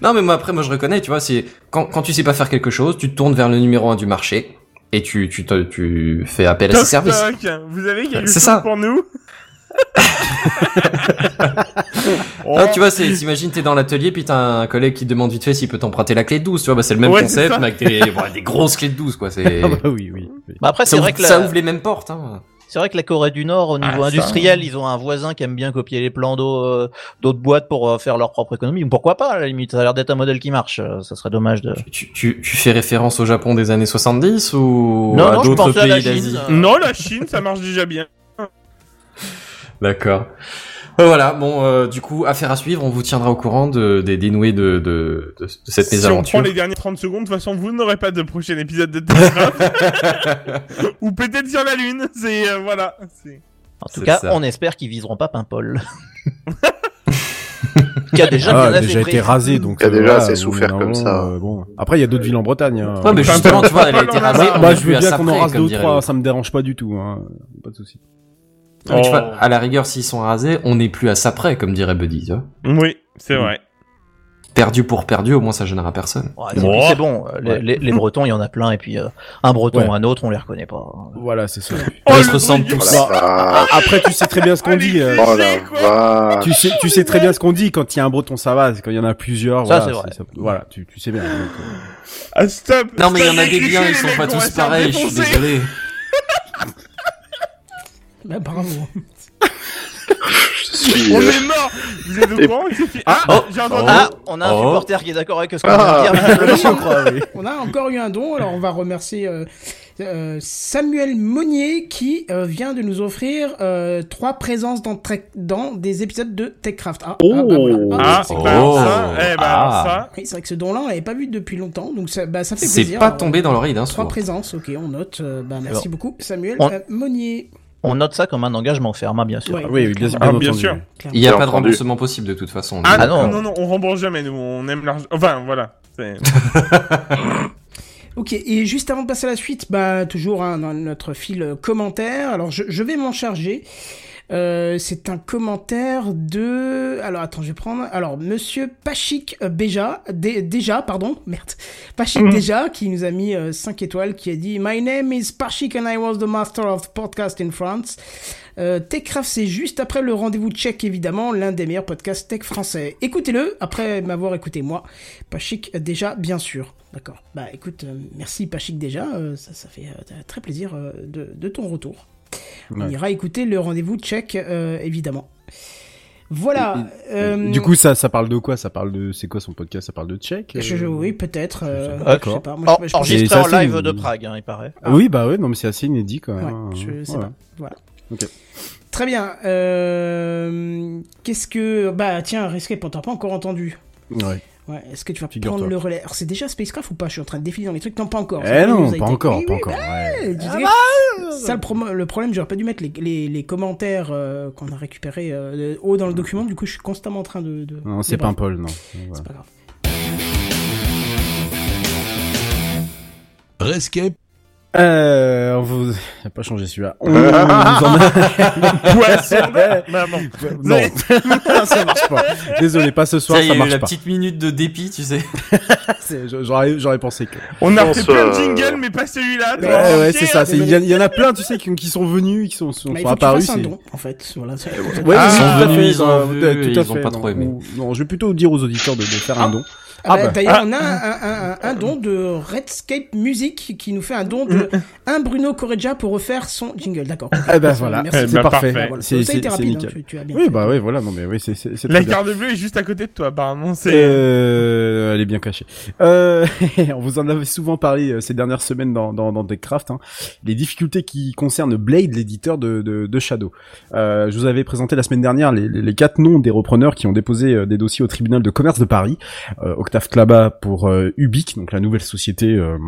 Non, mais moi après, moi je reconnais, tu vois, c'est quand, quand tu sais pas faire quelque chose, tu te tournes vers le numéro un du marché et tu tu te- tu fais appel à ses Toc, services. toc, vous avez quelque C'est chose ça. pour nous Oh. Ah, tu vois, c'est, t'imagines, t'es dans l'atelier, puis t'as un collègue qui te demande vite fait s'il peut t'emprunter la clé de 12, tu vois, bah c'est le même Ouais, c'est concept, ça. mais avec des, des grosses clés de 12, quoi, c'est... Ah bah oui, oui. oui. Bah après, ça, c'est ouvre, vrai que ça la- ouvre les mêmes portes, hein. C'est vrai que la Corée du Nord, au niveau Ah, ça. industriel, ils ont un voisin qui aime bien copier les plans d'eau euh, d'autres boîtes pour euh, faire leur propre économie. Pourquoi pas, à la limite Ça a l'air d'être un modèle qui marche. euh, Ça serait dommage de. Tu, tu, tu fais référence au Japon des années 70 ou Non, à non, je d'autres pensais à la pays Chine, d'Asie. Non, la Chine, ça marche déjà bien. D'accord. Euh, Voilà, bon, euh, du coup, affaire à suivre, on vous tiendra au courant de, des dénoués de, de, de, de cette Si on mésaventure. prend les dernières 30 secondes, de toute façon, vous n'aurez pas de prochain épisode de Techcraft. Ou peut-être sur la Lune. C'est, euh, voilà. En tout cas, ça. on espère qu'ils viseront pas Paimpol. qui a déjà Ah, bien déjà assez été rasé, donc. Il y a euh, déjà assez souffert comme ça. euh, bon. Après, il y a d'autres villes en Bretagne. Hein. Ouais, mais justement, tu vois, elle a été rasée. on Bah, je veux bien qu'on en rase deux ou trois, ça me dérange pas du tout, hein. Pas de souci. Tu Oh. vois, à la rigueur, s'ils sont rasés, on n'est plus à ça près, comme dirait Buddy, tu vois. Oui, c'est vrai. Perdu pour perdu, au moins ça gênera personne. Ouais, c'est bon, les, les- les Bretons, il y en a plein, et puis euh, un Breton Ouais. ou un autre, on les reconnaît pas. Voilà, c'est ça. Oh, Ils se ressemblent tous. La vache. Après, tu sais très bien ce qu'on dit. euh, Oh la. Tu sais, tu sais très bien ce qu'on dit quand il y a un breton, ça va. Quand il y en a plusieurs, Ça, voilà, c'est vrai. ça- voilà, tu, tu sais bien. donc, euh, Ah, stop. Non, mais il y en a des biens, ils sont mecs, pas tous pareils, je suis désolé. Bah, bravo. Je suis, On euh, est mort. Vous êtes au courant c'est fi- Ah, Oh. j'ai entendu. Ah, on a un Oh. supporter qui est d'accord avec ce qu'on Ah. vient de dire. crois, oui. On a encore eu un don, alors on va remercier euh, euh, Samuel Monnier qui euh, vient de nous offrir euh, trois présences dans, des épisodes de TechCraft. Ah, ah, bah voilà. Ah, c'est Oh. bah, ça, eh ben, alors Ah. ça. Oui, c'est vrai que ce don-là, on l'avait pas vu depuis longtemps, donc ça, bah, ça fait C'est plaisir. pas Alors, tombé dans l'oreille d'un Trois présences, ok, on note. euh, bah, merci beaucoup, Samuel On- euh, Monnier. On note ça comme un engagement ferme, hein, bien sûr. Oui, oui, bien, bien Ah, bien sûr. Il n'y a pas de remboursement possible de toute façon. Ah, Ah non, non. non, on rembourse jamais, nous, on aime l'argent. Enfin, voilà. Ok, et juste avant de passer à la suite, bah toujours hein, dans notre fil commentaire. Alors je, je vais m'en charger. Euh, c'est un commentaire de. Alors attends, je vais prendre. Alors Monsieur Pachik euh, Béja, Dé- déjà, pardon, merde, Pachik déjà, qui nous a mis 5 étoiles, qui a dit My name is Pachik and I was the master of podcast in France. Euh, Techcraft, c'est juste après le rendez-vous tchèque, évidemment, l'un des meilleurs podcasts tech français. Écoutez-le après m'avoir écouté moi. Pachik, euh, déjà, bien sûr. D'accord. Bah écoute, euh, merci Pachik déjà, euh, ça, ça fait euh, très plaisir euh, de, de ton retour. On Ouais. ira écouter le rendez-vous tchèque, euh, évidemment. Voilà. euh, Du coup, ça, ça parle de quoi? Ça parle de, c'est quoi son podcast? Ça parle de tchèque? Je, je- oui, peut-être. euh, pas. je. Moi, enregistré en live de Prague, hein, il paraît. Ah Oui, bah ouais, non, mais c'est assez inédit quand même. Ouais, hein. je sais Voilà. pas. Voilà. Ok. Très bien. Euh, Qu'est-ce que. Bah tiens, Rescape, on t'a pas encore entendu. Ouais. Ouais, est-ce que tu vas Figure-toi. prendre le relais? Alors c'est déjà Spacecraft ou pas? Je suis en train de défiler dans les trucs. Non, pas encore. Eh non, pas encore, pas encore. bah, ouais. tu sais, Ça, le, problème, j'aurais pas dû mettre les, les, les commentaires euh, qu'on a récupérés euh, haut dans le document. Du coup, je suis constamment en train de. de Non, c'est pas un Paul, non. C'est pas grave. Rescape. Euh, on vous a pas changé celui-là. On vous en a... Poisson Bah, non. non, ça marche pas. Désolé, pas ce soir, Ça, il y ça a eu marche la pas. petite minute de dépit, tu sais. J'aurais, j'aurais pensé que. On a fait plein de euh, jingles, mais pas celui-là. Ouais, ouais, c'est ça. Il y, en- il y en a plein, tu sais, qui, qui sont venus, qui sont, sont, sont apparus. un don, en fait. Voilà, Ouais, Ah, ils sont venus, fait, ils ont euh, tout à et ils ont fait, pas trop aimé. Non, je vais plutôt dire aux auditeurs de, de faire un don. Ah bah, bah. D'ailleurs, Ah. on a un, un, un, un don de Redscape Music qui nous fait un don de un Bruno Correggia pour refaire son jingle. D'accord. Eh ben voilà, Merci. C'est ben, parfait. parfait. Voilà. C'est Ça a été c'est- c'est rapide, hein, nickel. tu- tu as bien Oui, fait. bah oui, voilà, non mais oui, c'est c'est c'est La carte bleue est juste à côté de toi, apparemment. C'est. Euh, elle est bien cachée. Euh, on vous en avait souvent parlé euh, ces dernières semaines dans, dans, dans TechCraft. Hein, les difficultés qui concernent Blade, l'éditeur de, de, de Shadow. Euh, je vous avais présenté la semaine dernière les, les, les quatre noms des repreneurs qui ont déposé euh, des dossiers au tribunal de commerce de Paris. Octave Klaba pour euh, Ubique, donc la nouvelle société. euh,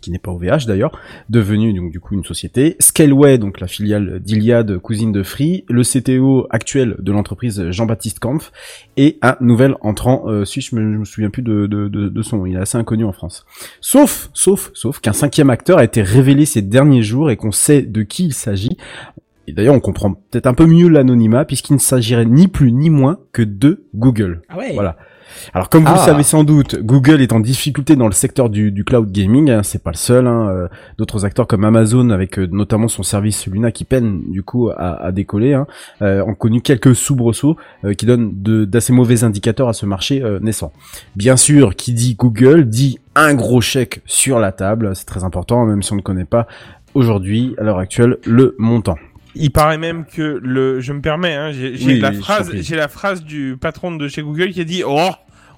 qui n'est pas OVH d'ailleurs, devenue donc du coup une société. Scaleway, donc la filiale d'Iliad, cousine de Free, le CTO actuel de l'entreprise Jean-Baptiste Kampf, et un nouvel entrant euh, suisse, je me, je me souviens plus de, de, de, de son nom, il est assez inconnu en France. Sauf, sauf, sauf qu'un cinquième acteur a été révélé ces derniers jours et qu'on sait de qui il s'agit. Et d'ailleurs, on comprend peut-être un peu mieux l'anonymat puisqu'il ne s'agirait ni plus ni moins que de Google. Ah ouais. Voilà. Alors comme vous Ah. le savez sans doute, Google est en difficulté dans le secteur du, du cloud gaming. Hein, c'est pas le seul. Hein, euh, D'autres acteurs comme Amazon, avec euh, notamment son service Luna, qui peine du coup à, à décoller, hein, euh, ont connu quelques soubresauts euh, qui donnent d'assez mauvais indicateurs à ce marché euh, naissant. Bien sûr, qui dit Google dit un gros chèque sur la table. C'est très important, même si on ne connaît pas aujourd'hui, à l'heure actuelle, le montant. Il paraît même que le, je me permets, hein, j'ai Oui, la oui, phrase, j'ai la phrase du patron de chez Google qui a dit, oh,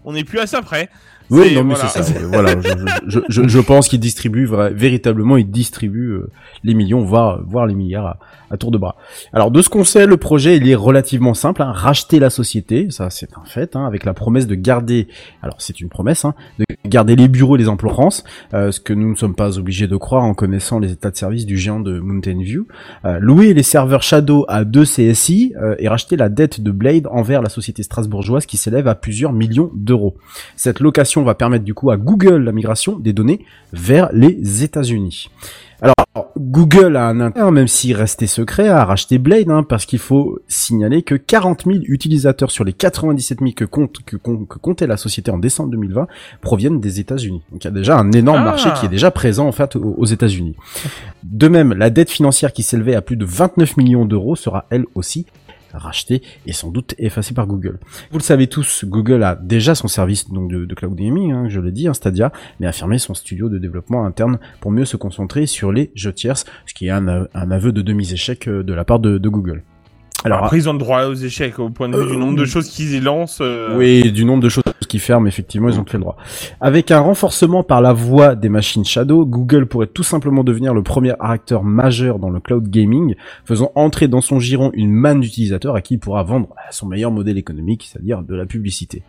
on n'est plus à ça près. Oui, non, mais voilà. c'est ça. voilà, je, je, je, je pense qu'il distribue véritablement, il distribue euh, les millions, voire, voire les milliards à, à tour de bras. Alors, de ce qu'on sait, le projet, il est relativement simple. Hein, racheter la société, ça c'est un fait, hein, avec la promesse de garder, alors c'est une promesse, hein, de garder les bureaux et les emplois en France, euh, ce que nous ne sommes pas obligés de croire en connaissant les états de service du géant de Mountain View. Euh, louer les serveurs Shadow à 2 CSI euh, et racheter la dette de Blade envers la société strasbourgeoise qui s'élève à plusieurs millions d'euros. Cette location va permettre du coup à Google la migration des données vers les États-Unis. Alors, Google a un intérêt, même s'il restait secret, à racheter Blade, hein, parce qu'il faut signaler que 40 000 utilisateurs sur les 97 000 que, compte, que, com- que comptait la société en décembre 2020 proviennent des États-Unis. Donc il y a déjà un énorme Ah. marché qui est déjà présent en fait aux, aux États-Unis. De même, la dette financière qui s'élevait à plus de 29 millions d'euros sera elle aussi rachetée et sans doute effacée par Google. Vous le savez tous, Google a déjà son service donc de, cloud gaming, hein, je l'ai dit, hein, Stadia, mais a fermé son studio de développement interne pour mieux se concentrer sur les jeux tierces, ce qui est un, un aveu de demi-échec euh, de la part de Google. Alors après, ils ont le droit aux échecs au point de vue du nombre de choses qu'ils lancent. euh, Oui, du nombre de choses qui ferment, effectivement, ils ont tout le droit. Avec un renforcement par la voix des machines Shadow, Google pourrait tout simplement devenir le premier acteur majeur dans le cloud gaming, faisant entrer dans son giron une manne d'utilisateurs à qui il pourra vendre bah, son meilleur modèle économique, c'est-à-dire de la publicité.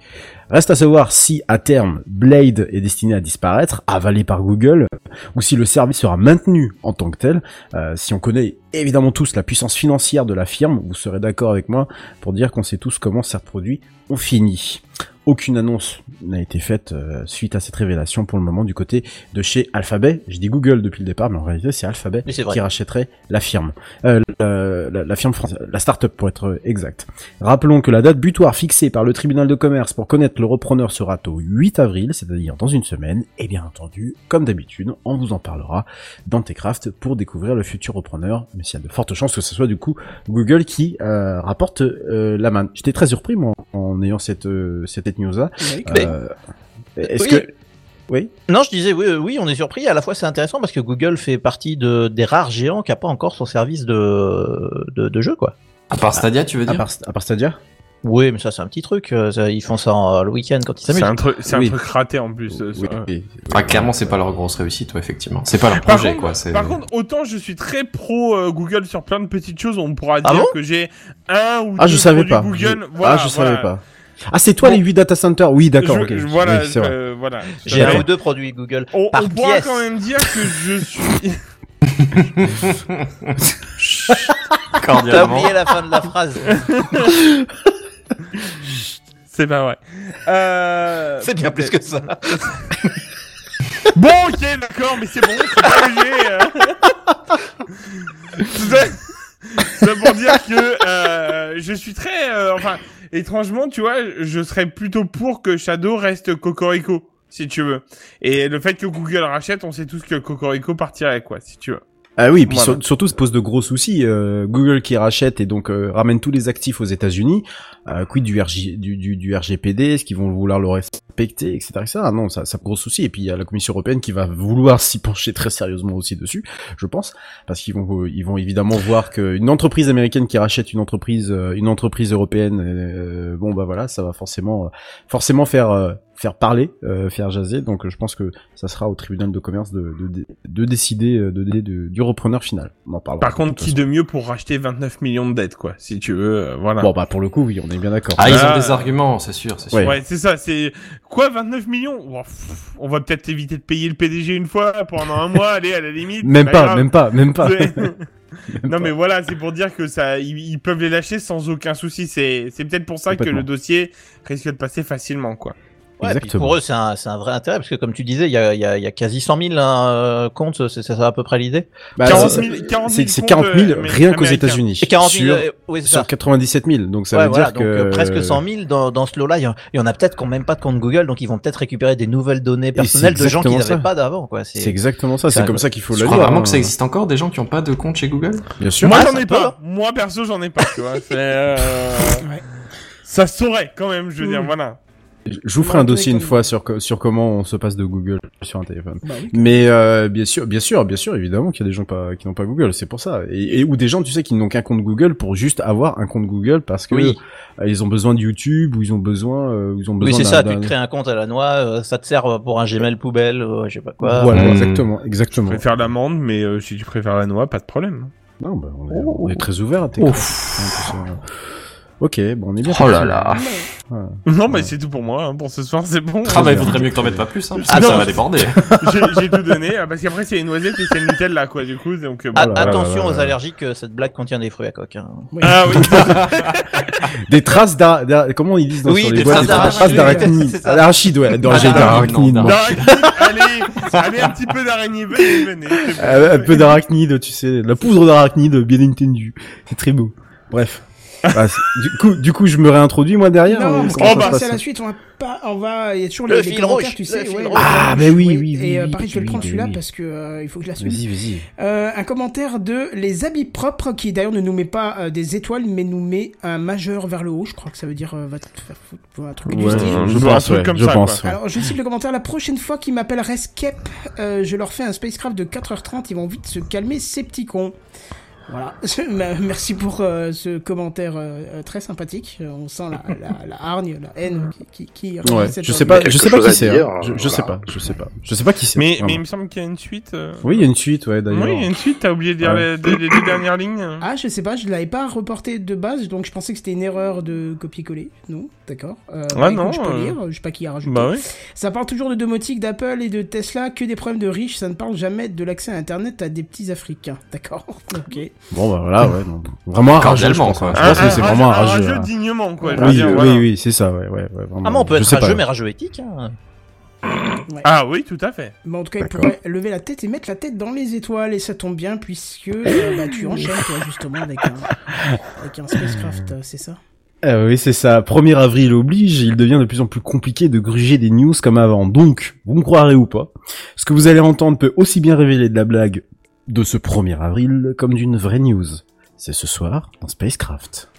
Reste à savoir si, à terme, Blade est destiné à disparaître, avalé par Google, ou si le service sera maintenu en tant que tel. Euh, si on connaît évidemment tous la puissance financière de la firme, vous serez d'accord avec moi pour dire qu'on sait tous comment certains produits ont fini. Aucune annonce n'a été faite euh, suite à cette révélation pour le moment du côté de chez Alphabet. Je dis Google depuis le départ, mais en réalité c'est Alphabet qui rachèterait la firme, euh, la, la- la firme française, la start-up pour être exact. Rappelons que la date butoir fixée par le tribunal de commerce pour connaître le repreneur sera au 8 avril, c'est-à-dire dans une semaine. Et bien entendu, comme d'habitude, on vous en parlera dans Techcraft pour découvrir le futur repreneur. Mais il y a de fortes chances que ce soit du coup Google qui euh, rapporte euh, la main. J'étais très surpris moi en ayant cette euh, cette news là. Oui, mais- Est-ce Oui. que oui Non, je disais oui, euh, oui, on est surpris. À la fois, c'est intéressant parce que Google fait partie de, des rares géants qui a pas encore son service de, de, de jeu, quoi. À part Stadia, tu veux à dire part, à part Stadia Oui, mais ça, c'est un petit truc. euh, ça, ils font ça en- le week-end quand ils s'amusent. C'est un truc, c'est Oui. un truc raté en plus. euh, ça. Ah, clairement, c'est pas leur grosse réussite, ouais, effectivement. C'est pas leur Par projet, contre, quoi. c'est- par contre, autant je suis très pro euh, Google sur plein de petites choses, on pourra Ah dire bon? que j'ai un ou Ah deux je savais pas. Google. Je- Voilà, ah je savais voilà. pas. Ah c'est toi Bon. les 8 data centers Oui d'accord. Je- ok. je- voilà, Oui, c'est vrai. euh, voilà. J'ai un ou deux produits Google On, par on pourra quand même dire que je suis. T'as oublié la fin de la phrase. C'est pas vrai. Euh... C'est bien plus que ça. Bon, ok, d'accord, mais c'est bon, c'est pas léger. euh. Tout ça pour dire que euh, je suis très, euh, enfin, étrangement, tu vois, je serais plutôt pour que Shadow reste Cocorico, si tu veux. Et le fait que Google rachète, on sait tous que Cocorico partirait, quoi, si tu veux. Ah oui, et puis Voilà. sur- surtout, ça pose de gros soucis. Euh, Google qui rachète et donc euh, ramène tous les actifs aux États-Unis. Euh, quid du, RJ, du, du, du RGPD Est-ce qu'ils vont vouloir le respecter, etc. etc. Ah non, ça, ça pose gros souci. Et puis il y a la Commission européenne qui va vouloir s'y pencher très sérieusement aussi dessus, je pense, parce qu'ils vont, ils vont évidemment voir qu'une entreprise américaine qui rachète une entreprise, euh, une entreprise européenne, euh, bon bah voilà, ça va forcément, euh, forcément faire euh, faire parler, euh, faire jaser. Donc euh, je pense que ça sera au tribunal de commerce de, de, de décider euh, de, de- de- du repreneur final. On en parlera. Par contre, qui de mieux pour racheter 29 millions de dettes, quoi, si tu veux, euh, voilà. Bon bah pour le coup oui, on est bien d'accord. Ah, ils Ah, ont des arguments, c'est sûr, c'est sûr. Ouais. Ouais, c'est ça, c'est quoi 29 millions? Oh, pff, On va peut-être éviter de payer le PDG une fois pendant un mois, allez à la limite. Même pas, grave. même pas, même pas. Non mais voilà, c'est pour dire que ça, ils, peuvent les lâcher sans aucun souci. C'est, c'est peut-être pour ça que le dossier risque de passer facilement, quoi. Ouais, pour eux, c'est un, c'est un vrai intérêt, parce que comme tu disais, il y a, il y a, il y a quasi 100 000 hein, euh, comptes, c'est c'est ça à peu près l'idée? Bah, 40 c'est- 000 40 000 c'est c'est comptes, 40 000 euh, rien qu'aux. États-Unis. Et 40 000, sur, euh, oui, c'est sur ça. 97 000. Donc ça ouais, veut voilà, dire donc que euh, presque 100 000 dans, dans ce lot-là. Il y y en a peut-être qui n'ont même pas de compte Google, donc ils vont peut-être récupérer des nouvelles données personnelles de gens qu'ils exactement n'avaient pas d'avant. quoi. C'est exactement ça. C'est comme ça qu'il faut Tu le crois dire. vraiment hein. que ça existe encore des gens qui ont pas de compte chez Google? Bien sûr. Moi j'en ai pas. Moi perso j'en ai pas. Tu vois. C'est, euh, Ça saurait quand même. Je veux dire, voilà. Je vous ferai un dossier une fois sur sur comment on se passe de Google sur un téléphone. Mais euh, bien sûr, bien sûr, bien sûr, évidemment qu'il y a des gens pas qui n'ont pas Google, c'est pour ça. Et, et ou des gens, tu sais, qui n'ont qu'un compte Google pour juste avoir un compte Google parce que Oui. euh, ils ont besoin de YouTube ou ils ont besoin, euh, ou ils ont besoin. Oui, c'est ça, tu crées un compte à la noix, euh, ça te sert pour un Gmail poubelle, euh, je sais pas quoi. Voilà, exactement, exactement. Je préfère l'amande, mais euh, si tu préfères la noix, pas de problème. Non, bah, on, est, on est très ouvert à tes Ok, bon, on est bien. Oh là là. Voilà. Non, mais c'est tout pour moi. hein, Pour ce soir, c'est bon. Ah bah, il vaudrait mieux que t'en mettes pas plus, hein, parce que Non, ça va déborder. J'ai tout donné, ah, parce qu'après, c'est les noisettes et c'est le Nutella, quoi, du coup. Donc, euh, bon. A- attention aux allergiques, euh, cette blague contient des fruits à coque. hein. Ah oui. Des traces d'ar... d'ar- Comment ils disent dans Oui, sur les des boîtes traces Des traces d'arachide. d'arachide. Ouais. Ah, d'arachide, allez, allez, un petit peu d'araignée, venez, venez. Euh, un peu d'arachnide, tu sais, la poudre d'arachnide, bien entendu. C'est très beau. Bref. Bah, du coup, du coup, je me réintroduis moi derrière. Non, parce ça va se passer à la suite, on va pas, on va, il y a toujours Le les, les commentaires, rouge, tu le sais, ouais, Ah, mais rouge, oui, oui, oui, Et euh, oui, pareil, je vais le oui, prendre oui, celui-là oui. parce que euh, il faut que je la suive. Vas-y, vas-y. Euh, un commentaire de les habits propres qui d'ailleurs ne nous met pas euh, des étoiles mais nous met un majeur vers le haut. Je crois que ça veut dire euh, va te faire foutre ou un truc du style. je pense, ouais, je pense. ouais. Alors je cite le commentaire la prochaine fois qu'ils m'appellent Rescape, euh, je leur fais un spacecraft de 4h30, ils vont vite se calmer ces petits cons. Voilà, merci pour euh, ce commentaire euh, très sympathique. Euh, On sent la, la, la hargne, la haine qui, qui, qui Ouais, je sais pas, je sais pas qui c'est. hein. Je, je sais pas, je sais pas, je sais pas qui c'est. Mais, mais il me semble qu'il y a une suite. euh. Oui, il y a une suite, ouais, d'ailleurs. Oui, il y a une suite, t'as oublié de dire Ouais. les, deux dernières lignes. Ah, je sais pas, je l'avais pas reporté de base, donc je pensais que c'était une erreur de copier-coller. Non, d'accord. Euh, Ah bah, non, je peux euh, lire, je sais pas qui a rajouté. bah oui. Ça parle toujours de domotique, d'Apple et de Tesla, que des problèmes de riches, ça ne parle jamais de l'accès à Internet à des petits Africains. D'accord Ok. Bon, bah voilà, ouais. Vraiment un rageux, je pense. quoi. hein. Je pense Un- que c'est un vraiment un rageux- un rageux. rageux hein. dignement, quoi, Oui, dire, oui, voilà. oui, c'est ça, ouais, ouais, ouais. vraiment. Ah, mais on peut être pas, rageux, ouais. mais rageux éthique. Hein. Ah oui, tout à fait. Mais en tout cas, il pourrait lever la tête et mettre la tête dans les étoiles, et ça tombe bien, puisque euh, bah, tu enchaînes, toi, justement, avec un, avec un spacecraft, euh, c'est ça? Euh, oui, c'est ça. 1er avril oblige, il devient de plus en plus compliqué de gruger des news comme avant. Donc, vous me croirez ou pas, ce que vous allez entendre peut aussi bien révéler de la blague de ce 1er avril comme d'une vraie news. C'est ce soir dans Spacecraft.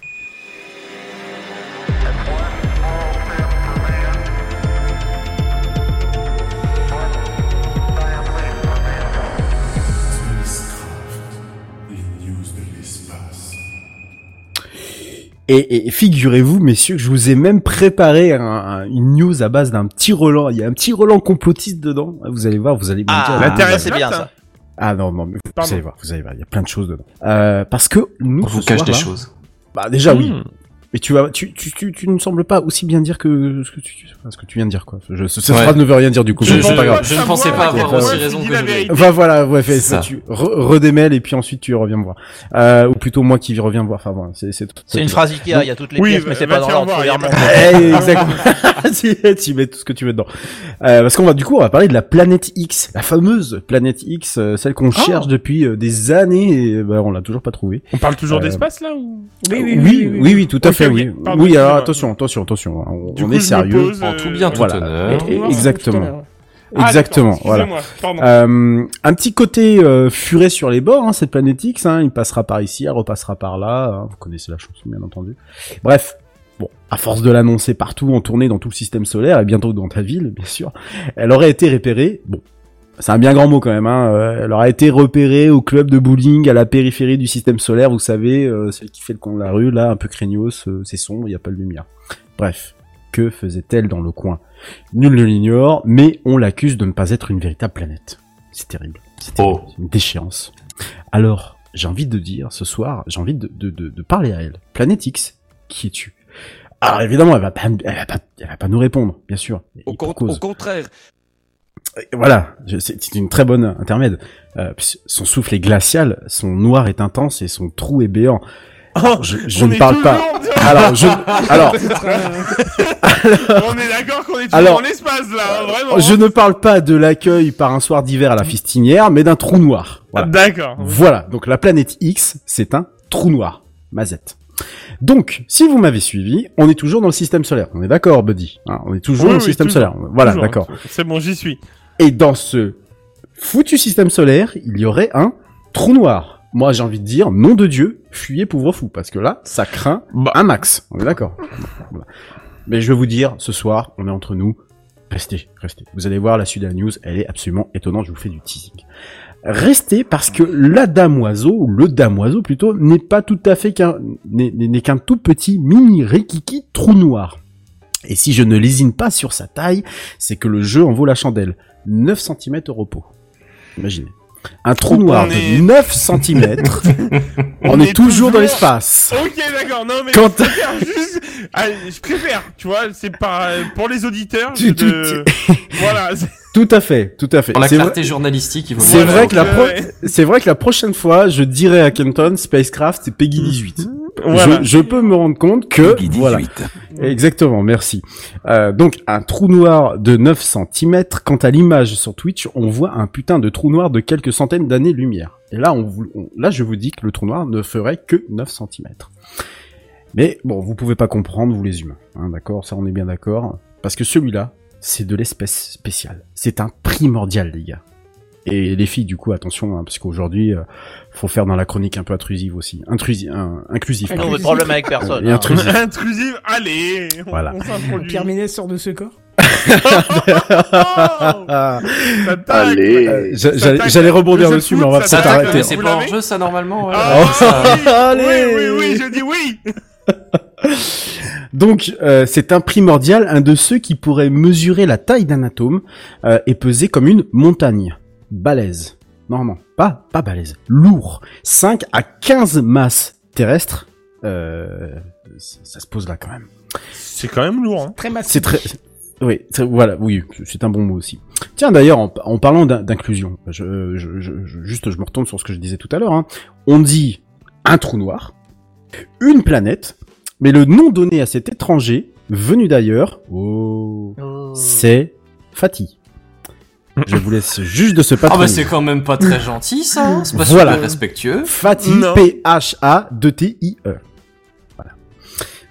Et, et figurez-vous, messieurs, que je vous ai même préparé un- un- une news à base d'un petit Roland. Il y a un petit Roland complotiste dedans. Vous allez voir, vous allez me Ah, dire. Terre est c'est bien, ça. Ah non, non, mais vous allez voir, vous allez voir, il y a plein de choses dedans. Euh, parce que nous, On vous ce cache des choses. Bah déjà oui. Mais tu vas, tu, tu, tu, tu ne sembles pas aussi bien dire que ce que tu, enfin, ce que tu viens de dire quoi. Je, ce- cette Ouais. phrase ne veut rien dire du coup. Je- je- pas grave. je ne pensais pas avoir Ouais, aussi raison que je l'ai. Va voilà, ouais, fais ça. ça. Tu re- redémêles et puis ensuite tu reviens me voir. Euh, ou plutôt moi qui reviens me voir. Enfin bon, c'est c'est. C'est une phrase Ikea, il y a toutes les Oui, pièces, mais c'est pas dans l'ordre. Eh, exactement. tu, mets tout ce que tu veux dedans. Euh, parce qu'on va du coup on va parler de la planète X, la fameuse planète X, euh, celle qu'on cherche depuis euh, des années et bah, on l'a toujours pas trouvée. On parle toujours Euh, d'espace, là, ou? Oui, oui, oui, oui, oui, tout à fait, oui. Pardon, oui, alors attention, attention, attention. hein, On, Du on coup, est sérieux. pose, En tout bien, tout voilà. honneur. Exactement. Ah, Exactement, voilà. Euh, un petit côté euh, furet sur les bords, hein, cette planète X, hein, il passera par ici, elle repassera par là, hein, vous connaissez la chanson bien entendu. Bref, bon, à force de l'annoncer partout, en tournée dans tout le système solaire, et bientôt dans ta ville, bien sûr, elle aurait été repérée, bon, c'est un bien grand mot quand même, hein, euh, elle aurait été repérée au club de bowling à la périphérie du système solaire, vous savez, euh, celle qui fait le coin de la rue, là, un peu craignos, euh, c'est sombre, il n'y a pas de lumière. Bref, que faisait-elle dans le coin? Nul ne l'ignore, mais on l'accuse de ne pas être une véritable planète. C'est terrible. C'est. C'est une déchéance. Alors, j'ai envie de dire, ce soir, j'ai envie de, de, de, de parler à elle. Planète X, qui es-tu? Alors évidemment, elle va pas, elle va pas, elle va pas nous répondre, bien sûr. Con- au contraire. Et Voilà, c'est une très bonne intermède. Euh, son souffle est glacial, son noir est intense et son trou est béant. Alors, je je ne parle pas. Alors, je, alors, On est d'accord qu'on est toujours Alors, dans l'espace, là, hein, vraiment. je ne parle pas de l'accueil par un soir d'hiver à la fistinière, mais d'un trou noir. Voilà. D'accord. Voilà, donc la planète X, c'est un trou noir. Mazette. Donc, si vous m'avez suivi, on est toujours dans le système solaire. On est d'accord, Buddy hein, On est toujours Oui, dans le oui, système toujours. solaire. Voilà, d'accord. C'est bon, j'y suis. Et dans ce foutu système solaire, il y aurait un trou noir. Moi, j'ai envie de dire, nom de Dieu, fuyez pauvre fou, parce que là, ça craint Bah. un max. On est d'accord. Voilà. Mais je vais vous dire, ce soir, on est entre nous. Restez, restez. Vous allez voir la suite de la news, elle est absolument étonnante. Je vous fais du teasing. Restez parce que la damoiseau, ou le damoiseau plutôt, n'est pas tout à fait qu'un, n'est qu'un tout petit mini rikiki trou noir. Et si je ne lésine pas sur sa taille, c'est que le jeu en vaut la chandelle. 9 cm au repos. Imaginez. Un trou noir est- de 9 cm. on, est, toujours dans l'espace. Ok, d'accord. Non, mais Quand- je préfère juste. Allez, je préfère, tu vois, c'est pas pour les auditeurs. Tu- tu- de... voilà. Tout à fait, tout à fait. Pour la C'est clarté vrai- journalistique, il vaut C'est vrai que la pro- Ouais. c'est vrai que la prochaine fois, je dirai à Kenton, Spacecraft, c'est Peggy 18. Voilà. Je, je peux me rendre compte que, voilà. Exactement, merci. Euh, donc, un trou noir de 9 cm. Quant à l'image sur Twitch, on voit un putain de trou noir de quelques centaines d'années-lumière. Et là, on, là, je vous dis que le trou noir ne ferait que 9 cm. Mais bon, vous pouvez pas comprendre, vous les humains. Hein, d'accord? Ça, on est bien d'accord. Parce que celui-là, c'est de l'espèce spéciale. C'est un primordial, les gars. Et les filles, du coup, attention, hein, parce qu'aujourd'hui, euh, faut faire dans la chronique un peu intrusive aussi. Intrusi un- inclusif. Non, mais problème avec personne, Et hein. intrusif. Intrusive, allez. on- Voilà. On. Pierre Ménès sort de ce corps. Allez. Euh, J'allais rebondir dessus, foot, mais on va peut-être arrêter. C'est pas en jeu, ça, normalement. ouais. Ah, oui, Allez. oui, oui, oui, je dis oui. Donc, euh, c'est un primordial, un de ceux qui pourrait mesurer la taille d'un atome euh, et peser comme une montagne. Balèze. Normalement, pas pas balèze, lourd. 5 à 15 masses terrestres. Euh, ça ça se pose là quand même. C'est quand même lourd. Hein. Très massif. C'est très... Oui, c'est- voilà, oui, c'est un bon mot aussi. Tiens, d'ailleurs, en, en parlant d'in- d'inclusion, je, je, je, je- juste, je me retourne sur ce que je disais tout à l'heure. hein. On dit un trou noir, une planète, mais le nom donné à cet étranger venu d'ailleurs, oh, c'est Fatih. Je vous laisse juste de ce Ah patron. bah c'est quand même pas très gentil ça, hein. c'est pas Voilà. super respectueux. Fatih, Non. P-H-A-D-T-I-E. Voilà.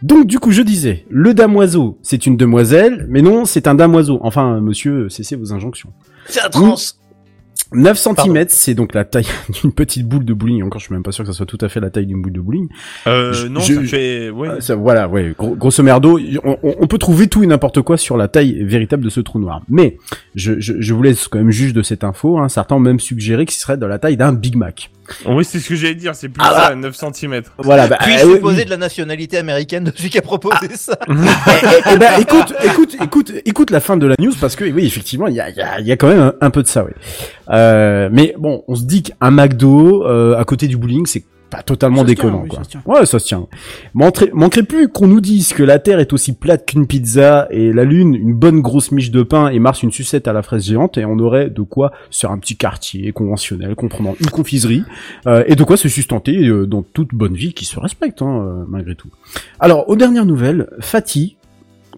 Donc du coup, je disais, le damoiseau, c'est une demoiselle, mais non, c'est un damoiseau. Enfin, monsieur, cessez vos injonctions. C'est un trans. 9 cm, c'est donc la taille d'une petite boule de bowling. Encore, je suis même pas sûr que ça soit tout à fait la taille d'une boule de bowling. Euh, Je- non, je- ça fait. Ouais. ça- voilà, ouais. gros- grosso merdo, on, peut trouver tout et n'importe quoi sur la taille véritable de ce trou noir. Mais je, je, je vous laisse quand même juge de cette info. Hein. Certains ont même suggéré qu'il serait de la taille d'un Big Mac. Oui, c'est ce que j'allais dire, c'est plus Ah, ça, 9 cm. Voilà, bah, Puis-je euh, supposer oui. de la nationalité américaine de celui qui a proposé ça? Eh ben, écoute, écoute, écoute, écoute la fin de la news parce que oui, effectivement, il y a, il y, a, il y a quand même un, un peu de ça, oui. Euh, mais bon, on se dit qu'un McDo euh, à côté du bowling, c'est pas totalement Ça déconnant, tient, oui, quoi. ça ouais, ça se tient. Manquerait, manquerait plus qu'on nous dise que la Terre est aussi plate qu'une pizza et la Lune une bonne grosse miche de pain et Mars une sucette à la fraise géante et on aurait de quoi sur un petit quartier conventionnel comprenant une confiserie euh, et de quoi se sustenter euh, dans toute bonne vie qui se respecte hein, euh, malgré tout. Alors, aux dernières nouvelles, Fatih,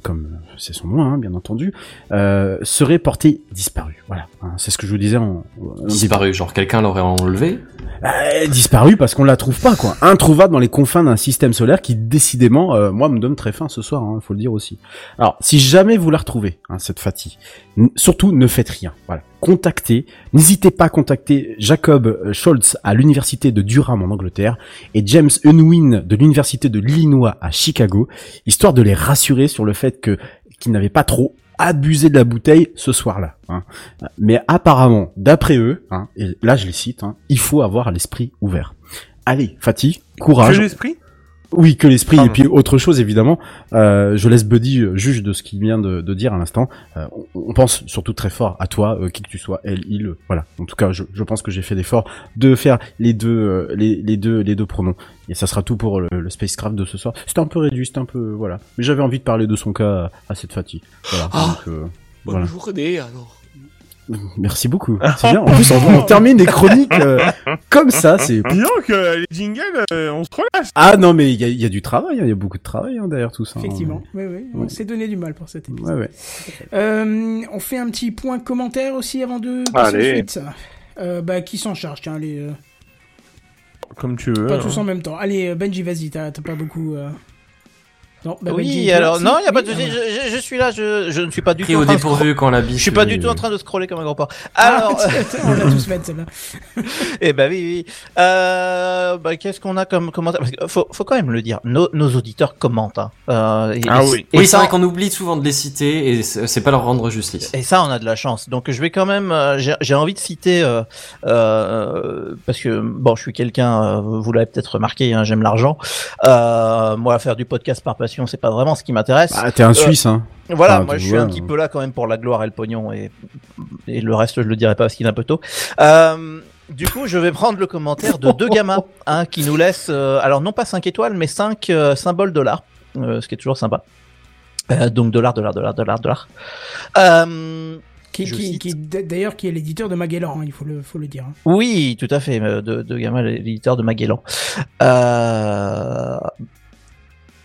comme c'est son nom, hein, bien entendu, euh, serait porté disparu. Voilà, hein, c'est ce que je vous disais en, en Disparu, genre quelqu'un l'aurait enlevé? euh, disparu parce qu'on la trouve pas, quoi. Introuvable dans les confins d'un système solaire qui, décidément, euh, moi, me donne très faim ce soir, hein, faut le dire aussi. Alors, si jamais vous la retrouvez, hein, cette Fatih, n- surtout ne faites rien. Voilà, contactez, n'hésitez pas à contacter Jacob euh, Scholz à l'université de Durham en Angleterre et James Unwin de l'université de l'Illinois à Chicago, histoire de les rassurer sur le fait que qu'ils n'avaient pas trop abusé de la bouteille ce soir-là. hein. Mais apparemment, d'après eux, hein, et là je les cite, hein, il faut avoir l'esprit ouvert. Allez, Fatih, courage. Oui, que l'esprit et puis autre chose évidemment. Euh, je laisse Buddy euh, juge de ce qu'il vient de, de dire à l'instant. Euh, on, pense surtout très fort à toi, euh, qui que tu sois, elle, il. voilà. En tout cas, je, je pense que j'ai fait l'effort de faire les deux, les, les deux, les deux pronoms. Et ça sera tout pour le, le spacecraft de ce soir. C'était un peu réduit, c'était un peu voilà. Mais j'avais envie de parler de son cas à, à cette Fatih. Voilà. Ah, donc, voilà. Bonne journée alors. Merci beaucoup. C'est bien. En plus, on, on termine les chroniques euh, comme ça. C'est. Dis donc, euh, les jingles, euh, on se relâche. Ah non, mais il y a, il y a du travail. hein, Il y a beaucoup de travail hein, derrière tout ça. hein. Effectivement, oui, oui, on Ouais. s'est donné du mal pour cet épisode. Ouais, ouais. Euh, on fait un petit point commentaire aussi avant de passer Allez. Euh, bah, qui s'en charge Tiens, allez. euh, Comme tu veux. pas hein. tous en même temps. Allez, Benji, vas-y, t'as t'as pas beaucoup. Non, bah, oui, Benji, alors non, il y a pas de souci. ah. Je, je- je suis là. Je, je ne suis pas du Pris tout. en au train de dépourvu quand la biche Je suis pas est- du tout en train de scroller comme un gros porc. Ah, Alors, on l'a tous fait celle-là. eh ben oui, oui. Euh, bah, qu'est-ce qu'on a comme commentaire? Parce que faut, faut quand même le dire. Nos, nos auditeurs commentent. Hein. Euh, et, Ah oui. et Oui, c'est vrai qu'on oublie souvent de les citer et c'est c'est pas leur rendre justice. Et ça, on a de la chance. Donc, je vais quand même. euh, j'ai j'ai envie de citer euh, euh, parce que bon, je suis quelqu'un. vous l'avez peut-être remarqué. Hein, J'aime l'argent. Euh, moi, faire du podcast par passion, c'est pas vraiment ce qui m'intéresse. Ah, t'es un Euh, Suisse, hein. Voilà, Enfin, moi je suis un petit peu là quand même pour la gloire et le pognon et, et le reste je le dirai pas parce qu'il est un peu tôt. Euh, du coup, je vais prendre le commentaire de deux gamins hein, qui nous laissent, euh, alors non pas 5 étoiles, mais 5 symboles dollars, euh, ce qui est toujours sympa. Euh, donc dollar, dollar, dollar, dollar, dollar. Euh, Qui, je qui, d'ailleurs, qui est l'éditeur de Magellan, hein, il faut le, faut le dire. hein. Oui, tout à fait, de, de Gamma, l'éditeur de Magellan. Euh,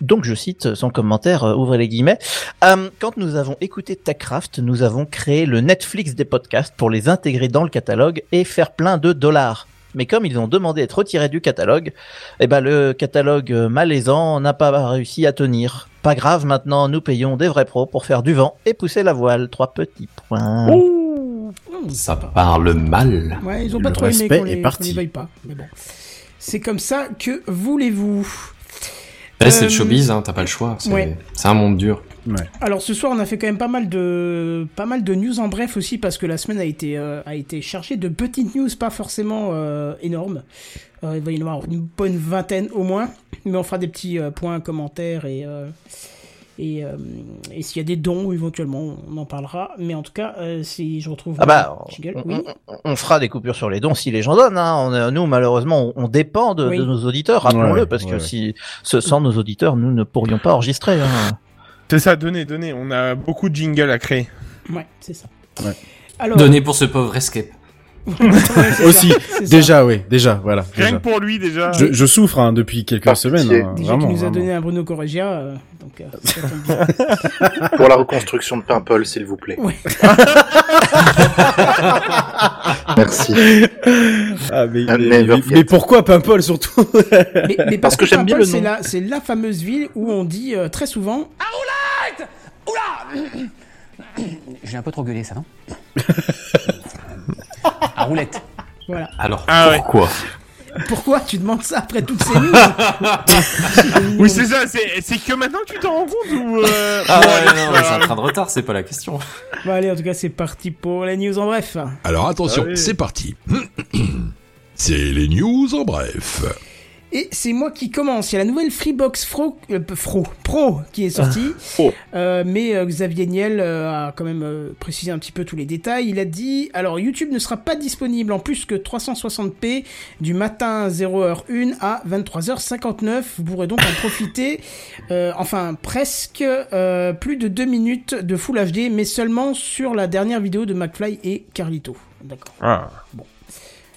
Donc je cite son commentaire, euh, ouvrez les guillemets. Euh, quand nous avons écouté TechCraft, nous avons créé le Netflix des podcasts pour les intégrer dans le catalogue et faire plein de dollars. Mais comme ils ont demandé d'être retirés du catalogue, eh ben le catalogue euh, malaisant n'a pas réussi à tenir. Pas grave, maintenant nous payons des vrais pros pour faire du vent et pousser la voile. Trois petits points. Ça parle mal. Ouais, ils ont pas Le trop aimé respect qu'on les, veuille pas. Mais bon. C'est comme ça que voulez-vous? Là, c'est Euh, le showbiz, hein, t'as pas le choix. C'est ouais. un monde dur. Alors ce soir, on a fait quand même pas mal de pas mal de news en bref aussi parce que la semaine a été euh, a été chargée de petites news pas forcément euh, énormes. Euh, il va y en avoir une bonne vingtaine au moins, mais on fera des petits euh, points, commentaires et euh, et, euh, et s'il y a des dons éventuellement, on en parlera. Mais en tout cas, euh, si je retrouve Ah bah, jingle, on, oui. on- on fera des coupures sur les dons si les gens donnent. Hein. On, nous, malheureusement, on, dépend de, Oui. de nos auditeurs, rappelons-le, Ouais, parce ouais, que ouais. si ce, sans nos auditeurs, nous ne pourrions pas enregistrer. Hein. C'est ça, donnez, donnez. On a beaucoup de jingles à créer. Ouais, c'est ça. Alors- Donné pour ce pauvre escape. Aussi, déjà, oui, déjà, voilà. Rien déjà. que pour lui, déjà. Je, je souffre hein, depuis quelques semaines, hein, Déjà vraiment. nous a donné un Bruno Corregia, euh, donc euh. Pour la reconstruction de Pimple, s'il vous plaît. Ouais. Merci. Ah, mais, pourquoi Paimpol surtout? Mais, mais parce, que, j'aime bien le c'est nom. la, c'est la fameuse ville où on dit euh, très souvent J'ai un peu trop gueulé, ça, non? À roulette. Voilà. Alors, Ah ouais. pourquoi Pourquoi tu demandes ça après toutes ces news Oui, c'est ça. C'est que maintenant que tu t'en rends compte ou euh... Ah ouais, non, c'est un grave. train de retard, c'est pas la question. Bon allez, en tout cas c'est parti pour les news en bref. Alors attention, Ah oui. c'est parti. C'est les news en bref. Et c'est moi qui commence. Il y a la nouvelle Freebox Pro, euh, Pro, Pro qui est sortie. Oh. Euh, mais euh, Xavier Niel euh, a quand même euh, précisé un petit peu tous les détails. Il a dit alors YouTube ne sera pas disponible en plus que 360p du matin 0h1 à 23h59. Vous pourrez donc en profiter, euh, enfin presque euh, plus de 2 minutes de Full HD, mais seulement sur la dernière vidéo de McFly et Carlito. D'accord. Ah.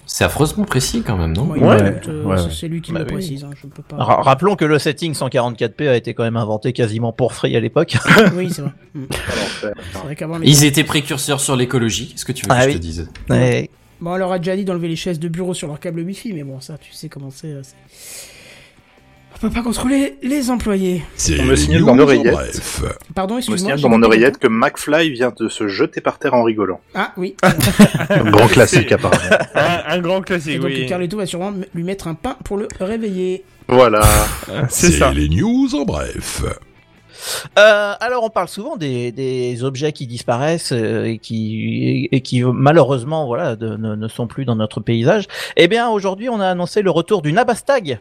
C'est affreusement précis quand même, non Ouais, euh, ouais, c'est lui qui Bah me oui. précise. hein, je peux pas. Ra- rappelons que le setting 144p a été quand même inventé quasiment pour free à l'époque. oui, c'est vrai. Mm. Vrai les- Ils étaient précurseurs sur l'écologie, qu'est-ce que tu veux que Ah je oui. te dise? Ouais. Bon, on leur a déjà dit d'enlever les chaises de bureau sur leur câble Wi-Fi, mais bon, ça, tu sais comment c'est. On peut pas contrôler les employés. C'est On me signale dans en l'oreillette. bref. Pardon, Je me excuse-moi. signale dans mon oreillette que McFly vient de se jeter par terre en rigolant. Ah oui. Un grand classique apparemment. Un, un grand Et classique, donc oui. Carlito va sûrement lui mettre un pain pour le réveiller. Voilà. C'est ça. les news en bref. Euh, alors on parle souvent des, des objets qui disparaissent euh, et qui et, qui malheureusement voilà de- ne, ne sont plus dans notre paysage. Eh bien aujourd'hui on a annoncé le retour du Nabastag.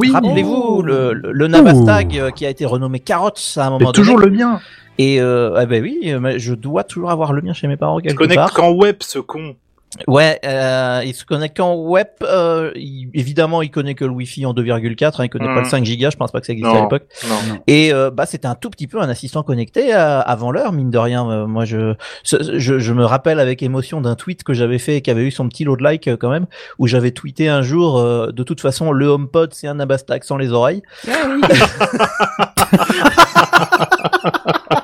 Oui. Rappelez-vous Oh. le, le, le Nabastag euh, qui a été renommé Carottes à un moment Mais toujours donné. le mien. Et euh, ah ben oui, mais je dois toujours avoir le mien chez mes parents quelque connecte part. qu'en web, ce con. Ouais, euh, il se connecte qu'en web. Euh, il- évidemment, il connaît que le Wi-Fi en 2,4. Hein, il connaît pas le 5 Go. Je pense pas que ça existait à l'époque. Et euh, bah c'était un tout petit peu un assistant connecté euh, avant l'heure, mine de rien. Euh, moi, je, je je me rappelle avec émotion d'un tweet que j'avais fait et qui avait eu son petit lot de likes euh, quand même, où j'avais tweeté un jour. euh, de toute façon, le HomePod c'est un Nabastak sans les oreilles. Ah oui.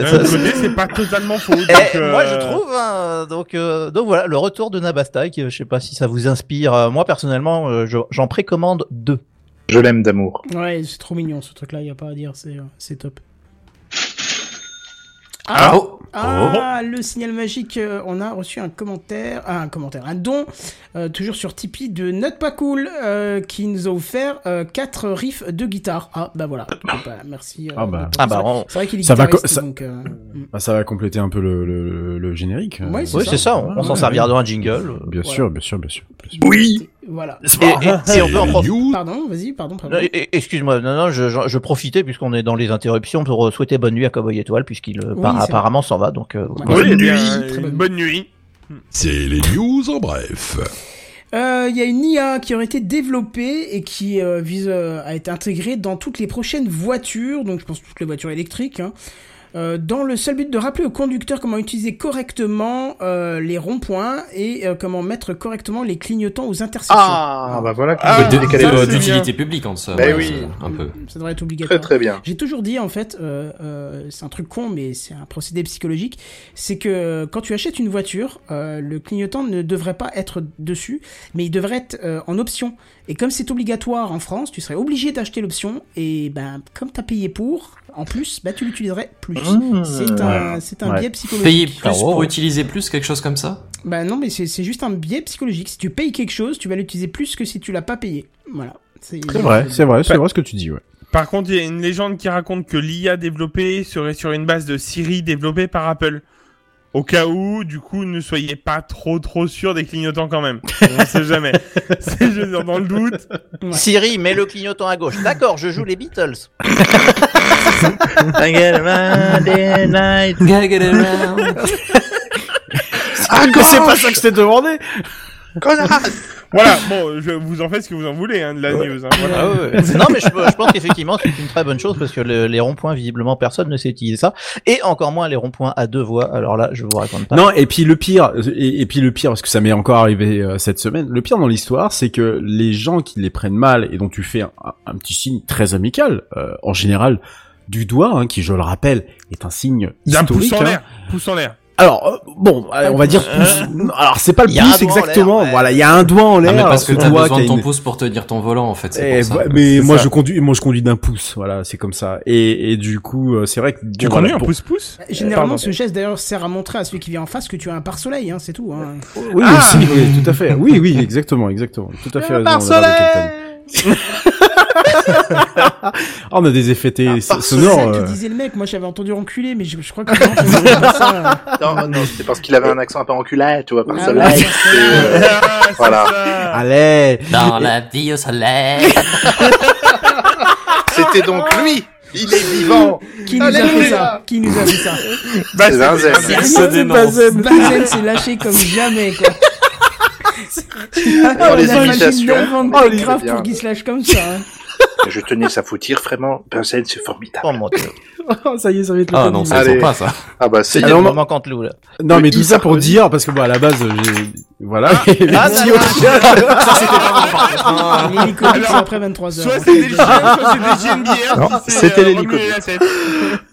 D'un côté, c'est pas totalement faux. Donc, euh, moi je trouve hein, donc euh, donc voilà le retour de Nabastak. euh, Je sais pas si ça vous inspire. Moi personnellement, je- j'en précommande deux. Je l'aime d'amour. Ouais, c'est trop mignon ce truc-là, y a pas à dire, c'est c'est top. Ah, Ah, oh. ah, le signal magique, euh, on a reçu un commentaire, ah, un commentaire, un don, euh, toujours sur Tipeee de Not Pas Cool, euh, qui nous a offert 4 riffs de guitare. Ah, bah voilà, Bah, merci. euh, Ah bah, Cool. on- c'est vrai qu'il est ça va, ça, donc... euh, bah, ça va compléter un peu le, le, le générique. Ouais, c'est Oui, c'est ça, on, s'en servira dans un jingle. Bien Voilà. sûr, bien sûr, bien sûr. Oui Voilà. Et, et- on peut en profiter. Pardon, vas-y, pardon, pardon. Excuse-moi, non, non, je, je, je profitais puisqu'on est dans les interruptions pour euh, souhaiter bonne nuit à Cowboy Étoile puisqu'il euh, Oui, apparemment s'en va. Donc, euh, Très une bonne bonne nuit. C'est les news en bref. Euh, Il y a une IA qui aurait été développée et qui euh, vise euh, à être intégrée dans toutes les prochaines voitures, donc je pense toutes les voitures électriques, hein, euh, dans le seul but de rappeler aux conducteurs comment utiliser correctement euh, les ronds-points et euh, comment mettre correctement les clignotants aux intersections. Ah, bah voilà. Ah, D'utilité publique en ça. Ben ouais, oui. c'est Un peu. Ça devrait être obligatoire. Très très bien. J'ai toujours dit en fait, euh, euh, c'est un truc con, mais c'est un procédé psychologique, c'est que euh, quand tu achètes une voiture, euh, le clignotant ne devrait pas être dessus, mais il devrait être euh, en option. Et comme c'est obligatoire en France, tu serais obligé d'acheter l'option, et ben comme t'as payé pour, en plus, bah tu l'utiliserais plus. Mmh. c'est un, Ouais. c'est un Ouais. biais psychologique. Payer plus pour utiliser plus, quelque chose comme ça? Bah non, mais c'est c'est juste un biais psychologique. Si tu payes quelque chose, tu vas l'utiliser plus que si tu l'as pas payé. Voilà. C'est vrai, c'est vrai, c'est vrai ce que tu dis, ouais. Par contre, il y a une légende qui raconte que l'IA développée serait sur une base de Siri développée par Apple. Au cas où, du coup, ne soyez pas trop trop sûr des clignotants quand même. On sait jamais. C'est je veux dire, dans le doute. Siri, mets le clignotant à gauche. D'accord, je joue les Beatles. Ah, que c'est pas ça que je t'ai demandé Voilà, bon, je vous en faites ce que vous en voulez hein, de la news. Hein, voilà. Ah ouais. non, mais je, je pense qu'effectivement, c'est une très bonne chose parce que le- les ronds-points, visiblement, personne ne sait utiliser ça. Et encore moins les ronds-points à deux voies. Alors là, je vous raconte pas. Non, et puis le pire, et, et puis le pire, parce que ça m'est encore arrivé euh, cette semaine, le pire dans l'histoire, c'est que les gens qui les prennent mal et dont tu fais un, un petit signe très amical, euh, en général, du doigt, hein, qui, je le rappelle, est un signe historique. pouce en hein. l'air. Pouce en l'air. Alors, euh, bon, euh, on va dire pouce. Alors, c'est pas le pouce exactement. ouais. Voilà, il y a un doigt en Ah, l'air. mais parce que t'as doigt besoin de ton une- pouce pour te dire ton volant, en fait. C'est Eh, pour ça. ouais, mais moi ça. je conduis, moi je conduis d'un pouce, voilà, c'est comme ça. Et, et du coup, euh, c'est vrai que Tu bon, conduis un pour- pouce-pouce Généralement, Pardon. ce geste d'ailleurs sert à montrer à celui qui vient en face que tu as un pare-soleil, hein, c'est tout. Hein. Oui, aussi, oui, tout à fait. Oui, oui, exactement, exactement. Tout à fait de Kelton. Ah, on a des effets C'est sonores. ça que euh. disait le mec, moi j'avais entendu enculer, mais je, je crois que non, je savais pas ça. Non, non, c'est parce qu'il avait un accent un peu enculé, tu vois, par Ah, soleil. ouais, voilà. Allez. Dans la vie au soleil. C'était donc lui. Il est vivant. Qui nous a fait ça? Qui nous a fait ça? C'est. C'est lâché comme jamais, quoi. Oh, les On a fallu imitations. Oh, est bien. pour qu'il se lâche comme ça. hein. Je tenais ça faut dire vraiment. Vinzen, c'est formidable. Oh, ça y est, ça va être le Ah non, Allez. sympa ça. Ah bah c'est le moment quand loup, là. Non, mais tout ça pour dire, parce que bon, à la base, j'ai, voilà. ah, chien. Ça, c'était pas bon, contre. L'hélicoptère, après 23h. Soit c'est des soit c'est des c'était euh, l'hélicoptère.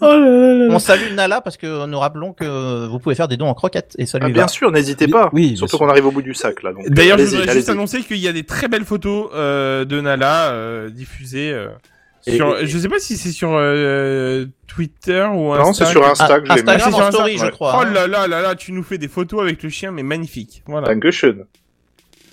On salue Nala parce que nous rappelons que vous pouvez faire des dons en croquettes et ça Ah, bien sûr, n'hésitez pas. Oui, Surtout qu'on arrive au bout du sac là. donc, euh, D'ailleurs, je voudrais juste annoncer qu'il y a des très belles photos euh, de Nala euh, diffusées. Et- sur, je sais pas si c'est sur euh, Twitter ou Non, Insta. c'est sur Insta que j'ai Instagram. Ah, en Insta. story, je crois. Oh hein. là là là là, tu nous fais des photos avec le chien, mais magnifique. Voilà. Dankeschön.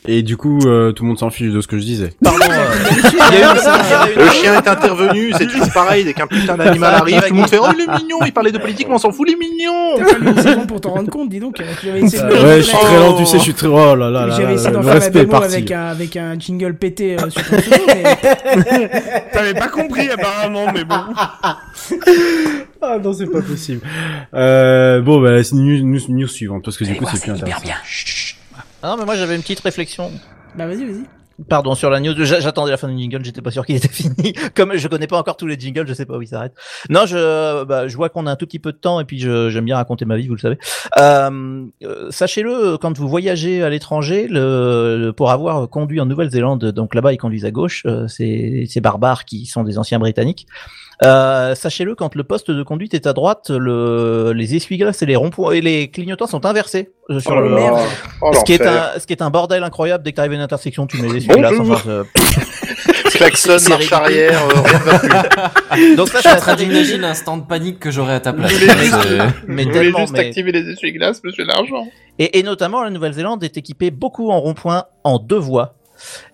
Et du coup, euh, tout le monde s'en fiche de ce que je disais. Pardon. euh, il y a eu- il y a eu- Le chien est intervenu, c'est toujours pareil, dès qu'un putain d'animal arrive, tout le monde fait Oh il est mignon, il parlait de politique, mais on s'en fout, il est mignon T'as fallu une seconde pour t'en rendre compte, dis donc. J'avais essayé de le- Ouais, je suis très lent, Oh. tu sais, je suis très, oh là là là J'avais essayé d'en faire démo avec un, avec un jingle pété euh, sur ton pseudo, mais T'avais pas compris apparemment, mais bon. Ah non, c'est pas possible. Euh, bon, bah, c'est news, news, news suivante, parce que du coup, c'est plus intéressant. Ah non, mais moi j'avais une petite réflexion. bah vas-y, vas-y. Pardon, sur la news, j'a- j'attendais la fin du jingle, j'étais pas sûr qu'il était fini. Comme je connais pas encore tous les jingles, je sais pas où il s'arrête. Non, je, bah, je vois qu'on a un tout petit peu de temps et puis j'aime bien raconter ma vie, vous le savez. Euh, euh, Sachez-le, quand vous voyagez à l'étranger, le, le- pour avoir conduit en Nouvelle-Zélande, donc là-bas ils conduisent à gauche, euh, ces, ces barbares qui sont des anciens britanniques. Euh, Sachez-le, quand le poste de conduite est à droite, le, les essuie-glaces et les ronds-points et les clignotants sont inversés euh, sur Oh le. là. Oh, ce qui est un, ce qui est un bordel incroyable dès que t'arrives à une intersection, tu mets les essuie-glaces. Enfin, Klaxon, C'est marche ridicule. arrière, euh, rien ne va plus. Donc ça, Je suis c'est en train d'imaginer l'instant de panique que j'aurais à ta place. Vous voulez Mais vous voulez tellement, juste mais- activer les essuie-glaces, monsieur l'argent. Et, et notamment, la Nouvelle-Zélande est équipée beaucoup en rond-point en deux voies.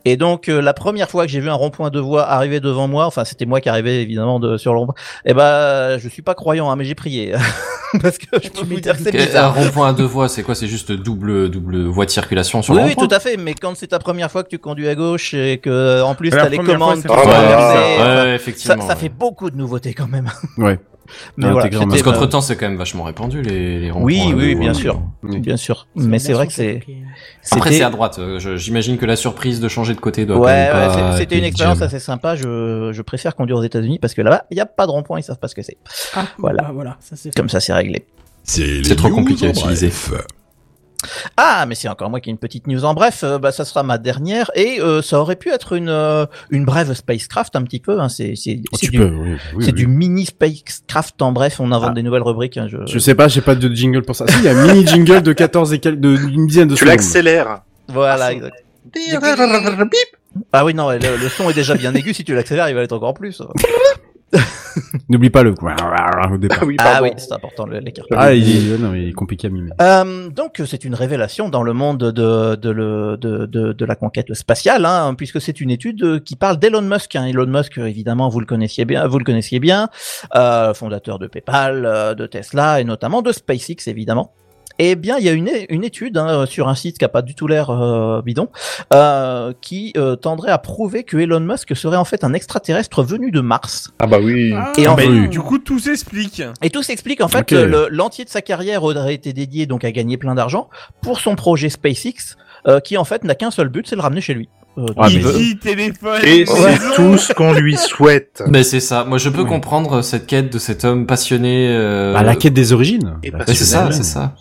Et donc, euh, la première fois que j'ai vu un rond-point deux voies arriver devant moi, enfin, c'était moi qui arrivais évidemment de, sur le rond-point, eh ben, je suis pas croyant, hein, mais j'ai prié. Parce que je peux vous dire que c'est Un bizarre. rond-point à deux voies, c'est quoi? C'est juste double double voie de circulation sur Oui, le oui, rond-point tout à fait, mais quand c'est ta première fois que tu conduis à gauche et que, en plus, t'as les commandes fois, Ouais, ouais, effectivement, ça, ça fait beaucoup de nouveautés quand même. Ouais. Mais voilà, Parce euh, qu'entre temps, c'est quand même vachement répandu les, les ronds-points. Oui, à oui, bien sûr, bien sûr. Mais c'est vrai que c'est. Après, c'était- c'est à droite. euh, J'imagine que la surprise de changer de côté doit Ouais, ouais, c'était une expérience assez sympa. Je, je préfère conduire aux États-Unis parce que là-bas, il n'y a pas de rond-point, ils savent pas ce que c'est. Ah, Voilà. bah, voilà, ça Comme ça, c'est réglé. C'est trop compliqué à utiliser. bref. Ah, mais c'est encore moi qui ai une petite news en bref. euh, bah, ça sera ma dernière et euh, ça aurait pu être une euh, une brève spacecraft un petit peu. Hein, c'est c'est Oh, c'est tu du, peux, oui, oui, c'est oui. du mini spacecraft en bref. On invente Ah. des nouvelles rubriques. hein, je... Je sais pas, j'ai pas de jingle pour ça. Si, il y a un mini jingle de 14 et quelques, de, d'une dizaine de Tu secondes. l'accélères. Voilà. exact. Ah oui, non, le, le son est déjà bien aigu. Si tu l'accélères, il va être encore plus. N'oublie pas le au départ. Ah oui, Ah oui, c'est important l'écart. Ah, il est, non, il est compliqué à mimer. Euh, donc c'est une révélation dans le monde de de, le, de, de, de la conquête spatiale, hein, puisque c'est une étude qui parle d'Elon Musk. Hein. Elon Musk, évidemment, vous le connaissiez bien, vous le connaissiez bien, euh, fondateur de PayPal, euh, de Tesla et notamment de SpaceX, évidemment. Eh bien, il y a une, une étude hein, sur un site qui a pas du tout l'air euh, bidon, euh, qui euh, tendrait à prouver que Elon Musk serait en fait un extraterrestre venu de Mars. Ah bah oui. Et en Bah, fait- Du coup, tout s'explique. et tout s'explique en fait. Ok. le- L'entier de sa carrière aurait été dédié donc à gagner plein d'argent pour son projet SpaceX, euh, qui en fait n'a qu'un seul but, c'est le ramener chez lui. Euh, Ah, mais- téléphone. Et c'est tout ce qu'on lui souhaite. Ben c'est ça. Moi, je peux comprendre cette quête de cet homme passionné. euh, Bah, la quête des origines. Et La bah, Ouais, c'est ça, c'est ça.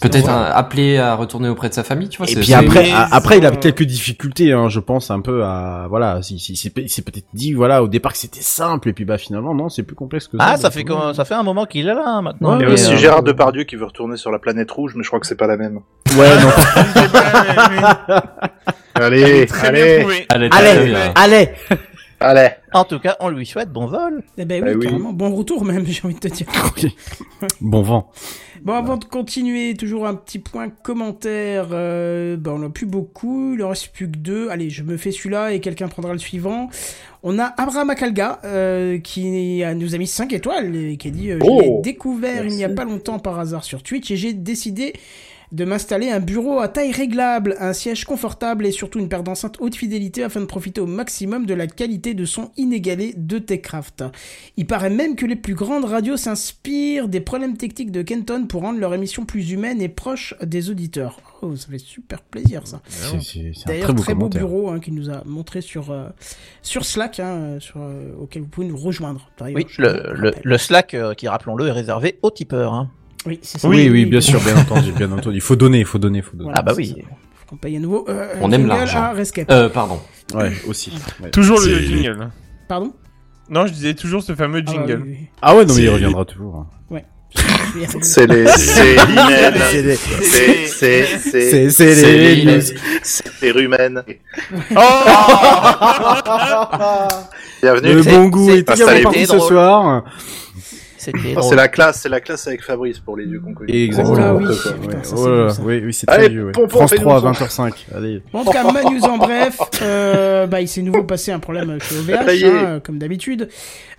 C'est-. Peut-être appelé à retourner auprès de sa famille, tu vois. Et c'est- puis c'est- après, après, il a ça- quelques difficultés, hein, je pense un peu à, voilà, si, si, s'est peut-être dit, voilà, au départ que c'était simple, et puis bah finalement non, c'est plus complexe que ça. Ah, ça fait euh, comme, ça fait un moment qu'il est là hein, maintenant. Il y a aussi euh, Gérard Depardieu qui veut retourner sur la planète rouge, mais je crois que c'est pas la même. Ouais, non. C'est pas- Allez, allez, allez, allez. allez. En tout cas, on lui souhaite bon vol. Eh ben oui, Eh oui. carrément. Bon retour même, j'ai envie de te dire. Bon vent. Bon, avant de continuer, toujours un petit point commentaire. Euh, bah, on n'a plus beaucoup, il en reste plus que deux. Allez, je me fais celui-là et quelqu'un prendra le suivant. On a Abraham Akalga euh, qui nous a mis 5 étoiles et qui a dit euh, Je Oh, l'ai découvert il n'y a pas longtemps par hasard sur Twitch et j'ai décidé de m'installer un bureau à taille réglable, un siège confortable et surtout une paire d'enceintes haute fidélité afin de profiter au maximum de la qualité de son inégalée de Techcraft. Il paraît même que les plus grandes radios s'inspirent des problèmes techniques de Kenton pour rendre leur émission plus humaine et proche des auditeurs. Oh, ça fait super plaisir ça. D'ailleurs, très beau très beau bureau hein, qu'il nous a montré sur, euh, sur Slack, hein, sur, euh, auquel vous pouvez nous rejoindre. Oui, le Slack, euh, qui rappelons-le, est réservé aux tipeurs. Hein. Oui, c'est ça. Oui, oui, bien sûr, bien entendu, bien entendu. Il faut donner, il faut donner, il faut donner. Voilà, Ah bah c'est oui. Faut qu'on paye à nouveau. Euh, On un aime l'argent. Rescape. Euh, pardon. Ouais, aussi. ouais. Toujours le C'est- jingle. Pardon? Non, je disais toujours ce fameux Ah, jingle. oui, oui, Ah ouais, non mais il C'est- reviendra toujours. oui. Je vais y arriver. C'est les, c'est l'hymen. C'est les- C'est, c'est, C'est c'est, c'est C'est les les- news. c'est les rumènes. Oh Bienvenue. Le C'est- bon goût c'est- est ça a également été parti ce drôle. soir. C'était Oh, drôle. c'est la classe, c'est la classe avec Fabrice pour les vieux qu'on connaît. Exactement. Oh là, oui. N'importe quoi. Putain, Ouais, ça, oh là oui, oui, c'est très vieux. ouais. France fais-nous 3 à son. 20h05. Allez. Bon, en tout cas, ma news en bref, euh, bah, il s'est nouveau passé un problème chez OVH, hein, comme d'habitude.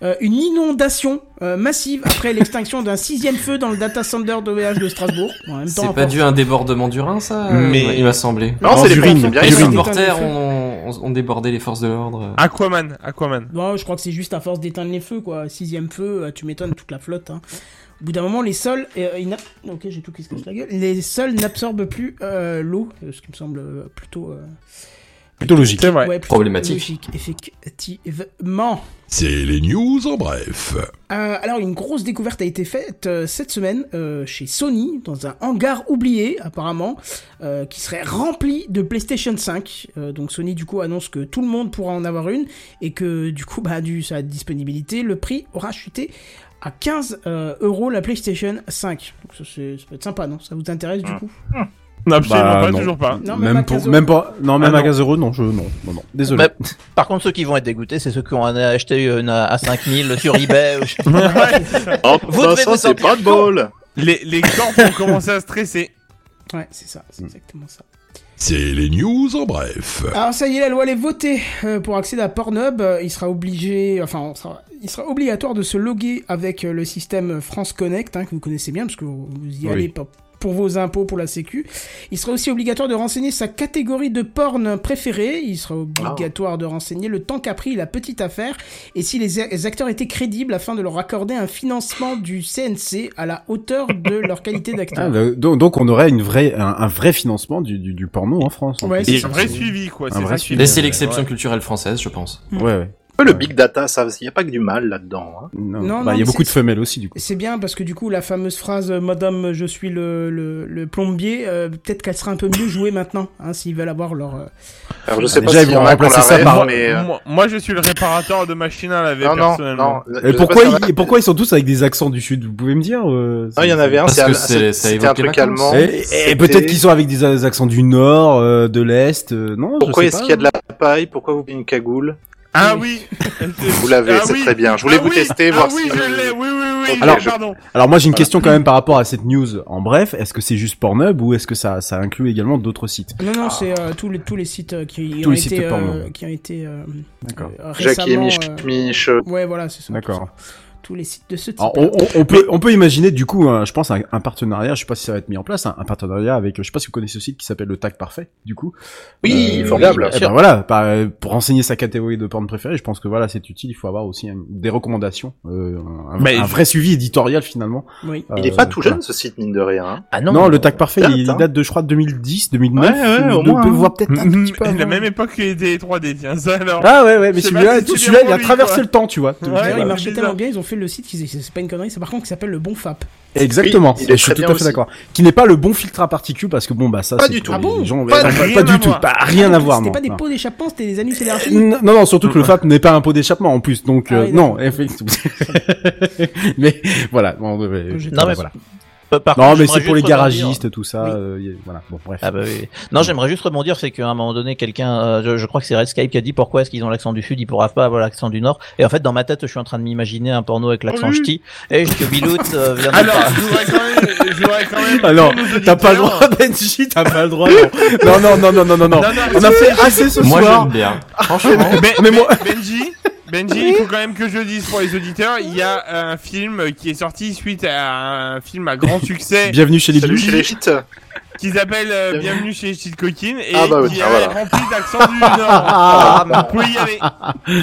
Euh, une inondation euh, massive après l'extinction d'un sixième feu dans le data center d'OVH de Strasbourg. C'est pas dû à un débordement du Rhin, ça Mais- euh, Il m'a semblé. Non, c'est les Les supporters ont, débordé les forces de l'ordre. Aquaman, Aquaman. Non, je crois que c'est juste à force d'éteindre les feux, quoi. Sixième feu, euh, tu m'étonnes toute la flotte. Hein. Au bout d'un moment, les sols, euh, ok, j'ai tout qui se casse la gueule. Les sols n'absorbent plus euh, l'eau, euh, ce qui me semble plutôt, euh, Plutôt logique. C'est vrai. ouais, plutôt Problématique. logique, effectivement. C'est les news en bref. Euh, alors, une grosse découverte a été faite euh, cette semaine euh, chez Sony, dans un hangar oublié, apparemment, euh, qui serait rempli de PlayStation 5. Euh, donc, Sony, du coup, annonce que tout le monde pourra en avoir une, et que, du coup, bah, dû sa disponibilité, le prix aura chuté à 15 euh, euros la PlayStation 5. Donc, ça, c'est- ça peut être sympa, non? Ça vous intéresse, du coup? Absolument Bah, pas, non. toujours pas. Non, même à Même, pour, 15 euros. même pas, non, même Ah, à non. 15 euros, non, je, non, non, non, désolé. Mais, par contre, ceux qui vont être dégoûtés, c'est ceux qui ont acheté une à 5000 sur eBay. ou Oh, Vous bah, devez ça, vous c'est pas de bol. Les, les corps vont commencer à stresser. Ouais, c'est ça, c'est exactement ça. C'est les news en bref. Alors ça y est, la loi elle est votée. Euh, pour accéder à Pornhub, euh, il sera obligé, enfin, on sera- il sera obligatoire de se loguer avec euh, le système France Connect, hein, que vous connaissez bien, parce que vous y Oui. allez pour, vos impôts, pour la Sécu. Il sera aussi obligatoire de renseigner sa catégorie de porn préférée. Il sera obligatoire de renseigner le temps qu'a pris la petite affaire et si les, acteurs étaient crédibles afin de leur accorder un financement du CNC à la hauteur de leur qualité Ah, d'acteur. bah, donc, donc on aurait une vraie, un, un vrai financement du, du, du porno en France. en Ouais, plus. Et un vrai suivi, quoi. Un C'est vrai suivi. c'est l'exception Ouais. culturelle française, je pense. Ouais, ouais. Le big data, ça, il n'y a pas que du mal là-dedans. Hein. Non, Non, bah, non, il y a beaucoup de c'est- femelles aussi, du coup. C'est bien parce que du coup la fameuse phrase euh, Madame je suis le, le, le plombier, euh, peut-être qu'elle sera un peu mieux jouée maintenant, hein, s'ils veulent avoir leur. euh, Alors je sais déjà, pas ils vont remplacer la ça par- mais... Moi, moi, je suis le réparateur de machines à laver, Non, non, personnellement. non. Et pourquoi, ils, et pourquoi ils sont tous avec des accents du sud Vous pouvez me dire euh, Non, il y en avait un, c'était un truc allemand. Et, et C'était- peut-être qu'ils sont avec des accents du nord, de l'est. non, Pourquoi est-ce qu'il y a de la paille? Pourquoi vous avez une cagoule? Ah oui Vous l'avez, Ah c'est oui. très bien. Je voulais Ah vous oui. tester, Ah voir oui, si... je l'ai, oui, oui, oui, Ok, Alors, je- pardon. Alors moi j'ai une question quand même par rapport à cette news. En bref, est-ce que c'est juste Pornhub ou est-ce que ça, ça inclut également d'autres sites? Non non c'est euh, tous les tous les sites euh, qui Tous ont les sites été de porno. euh, qui ont été euh, D'accord. Jackie et Mich, euh, Mich, Ouais voilà c'est ça. D'accord. Tous les sites de ce type. Alors, on, on- on peut, on peut imaginer du coup, un- je pense, un, un partenariat. Je sais pas si ça va être mis en place, un, un partenariat avec, je sais pas si vous connaissez ce site qui s'appelle le Tag Parfait. Du coup, Oui, formidable. eh ben voilà, par- euh, pour renseigner sa catégorie de porn préférée, je pense que voilà, c'est utile. Il faut avoir aussi un- des recommandations, euh, un, Mais un je- vrai suivi éditorial finalement. Oui. Il est Euh, pas tout voilà. jeune ce site mine de rien. hein. Ah Non, non, le Tag Parfait, date, il, il hein. date de, je crois, 2010, 2009, Ouais, ouais, au moins, de- hein. voire peut-être un petit peu la même époque que les 3D, tiens, ça alors. Ah ouais, ouais, mais celui-là, il a traversé le temps, tu vois. Il marchait tellement bien, ils ont fait le site, c'est pas une connerie, c'est par contre qui s'appelle le Bon Fap. Exactement. Oui, je suis tout à fait d'accord. Qui n'est pas le bon filtre à particules parce que bon bah ça Pas c'est du tout. Ah bon gens- Pas pas, du- pas du tout, pas rien à voir C'était non. pas des non. pots d'échappement, c'était des anus élargis. Non, non, surtout que le FAP n'est pas un pot d'échappement en plus, donc Ah euh, non, effectivement. mais voilà, bon, euh, Non, mais voilà. Par contre, Non, mais c'est pour les garagistes, tout ça. Oui. euh, voilà, bon bref. Ah bah oui. Non, j'aimerais juste rebondir, c'est qu'à un moment donné, quelqu'un, euh, je, je crois que c'est Redscape qui a dit pourquoi est-ce qu'ils ont l'accent du sud, ils pourraient pas avoir l'accent du nord. Et en fait, dans ma tête, je suis en train de m'imaginer un porno avec l'accent Oui. ch'ti. Et que Bilout euh, vient de Alors, je voudrais quand même, je voudrais quand même. Alors, nos t'as pas le droit, Benji, t'as pas le droit. Non, non, non, non, non, non, non. Non, non, On a fait assez ce Moi, soir. j'aime bien. Franchement. Mais moi- Ben- Benji, il faut quand même que je dise pour les auditeurs, il y a un film qui est sorti suite à un film à grand succès Bienvenue chez les Salut Blues. chez les shit. qui s'appelle euh, Bienvenue. Bienvenue chez Steve Coquine et Ah bah oui, qui ah est voilà. rempli d'accent du Nord. Ah, Vous pouvez y aller.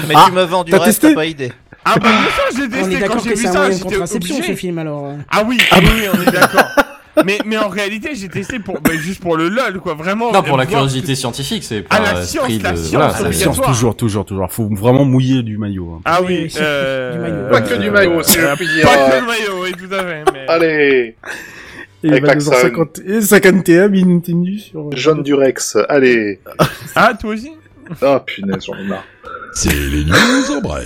Mais Ah, tu me vends du t'as reste, testé t'as pas idée. Ah bah bien sûr, j'ai On est testé quand d'accord j'ai que vu c'est un ça, moyen de j'étais contraception obligé. ce film alors. euh. Ah oui, oui, oui, on est d'accord. Mais, mais en réalité, j'ai testé pour, bah, juste pour le lol, quoi, vraiment. Non, pour la curiosité scientifique, c'est pas Ah, la esprit science, la de. science, voilà, c'est c'est- La science, toujours, toujours, toujours. Faut vraiment mouiller du maillot. hein. Ah Oui, euh... du maillot. Pas que du maillot, si je euh, puis dire. Pas que le maillot, oui, tout à fait. Mais... Allez, Et Avec l'accent. 22h50 et 51 minutes nu sur. John Durex, allez. Ah, toi aussi? Ah punaise, j'en ai marre. C'est les news en bref.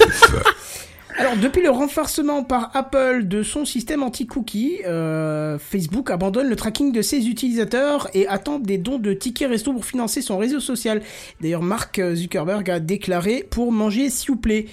Alors, depuis le renforcement par Apple de son système anti-cookie, euh, Facebook abandonne le tracking de ses utilisateurs et attend des dons de tickets resto pour financer son réseau social. D'ailleurs, Mark Zuckerberg a déclaré pour manger s'il vous plaît.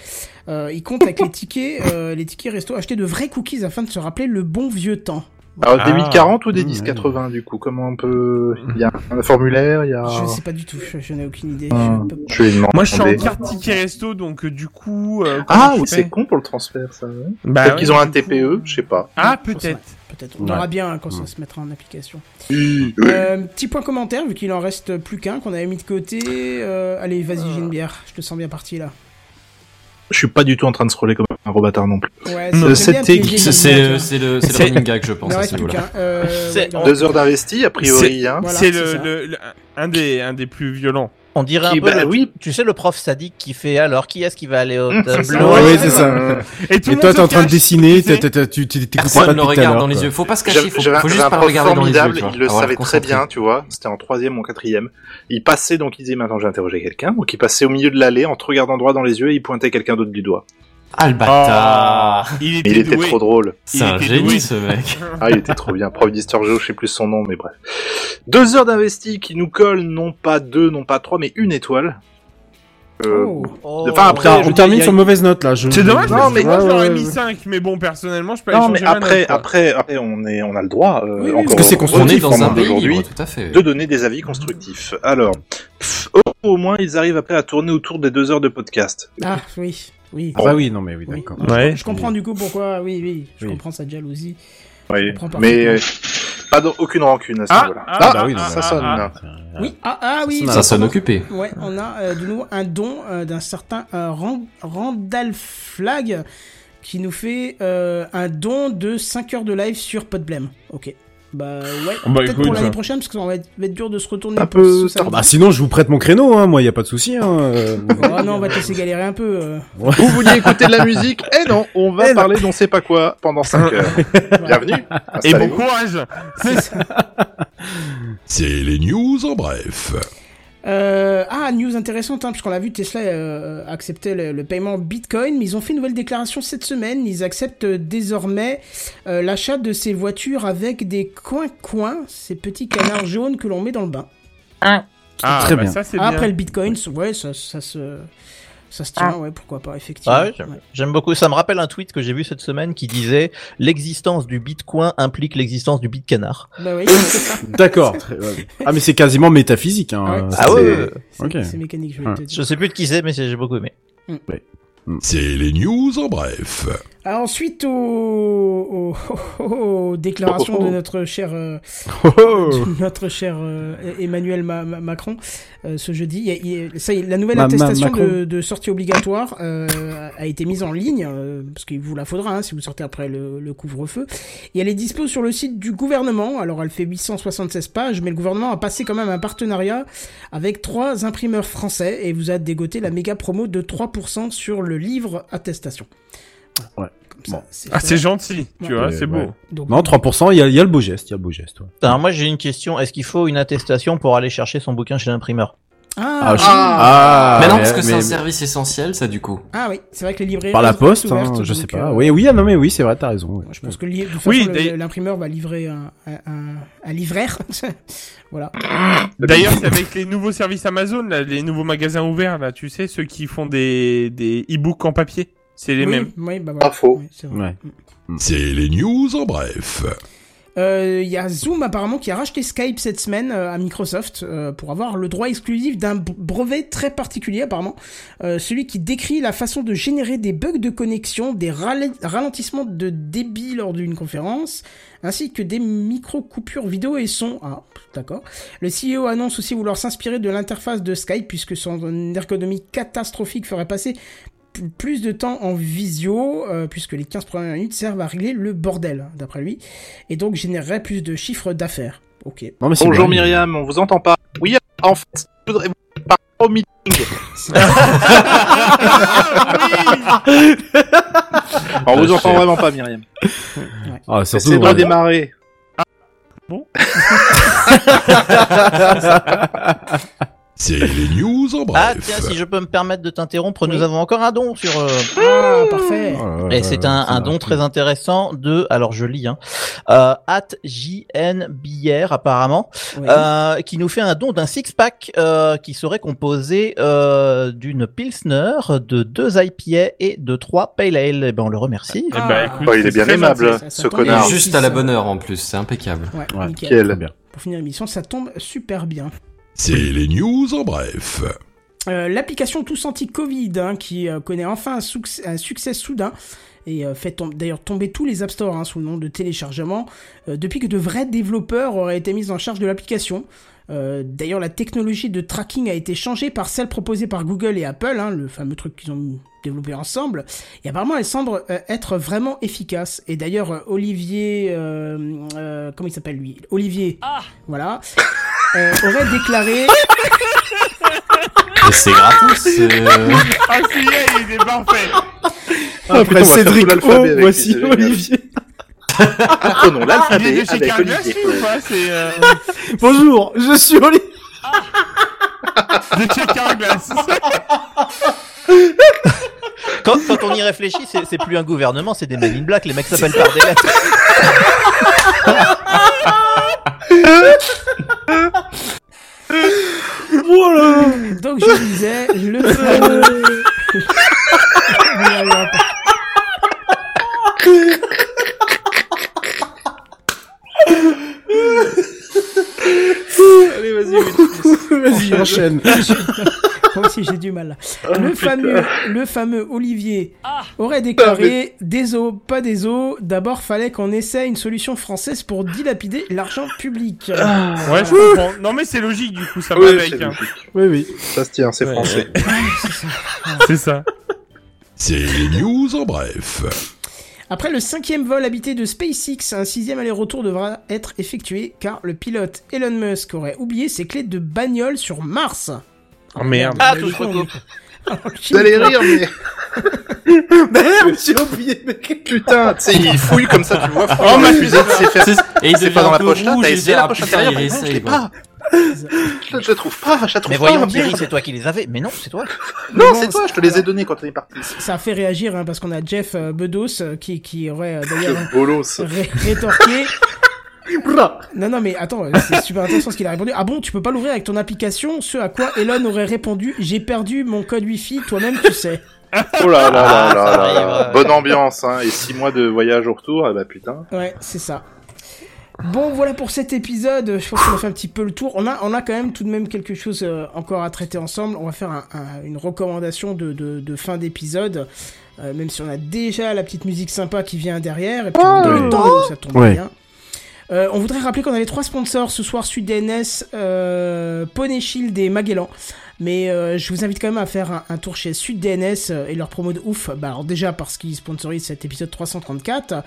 Euh, il compte avec les tickets, euh, les tickets resto acheter de vrais cookies afin de se rappeler le bon vieux temps. Alors, des Ah. 1040 ou des Mmh, 1080 du coup Comment on peut. Il y a un formulaire, il y a. Je sais pas du tout, je, je n'ai aucune idée. Ah, Je Je vais demander. Moi, je suis en carte ticket resto, donc euh, du coup. euh, Ah, ou c'est con pour le transfert, ça. ouais. Bah Peut-être ouais, qu'ils ont un TPE, je sais pas. Ah, peut-être. Peut-être. On Ouais. verra bien hein, quand Mmh. ça se mettra en application. Euh, petit point commentaire, vu qu'il en reste plus qu'un qu'on avait mis de côté. Euh, allez, vas-y, j'ai une bière. Je te sens bien parti là. Je suis pas du tout en train de scroller comme un gros bâtard non plus. Ouais, Non. c'est le, le, c'est C'est- le running gag, je pense, en à ce niveau-là. Euh, ouais, Deux heures d'investi, a priori, C'est- hein. Voilà, le- le- un des, un des plus violents. On dirait Qui- un peu, bah le, oui. tu sais, le prof sadique qui fait alors qui est-ce qui va aller au tableau Ouais, c'est ça. Et, tout Et toi, t'es en train de dessiner, tu t'écoutes pas ne le regarde dans les yeux. Faut pas se cacher, faut, faut juste un pas regarder dans les yeux. il le savait très bien, tu vois. C'était en troisième ou en quatrième. Il passait, donc il disait, maintenant j'ai interrogé quelqu'un. Donc il passait au milieu de l'allée en te regardant droit dans les yeux et il pointait quelqu'un d'autre du doigt. Ah, le bâtard il Il était, était doué. trop drôle. C'est un était génie, ce mec. Ah, il était trop bien. Prof d'histoire géo, je sais plus son nom, mais bref. Deux heures d'investi qui nous collent non pas deux, non pas trois, mais une étoile. Euh, Oh. Enfin, après, on termine sur mauvaise note là. je- C'est dommage, Non, mais- moi, Ouais, mis ouais. 5, mais bon, personnellement, je peux Non, mais après, note, après, après, on est, on a le droit, euh, Oui, parce que c'est constructif, dans en un fait. de donner des avis constructifs. Alors, pff, au, au moins, ils arrivent après à tourner autour des deux heures de podcast. Ah, oui. Oui. Ah bah oui, non mais oui, Oui. d'accord. Je- Ouais. Je, comprends du coup pourquoi, oui, oui, je Oui. comprends sa jalousie. Oui, comprends pas. mais euh, pas aucune rancune à ce Ah, niveau-là. ah, Ah, bah oui, non, ça ah, sonne. ah, là. Oui, ah, ah oui. Ça sonne occupé. Ouais, on a euh, de nouveau un don euh, d'un certain euh, Ran- Randall Flag qui nous fait euh, un don de 5 heures de live sur Podblem. Ok. Bah ouais, Bah, peut-être pour l'année ça. prochaine parce que ça va être, va être dur de se retourner Un pour peu ce tard. samedi. Bah sinon je vous prête mon créneau, hein, moi y a pas de souci. Hein. euh. Oh non, on va te laisser galérer un peu. euh. Vous vouliez écouter de la musique Eh non, on va parler d'on sait pas quoi pendant 5 heures. Bienvenue. Et bon courage C'est les news en bref. Euh, ah, news intéressante, hein, puisqu'on l'a vu, Tesla euh, acceptait le, le paiement Bitcoin, mais ils ont fait une nouvelle déclaration cette semaine. Ils acceptent euh, désormais euh, l'achat de ces voitures avec des coins-coins, ces petits canards jaunes que l'on met dans le bain. Ah, Très bah bien. ça, c'est Ah, Après bien. le Bitcoin, ouais, ça, ça se... Ça se tient, ouais, pourquoi pas, effectivement. Ah ouais, j'aime- beaucoup. Ça me rappelle un tweet que j'ai vu cette semaine qui disait l'existence du bitcoin implique l'existence du bitcanard. Bah oui. D'accord. Ah mais c'est quasiment métaphysique. Hein. Ouais. c'est- Ah ouais, ouais, ouais. C'est mécanique, je vais te dire. Je sais plus de qui c'est, mais j'ai beaucoup aimé. C'est les news en bref. Alors, ensuite aux, aux- aux- déclarations de notre cher, euh, Oh. de notre cher euh, Emmanuel Ma- Ma- Macron euh, ce jeudi. Il y a- il y a- ça y est, la nouvelle Ma- attestation de, de sortie obligatoire euh, a été mise en ligne euh, parce qu'il vous la faudra hein, si vous sortez après le, le couvre-feu. Et elle est dispo sur le site du gouvernement. Alors, elle fait 876 pages, mais le gouvernement a passé quand même un partenariat avec trois imprimeurs français et vous a dégoté la méga promo de 3% sur le livre attestation. Ouais. Ça, c'est Ah, c'est gentil, tu Ouais. vois, c'est beau. ouais. Donc, Non 3%, il y a, il y a le beau geste, il y a le beau geste. ouais. Alors moi j'ai une question. Est-ce qu'il faut une attestation pour aller chercher son bouquin chez l'imprimeur Ah, Ah, je- Ah. ah, mais non, parce que c'est mais- un service essentiel, ça, du coup. Ah oui, c'est vrai que les librairies Par la poste, hein, ouvertes, je sais pas. euh, Oui, oui, ah non mais oui, c'est vrai, t'as raison. ouais. Je pense que li- Oui, l'imprimeur va livrer un, un, un- un livraire. voilà. D'ailleurs, c'est avec les nouveaux services Amazon, là, les nouveaux magasins ouverts, là, tu sais, ceux qui font des, des e-books en papier. C'est les oui, mêmes. Oui, bah voilà. Pas faux. Oui, c'est vrai. Ouais. C'est les news en bref. Euh, Il y a Zoom apparemment qui a racheté Skype cette semaine euh, à Microsoft euh, pour avoir le droit exclusif d'un b- brevet très particulier apparemment, Euh, celui qui décrit la façon de générer des bugs de connexion, des rale- ralentissements de débit lors d'une conférence, ainsi que des micro-coupures vidéo et son. Ah, d'accord. Le CEO annonce aussi vouloir s'inspirer de l'interface de Skype puisque son ergonomie catastrophique ferait passer plus de temps en visio, euh, puisque les 15 premières minutes servent à régler le bordel, hein, d'après lui, et donc générerait plus de chiffres d'affaires. Ok. Non, mais c'est Bonjour bien. Myriam, on vous entend pas. Oui, en fait, je voudrais vous parler au meeting. on vous entend vraiment pas Myriam. Ah, surtout, Essayez de ouais. redémarrer. C'est les news en Ah bref. tiens, si je peux me permettre de t'interrompre, nous avons encore un don sur. euh, Ah, parfait. Oh Et c'est un, un don très intéressant de, alors je lis, hein, euh, at JN Bière apparemment, Oui. euh, qui nous fait un don d'un six pack euh, qui serait composé euh, d'une pilsner, de deux IPA et de trois pale ale. Eh ben on le remercie. Eh ben, écoute, Oh, il est bien aimable, gentil. Ça, ça ce Et connard. juste à la bonne heure, en plus, c'est impeccable. Ouais, Ouais. nickel. Très bien. Pour finir l'émission, ça tombe super bien. C'est les news en bref. Euh, L'application Tous Anti-Covid, hein, qui euh, connaît enfin un, succès- un succès soudain, et euh, fait tom- d'ailleurs tomber tous les App Store hein, sous le nom de téléchargement, euh, depuis que de vrais développeurs auraient été mis en charge de l'application. Euh, D'ailleurs, la technologie de tracking a été changée par celle proposée par Google et Apple, hein, le fameux truc qu'ils ont développé ensemble. Et apparemment, elle semble euh, être vraiment efficace. Et d'ailleurs, Olivier, euh, euh, comment il s'appelle lui? Olivier, voilà, euh, aurait déclaré. C'est gratos. euh, Ah, celui-là, il était parfait. Ah, Après Cédric O, voici. Olivier. Apprenons Il est l'alphabet de chez avec Olivier. ou pas C'est euh, Bonjour, je suis Olivier. de chez Carglass. quand, quand on y réfléchit, c'est c'est plus un gouvernement, c'est des Men in Black. Les mecs s'appellent par des lettres. Voilà. Donc je disais le fameux. Allez, vas-y, Vas-y, enchaîne. Moi aussi j'ai du mal. là. Le fameux, le fameux Olivier aurait déclaré des os, pas des os. D'abord fallait qu'on essaie une solution française pour dilapider l'argent public. Ouais, je comprends. Non, mais c'est logique, du coup, ça va Oui, avec. hein. Oui, oui. Ça se tient, c'est Ouais. français. C'est ça. C'est les news en bref. Après le cinquième vol habité de SpaceX, un sixième aller-retour devra être effectué car le pilote Elon Musk aurait oublié ses clés de bagnole sur Mars. Oh merde. Ah, Mais tout se recoupe. Vous allez rire, mais Merde, j'ai oublié. putain, tu sais, il fouille comme ça, tu vois. Oh, ma fusée, c'est faire. C'est- Et il C'est devient pas dans la poche là, t'as essayé fait, la poche putain, intérieure, il mais non, je l'ai essaye, pas. Je, trouve pas, je la trouve Mais pas. voyons, Thierry, merde. c'est toi qui les avais. Mais non, c'est toi. Non, c'est toi, je te les ai donnés quand on est parti. Ça a fait réagir hein, parce qu'on a Jeff euh, Bedos euh, qui, qui aurait euh, d'ailleurs Bolos. ré- rétorqué. Non, non, mais attends, c'est super intéressant ce qu'il a répondu. Ah bon, tu peux pas l'ouvrir avec ton application Ce à quoi Elon aurait répondu J'ai perdu mon code Wi-Fi, toi-même tu sais. Oh là là là Ah, là ça là. Bonne ambiance, hein. Et six mois de voyage au retour, ah bah putain. Ouais, c'est ça. Bon, voilà pour cet épisode. Je pense qu'on a fait un petit peu le tour. On a, on a quand même tout de même quelque chose euh, encore à traiter ensemble. On va faire un- un- une recommandation de, de, de fin d'épisode. Euh, même si on a déjà la petite musique sympa qui vient derrière. Et puis dans le temps, donc ça tombe Ouais. bien. Euh, on voudrait rappeler qu'on avait trois sponsors ce soir Sud DNS, euh, Poney Shield et Magellan. Mais euh, je vous invite quand même à faire un, un tour chez Sud DNS euh, et leur promo de ouf. Bah alors déjà parce qu'ils sponsorisent cet épisode 334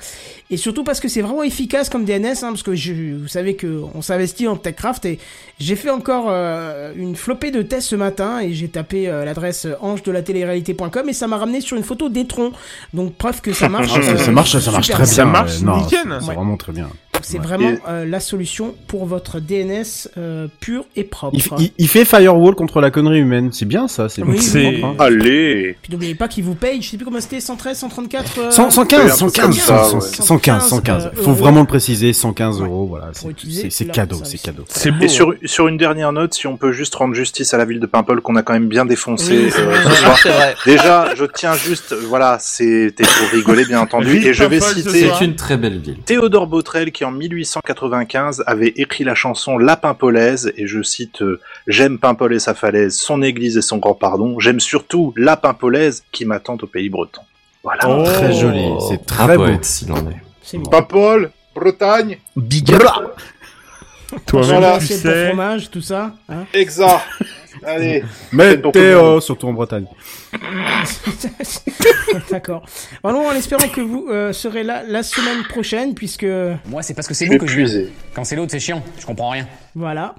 et surtout parce que c'est vraiment efficace comme DNS hein, parce que je, vous savez que on s'investit en TechCraft et j'ai fait encore euh, une flopée de tests ce matin et j'ai tapé euh, l'adresse ange de la télé-réalité.com et ça m'a ramené sur une photo d'Etron. Donc preuve que ça marche. Ah, ça, euh, ça marche, ça marche très bien. Ça marche. Non, nickel. c'est- Ouais. vraiment très bien. Donc c'est Ouais. vraiment Et- euh, la solution pour votre DNS euh, pur et propre. Il, il- il fait firewall contre la connerie humaine. C'est bien ça. C'est Oui, C'est- hein. Allez. Puis n'oubliez pas qu'il vous paye, je sais plus comment c'était, 113, 134 euh, 100, 115, un truc 115, comme ça, 100, ouais. 115, 115. euh, Faut euros. vraiment le préciser, 115 euros, voilà. C'est- cadeau, c'est cadeau. C'est beau. Et sur, sur une dernière note, si on peut juste rendre justice à la ville de Paimpol qu'on a quand même bien défoncé Oui, euh, ce soir. Déjà, je tiens juste, voilà, c'était pour rigoler bien entendu, et je vais citer. C'est une très belle ville. Théodore Botrel qui en 1895 avait écrit la chanson La Paimpolaise, et je cite euh, J'aime Paimpol et sa falaise, son église et son grand pardon, j'aime surtout la Paimpolaise qui m'attend au pays breton. Voilà. Oh. Très joli, c'est très beau. s'il en est. C'est mignon. Paimpol, Bretagne, Big. Toi-même, tu sais. fromage, tout ça. Hein exact. Allez. Mais t'es euh, surtout en Bretagne. D'accord. Bon, en espérant que vous euh, serez là la semaine prochaine, puisque Moi, c'est parce que c'est vais que je. Quand c'est l'autre, c'est chiant. Je comprends rien. Voilà.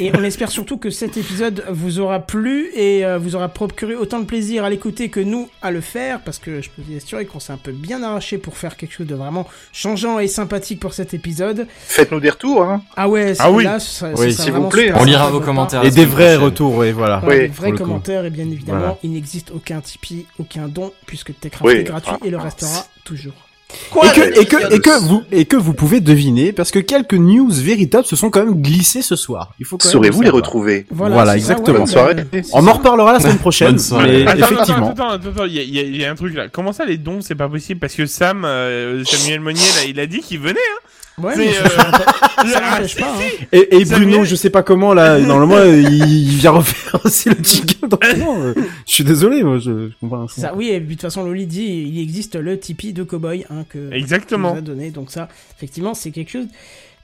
Et on espère surtout que cet épisode vous aura plu et euh, vous aura procuré autant de plaisir à l'écouter que nous à le faire, parce que je peux vous assurer qu'on s'est un peu bien arraché pour faire quelque chose de vraiment changeant et sympathique pour cet épisode. Faites-nous des retours, hein. Ah ouais, Ah oui. là, ça, Oui, s'il vous vraiment plaît. super On lira vos commentaires. Et des vrais prochaine. retours, oui, voilà. Voilà, Oui, des vrais commentaires et bien évidemment, Voilà. il n'existe aucun Tipeee, aucun don puisque Techcraft Oui, est gratuit enfin, et le restera toujours. Et que, et que, et que vous, et que vous pouvez deviner, parce que quelques news véritables se sont quand même glissées ce soir. Il faut quand même Saurez-vous le les retrouver Voilà, Voilà, ça, exactement. ouais, Bonne soirée. On en reparlera la semaine prochaine, mais Attends, effectivement. Attends, attends, attends, il y, a- il y a- il y a un truc là. Comment ça, les dons, c'est pas possible? Parce que Sam, euh, Samuel Monnier, là, il a dit qu'il venait, hein Ouais, mais euh, ça n'empêche- pas. Hein. Et, et Bruno, je sais pas comment là, normalement il, il vient refaire aussi le jingle. Donc, non, euh, je suis désolé, moi, je, je comprends. ça, oui, et puis de toute façon, Loli dit, il existe le Tipeee de Cowboy hein, que Exactement. qu'il nous a donné. Donc ça, effectivement, c'est quelque chose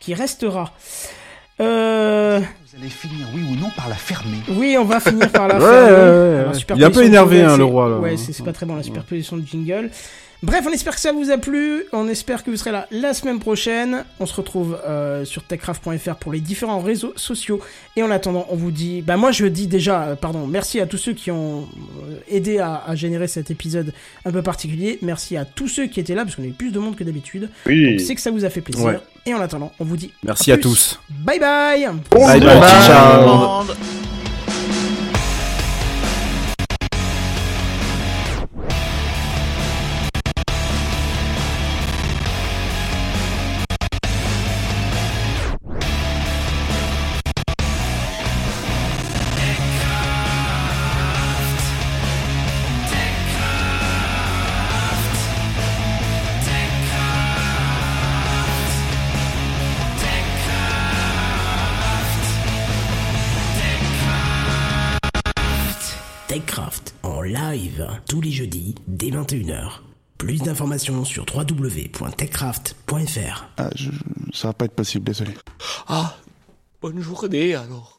qui restera. Euh... Vous allez finir, oui ou non, par la fermer. Oui, on va finir par la Ouais, faire. ouais, ouais, Alors, ouais. Il est un peu énervé, hein, le roi, là. Ouais, c'est c'est pas très bon la superposition de jingle. Bref, on espère que ça vous a plu. On espère que vous serez là la semaine prochaine. On se retrouve euh, sur techcraft.fr pour les différents réseaux sociaux. Et en attendant, on vous dit. Bah, moi, je dis déjà, euh, pardon, merci à tous ceux qui ont euh, aidé à, à générer cet épisode un peu particulier. Merci à tous ceux qui étaient là, parce qu'on a eu plus de monde que d'habitude. Oui. Donc, C'est que ça vous a fait plaisir. Ouais. Et en attendant, on vous dit. Merci à tous. Bye bye. Bye bye, ciao. TechCraft tous les jeudis, dès 21h. Plus d'informations sur www.techcraft.fr. Ah, ça va pas être possible, désolé. Ah, bonne journée alors.